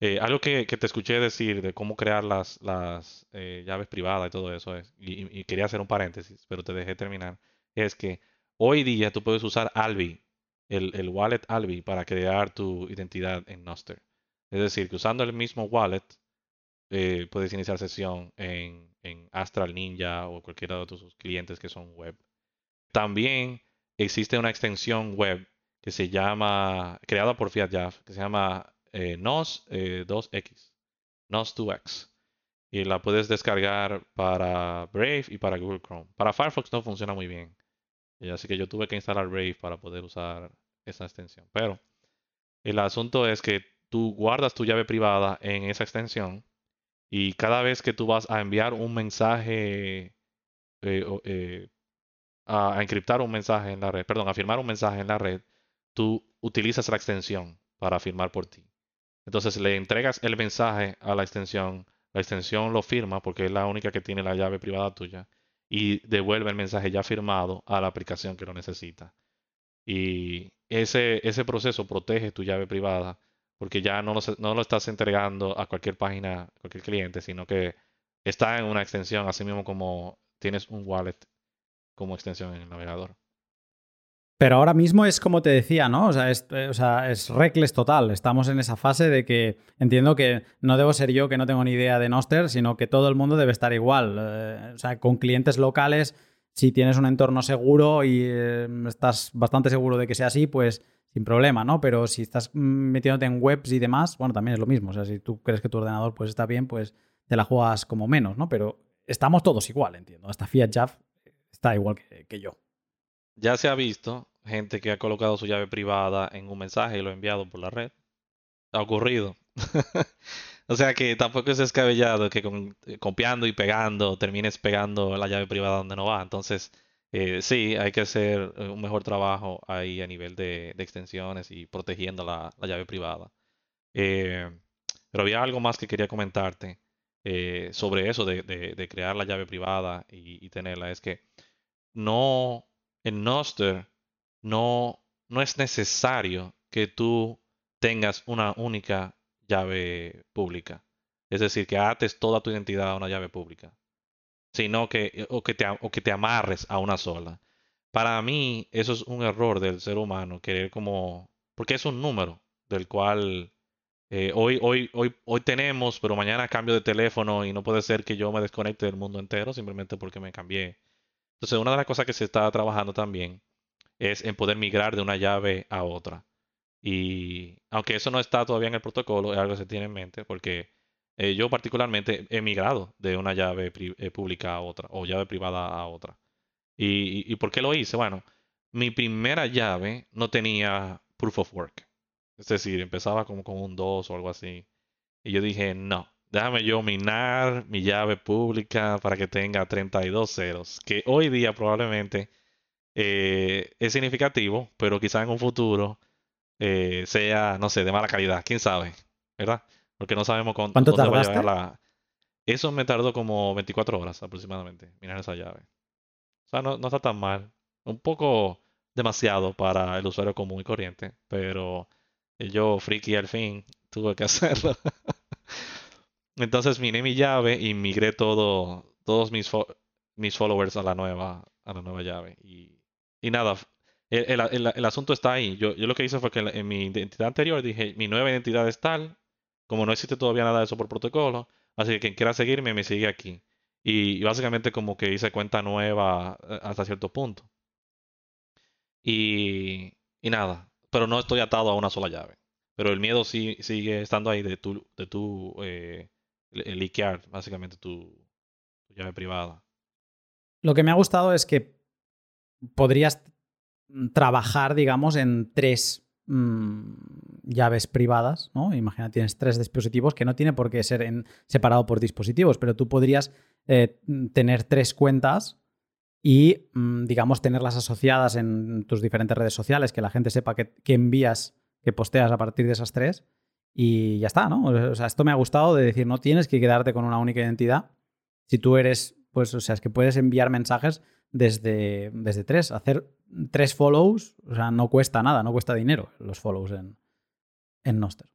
S3: Eh, algo que, te escuché decir de cómo crear las, las eh, llaves privadas y todo eso, es, y, quería hacer un paréntesis, pero te dejé terminar, es que hoy día tú puedes usar Albi, el, wallet Albi, para crear tu identidad en Noster. Es decir, que usando el mismo wallet, eh, puedes iniciar sesión en, Astral Ninja o cualquiera de tus clientes que son web. También existe una extensión web que se llama, creada por FiatJav, que se llama eh, NOS 2X, eh, NOS 2X. Y la puedes descargar para Brave y para Google Chrome. Para Firefox no funciona muy bien. Y así que yo tuve que instalar Brave para poder usar esa extensión. Pero el asunto es que tú guardas tu llave privada en esa extensión y cada vez que tú vas a enviar un mensaje, eh, a, encriptar un mensaje en la red, perdón, a firmar un mensaje en la red, tú utilizas la extensión para firmar por ti. Entonces le entregas el mensaje a la extensión, la extensión lo firma porque es la única que tiene la llave privada tuya y devuelve el mensaje ya firmado a la aplicación que lo necesita. Y ese, ese proceso protege tu llave privada porque ya no lo, no lo estás entregando a cualquier página, cualquier cliente, sino que está en una extensión, así mismo como tienes un wallet como extensión en el navegador.
S2: Pero ahora mismo es como te decía, ¿no? O sea, es, eh, o sea, es reckless total. Estamos en esa fase de que entiendo que no debo ser yo que no tengo ni idea de Noster, sino que todo el mundo debe estar igual. Eh, o sea, con clientes locales, si tienes un entorno seguro y eh, estás bastante seguro de que sea así, pues sin problema, ¿no? Pero si estás metiéndote en webs y demás, bueno, también es lo mismo. O sea, si tú crees que tu ordenador pues está bien, pues te la juegas como menos, ¿no? Pero estamos todos igual, entiendo. Hasta Fiat Jaff está igual que, yo.
S3: Ya se ha visto gente que ha colocado su llave privada en un mensaje y lo ha enviado por la red. Ha ocurrido. o sea que tampoco es descabellado que eh, copiando y pegando termines pegando la llave privada donde no va. Entonces, eh, sí, hay que hacer eh, un mejor trabajo ahí a nivel de, extensiones y protegiendo la, llave privada. Pero había algo más que quería comentarte sobre eso de, crear la llave privada y, tenerla. Es que no, en Noster no, no es necesario que tú tengas una única llave pública. Es decir, que ates toda tu identidad a una llave pública sino que eh, o que, te, o que te amarres a una sola. Para mí, eso es un error del ser humano, querer como, porque es un número del cual eh, hoy, hoy, hoy, hoy tenemos, pero mañana cambio de teléfono y no puede ser que yo me desconecte del mundo entero simplemente porque me cambié. Entonces, una de las cosas que se está trabajando también es en poder migrar de una llave a otra. Y aunque eso no está todavía en el protocolo, es algo que se tiene en mente porque eh, yo particularmente he migrado de una llave eh, pública a otra o llave privada a otra. ¿Y, por qué lo hice? Bueno, mi primera llave no tenía proof of work. Es decir, empezaba como con un 2 o algo así. Y yo dije, no, déjame yo minar mi llave pública para que tenga 32 ceros. Que hoy día probablemente eh, es significativo, pero quizá en un futuro sea, no sé, de mala calidad. ¿Quién sabe? ¿Verdad? Porque no sabemos
S2: cuánto, ¿Cuánto? Va a la...
S3: Eso me tardó como 24 horas aproximadamente, mirar esa llave. O sea, no, está tan mal. Un poco demasiado para el usuario común y corriente, pero yo, friki al fin, tuve que hacerlo. Entonces miné mi llave y migré todo, todos mis, mis followers a la nueva, a la nueva llave. Y, y nada, el, el, el, asunto está ahí. Yo, yo lo que hice fue que en mi identidad anterior dije, mi nueva identidad es tal, como no existe todavía nada de eso por protocolo, así que quien quiera seguirme me sigue aquí. Y, básicamente como que hice cuenta nueva eh, hasta cierto punto. Y, y nada, pero no estoy atado a una sola llave. Pero el miedo sí, sigue estando ahí de tu, de eh, liquear básicamente tu, llave privada.
S2: Lo que me ha gustado es que podrías trabajar, digamos, en tres mm, llaves privadas, ¿no? Imagina, tienes tres dispositivos que no tiene por qué ser en, separado por dispositivos, pero tú podrías eh, tener tres cuentas y, mm, digamos, tenerlas asociadas en tus diferentes redes sociales, que la gente sepa que, envías, que posteas a partir de esas tres y ya está, ¿no? O sea, esto me ha gustado de decir, no tienes que quedarte con una única identidad. Si tú eres, pues, o sea, es que puedes enviar mensajes desde, desde tres. Hacer tres follows, o sea, no cuesta nada, no cuesta dinero los follows en, en Noster.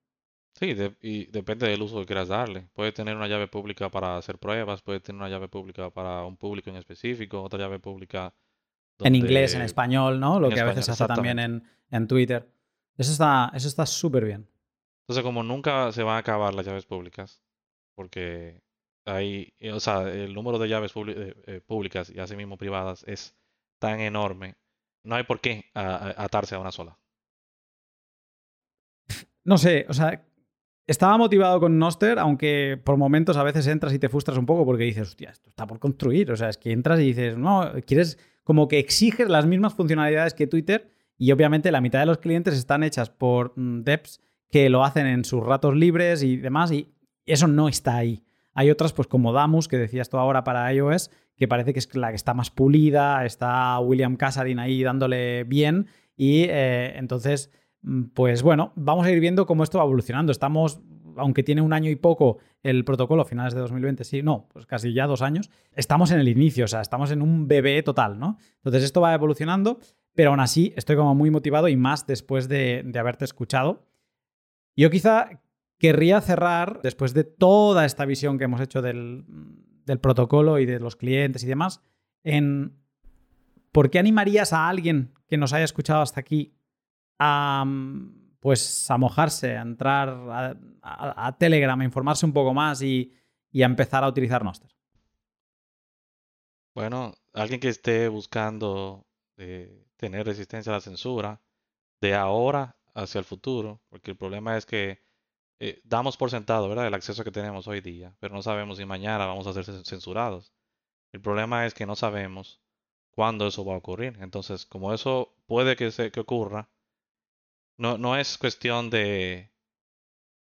S3: Sí, y depende del uso que quieras darle. Puedes tener una llave pública para hacer pruebas, puedes tener una llave pública para un público en específico, otra llave pública.
S2: En inglés, en español, ¿no? Lo que a veces hace también en, en Twitter. Eso está eso está súper bien.
S3: Entonces, como nunca se van a acabar las llaves públicas, porque hay, o sea, el número de llaves eh, eh, públicas y asimismo privadas es tan enorme, no hay por qué atarse a una sola.
S2: No sé, o sea, estaba motivado con Noster, aunque por momentos a veces entras y te frustras un poco porque dices, hostia, esto está por construir. O sea, es que entras y dices, no, quieres como que exiges las mismas funcionalidades que Twitter y obviamente la mitad de los clientes están hechas por mm, devs que lo hacen en sus ratos libres y demás y eso no está ahí. Hay otras, pues como Damus, que decías tú ahora para iOS, que parece que es la que está más pulida, está William Casarin ahí dándole bien y eh, entonces Mm, pues bueno, vamos a ir viendo cómo esto va evolucionando. Estamos, aunque tiene un año y poco el protocolo, finales de 2020, sí, no, pues casi ya dos años, estamos en el inicio, o sea, estamos en un bebé total, ¿no? Entonces esto va evolucionando, pero aún así estoy como muy motivado y más después de, haberte escuchado. Yo quizá querría cerrar, después de toda esta visión que hemos hecho del, del protocolo y de los clientes y demás, en por qué animarías a alguien que nos haya escuchado hasta aquí a, pues, a mojarse, a entrar a, Telegram, a informarse un poco más y, a empezar a utilizar Noster?
S3: Bueno, alguien que esté buscando eh, tener resistencia a la censura de ahora hacia el futuro, porque el problema es que eh, damos por sentado, ¿verdad?, el acceso que tenemos hoy día, pero no sabemos si mañana vamos a ser censurados. El problema es que no sabemos cuándo eso va a ocurrir. Entonces, como eso puede que, se, que ocurra, no, no es cuestión de,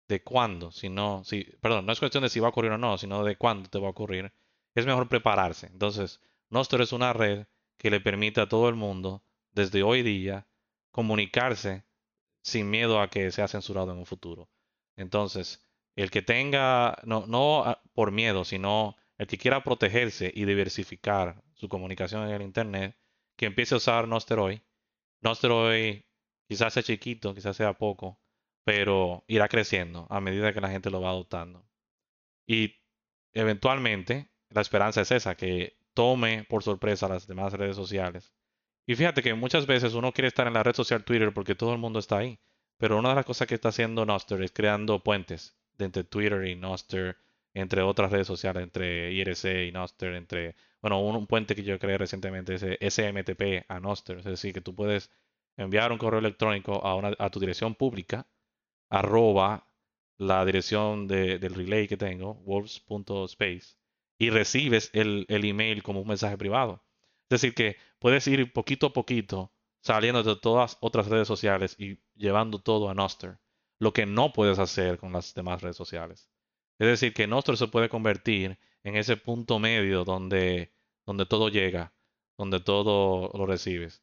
S3: de cuándo, sino, si, perdón, no es cuestión de si va a ocurrir o no, sino de cuándo te va a ocurrir. Es mejor prepararse. Entonces, Nostr es una red que le permite a todo el mundo, desde hoy día, comunicarse sin miedo a que sea censurado en un futuro. Entonces, el que tenga, no, no por miedo, sino el que quiera protegerse y diversificar su comunicación en el Internet, que empiece a usar. Nostr hoy Quizás sea chiquito, quizás sea poco, pero irá creciendo a medida que la gente lo va adoptando. Y eventualmente, la esperanza es esa, que tome por sorpresa las demás redes sociales. Y fíjate que muchas veces uno quiere estar en la red social Twitter porque todo el mundo está ahí. Pero una de las cosas que está haciendo Noster es creando puentes entre Twitter y Noster, entre otras redes sociales, entre IRC y Noster, entre, bueno, un, puente que yo creé recientemente es SMTP a Noster. Es decir, que tú puedes enviar un correo electrónico a, una, a tu dirección pública, arroba la dirección de, del relay que tengo, wolves.space, y recibes el email como un mensaje privado. Es decir, que puedes ir poquito a poquito saliendo de todas otras redes sociales y llevando todo a Noster, lo que no puedes hacer con las demás redes sociales. Es decir, que Noster se puede convertir en ese punto medio donde, donde todo llega, donde todo lo recibes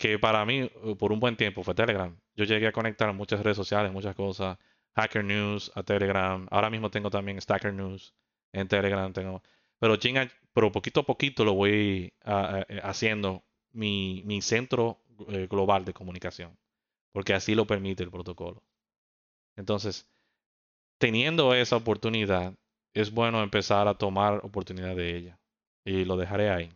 S3: que para mí uh, por un buen tiempo fue Telegram. Yo llegué a conectar muchas redes sociales, muchas cosas, Hacker News a Telegram. Ahora mismo tengo también Stacker News en Telegram. Tengo, pero, pero poquito a poquito lo voy eh, haciendo mi, mi centro eh, global de comunicación, porque así lo permite el protocolo. Entonces, teniendo esa oportunidad, es bueno empezar a tomar oportunidad de ella. Y lo dejaré ahí.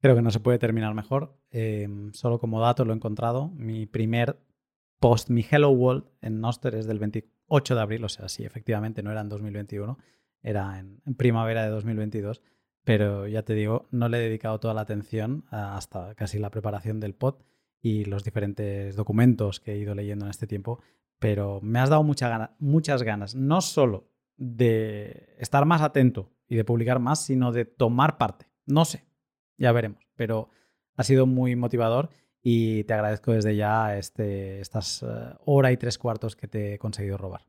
S2: Creo que no se puede terminar mejor. Em, solo como dato lo he encontrado. Mi primer post, mi Hello World en Noster es del 28 de abril, o sea, sí, efectivamente no era en 2021, era en, primavera de 2022. Pero ya te digo, no le he dedicado toda la atención hasta casi la preparación del pod y los diferentes documentos que he ido leyendo en este tiempo. Pero me has dado muchas ganas, no solo de estar más atento y de publicar más, sino de tomar parte. No sé, ya veremos. Pero ha sido muy motivador y te agradezco desde ya este, estas eh, hora y tres cuartos que te he conseguido robar.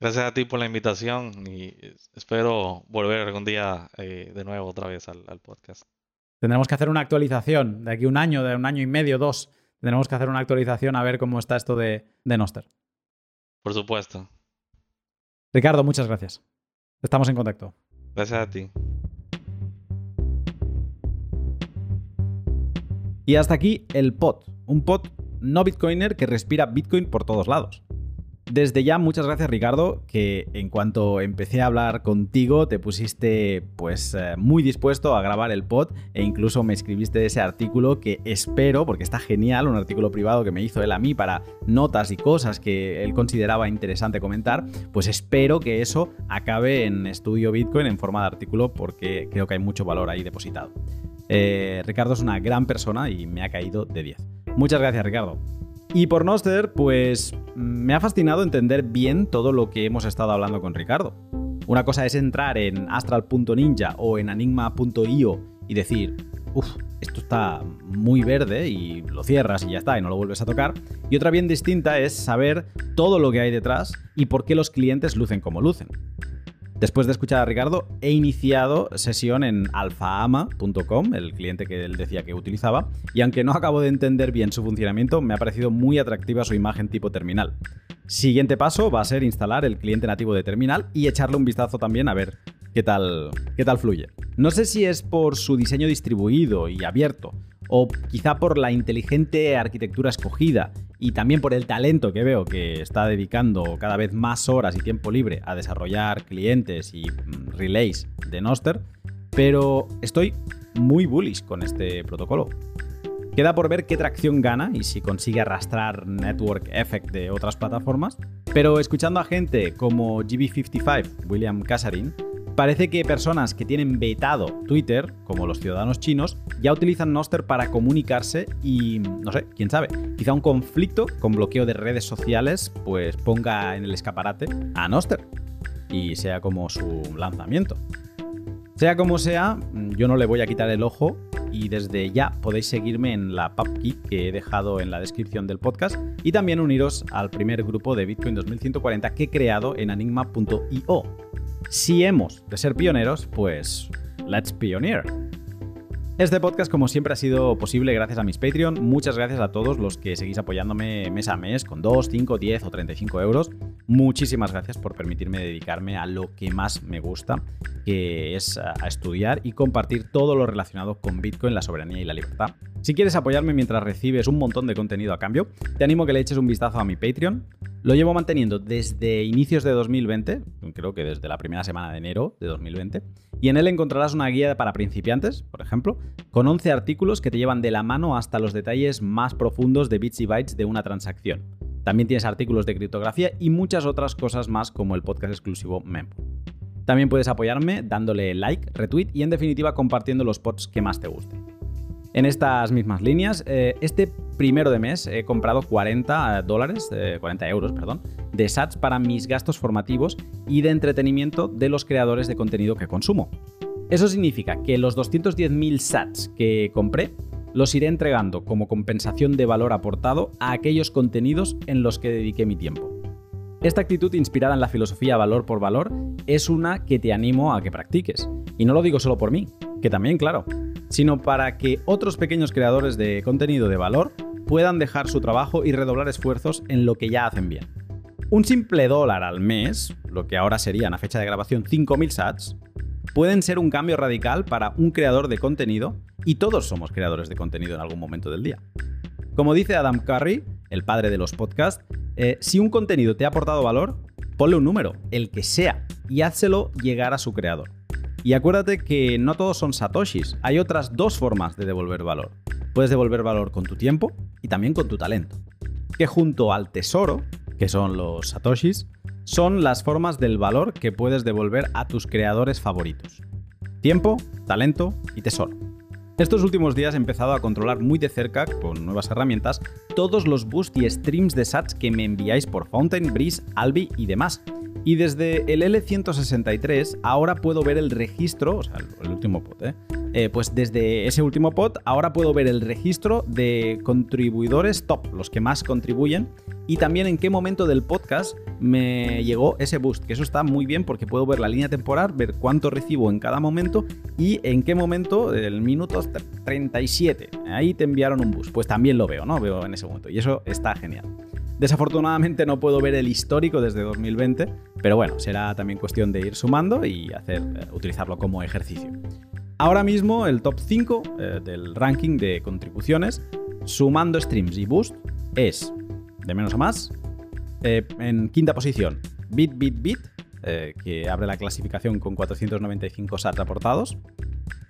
S3: Gracias a ti por la invitación y espero volver algún día eh, de nuevo otra vez al, podcast.
S2: Tendremos que hacer una actualización de aquí un año, de un año y medio, dos.
S4: tenemos que hacer una actualización a ver cómo está esto de, de Noster.
S3: Por supuesto.
S4: Ricardo, muchas gracias. Estamos en contacto.
S3: Gracias a ti.
S2: Y hasta aquí el pod, un pod no bitcoiner que respira bitcoin por todos lados. Desde ya, muchas gracias Ricardo, que en cuanto empecé a hablar contigo te pusiste pues eh, muy dispuesto a grabar el pod e incluso me escribiste ese artículo que espero, porque está genial, un artículo privado que me hizo él a mí para notas y cosas que él consideraba interesante comentar, pues espero que eso acabe en Estudio Bitcoin en forma de artículo porque creo que hay mucho valor ahí depositado. Eh, Ricardo es una gran persona y me ha caído de 10. Muchas gracias Ricardo. Y por Noster, pues me ha fascinado entender bien todo lo que hemos estado hablando con Ricardo. Una cosa es entrar en astral.ninja o en enigma.io y decir, uff, esto está muy verde y lo cierras y ya está y no lo vuelves a tocar. Y otra bien distinta es saber todo lo que hay detrás y por qué los clientes lucen como lucen. Después de escuchar a Ricardo, he iniciado sesión en alfaama.com, el cliente que él decía que utilizaba, y aunque no acabo de entender bien su funcionamiento, me ha parecido muy atractiva su imagen tipo terminal. Siguiente paso va a ser instalar el cliente nativo de terminal y echarle un vistazo también a ver qué tal, qué tal fluye. No sé si es por su diseño distribuido y abierto, o quizá por la inteligente arquitectura escogida y también por el talento que veo que está dedicando cada vez más horas y tiempo libre a desarrollar clientes y mm, relays de Noster, pero estoy muy bullish con este protocolo. Queda por ver qué tracción gana y si consigue arrastrar Network Effect de otras plataformas, pero escuchando a gente como GB55, William Casarin, Parece que personas que tienen vetado Twitter, como los ciudadanos chinos, ya utilizan Noster para comunicarse y, no sé, quién sabe, quizá un conflicto con bloqueo de redes sociales pues ponga en el escaparate a Noster y sea como su lanzamiento. Sea como sea, yo no le voy a quitar el ojo y desde ya podéis seguirme en la PubKey que he dejado en la descripción del podcast. Y también uniros al primer grupo de Bitcoin 2140 que he creado en enigma.io si hemos de ser pioneros, pues let's pioneer. Este podcast, como siempre, ha sido posible gracias a mis Patreon. Muchas gracias a todos los que seguís apoyándome mes a mes con 2, 5, 10 o 35 euros. Muchísimas gracias por permitirme dedicarme a lo que más me gusta, que es a estudiar y compartir todo lo relacionado con Bitcoin, la soberanía y la libertad. Si quieres apoyarme mientras recibes un montón de contenido a cambio, te animo a que le eches un vistazo a mi Patreon. Lo llevo manteniendo desde inicios de 2020, creo que desde la primera semana de enero de 2020, y en él encontrarás una guía para principiantes, por ejemplo, con 11 artículos que te llevan de la mano hasta los detalles más profundos de bits y bytes de una transacción. También tienes artículos de criptografía y muchas otras cosas más como el podcast exclusivo Mempo. También puedes apoyarme dándole like, retweet y en definitiva compartiendo los pods que más te gusten. En estas mismas líneas, eh, este primero de mes he comprado 40 dólares, 40 eh, euros, perdón, de sats para mis gastos formativos y de entretenimiento de los creadores de contenido que consumo. Eso significa que los 210.000 sats que compré los iré entregando como compensación de valor aportado a aquellos contenidos en los que dediqué mi tiempo. Esta actitud inspirada en la filosofía valor por valor es una que te animo a que practiques. Y no lo digo solo por mí, que también, claro, sino para que otros pequeños creadores de contenido de valor puedan dejar su trabajo y redoblar esfuerzos en lo que ya hacen bien. Un simple dólar al mes, lo que ahora serían a fecha de grabación 5.000 sats, pueden ser un cambio radical para un creador de contenido y todos somos creadores de contenido en algún momento del día. Como dice Adam Curry, el padre de los podcasts, eh, si un contenido te ha aportado valor, ponle un número, el que sea, y házselo llegar a su creador. Y acuérdate que no todos son satoshis, hay otras dos formas de devolver valor. Puedes devolver valor con tu tiempo y también con tu talento. Que junto al tesoro, que son los satoshis, son las formas del valor que puedes devolver a tus creadores favoritos. Tiempo, talento y tesoro. Estos últimos días he empezado a controlar muy de cerca, con nuevas herramientas, todos los boosts y streams de sats que me enviáis por Fountain, Breeze, Albi y demás. Y desde el L163 ahora puedo ver el registro, o sea, el último pod, ¿eh? ¿Eh? pues desde ese último pod ahora puedo ver el registro de contribuidores top, los que más contribuyen, y también en qué momento del podcast me llegó ese boost, que eso está muy bien porque puedo ver la línea temporal, ver cuánto recibo en cada momento y en qué momento, el minuto 37, ahí te enviaron un boost. Pues también lo veo, ¿no? Veo en ese momento y eso está genial. Desafortunadamente no puedo ver el histórico desde 2020, pero bueno, será también cuestión de ir sumando y hacer, eh, utilizarlo como ejercicio. Ahora mismo el top 5 eh, del ranking de contribuciones, sumando streams y boost, es, de menos a más, eh, en quinta posición, Bit Bit Bit, que abre la clasificación con 495 sats aportados.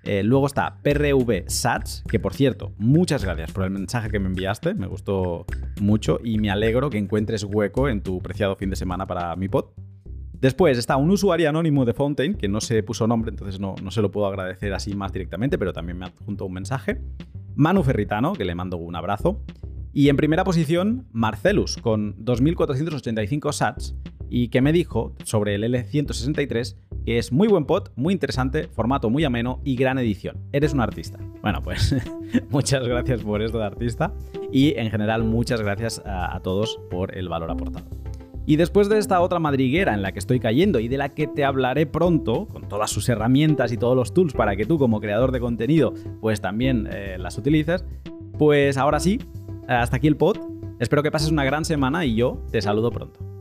S2: Eh, luego está PRV Sats, que por cierto, muchas gracias por el mensaje que me enviaste, me gustó mucho y me alegro que encuentres hueco en tu preciado fin de semana para mi pod. Después está un usuario anónimo de Fountain, que no se puso nombre, entonces no, no se lo puedo agradecer así más directamente, pero también me adjuntó un mensaje. Manu Ferritano, que le mando un abrazo. Y en primera posición, Marcelus, con 2.485 sats, y que me dijo sobre el L163 que es muy buen pod, muy interesante, formato muy ameno y gran edición. Eres un artista. Bueno, pues muchas gracias por esto de artista y en general muchas gracias a, a todos por el valor aportado. Y después de esta otra madriguera en la que estoy cayendo y de la que te hablaré pronto, con todas sus herramientas y todos los tools para que tú como creador de contenido pues también eh, las utilices, pues ahora sí, hasta aquí el pod. Espero que pases una gran semana y yo te saludo pronto.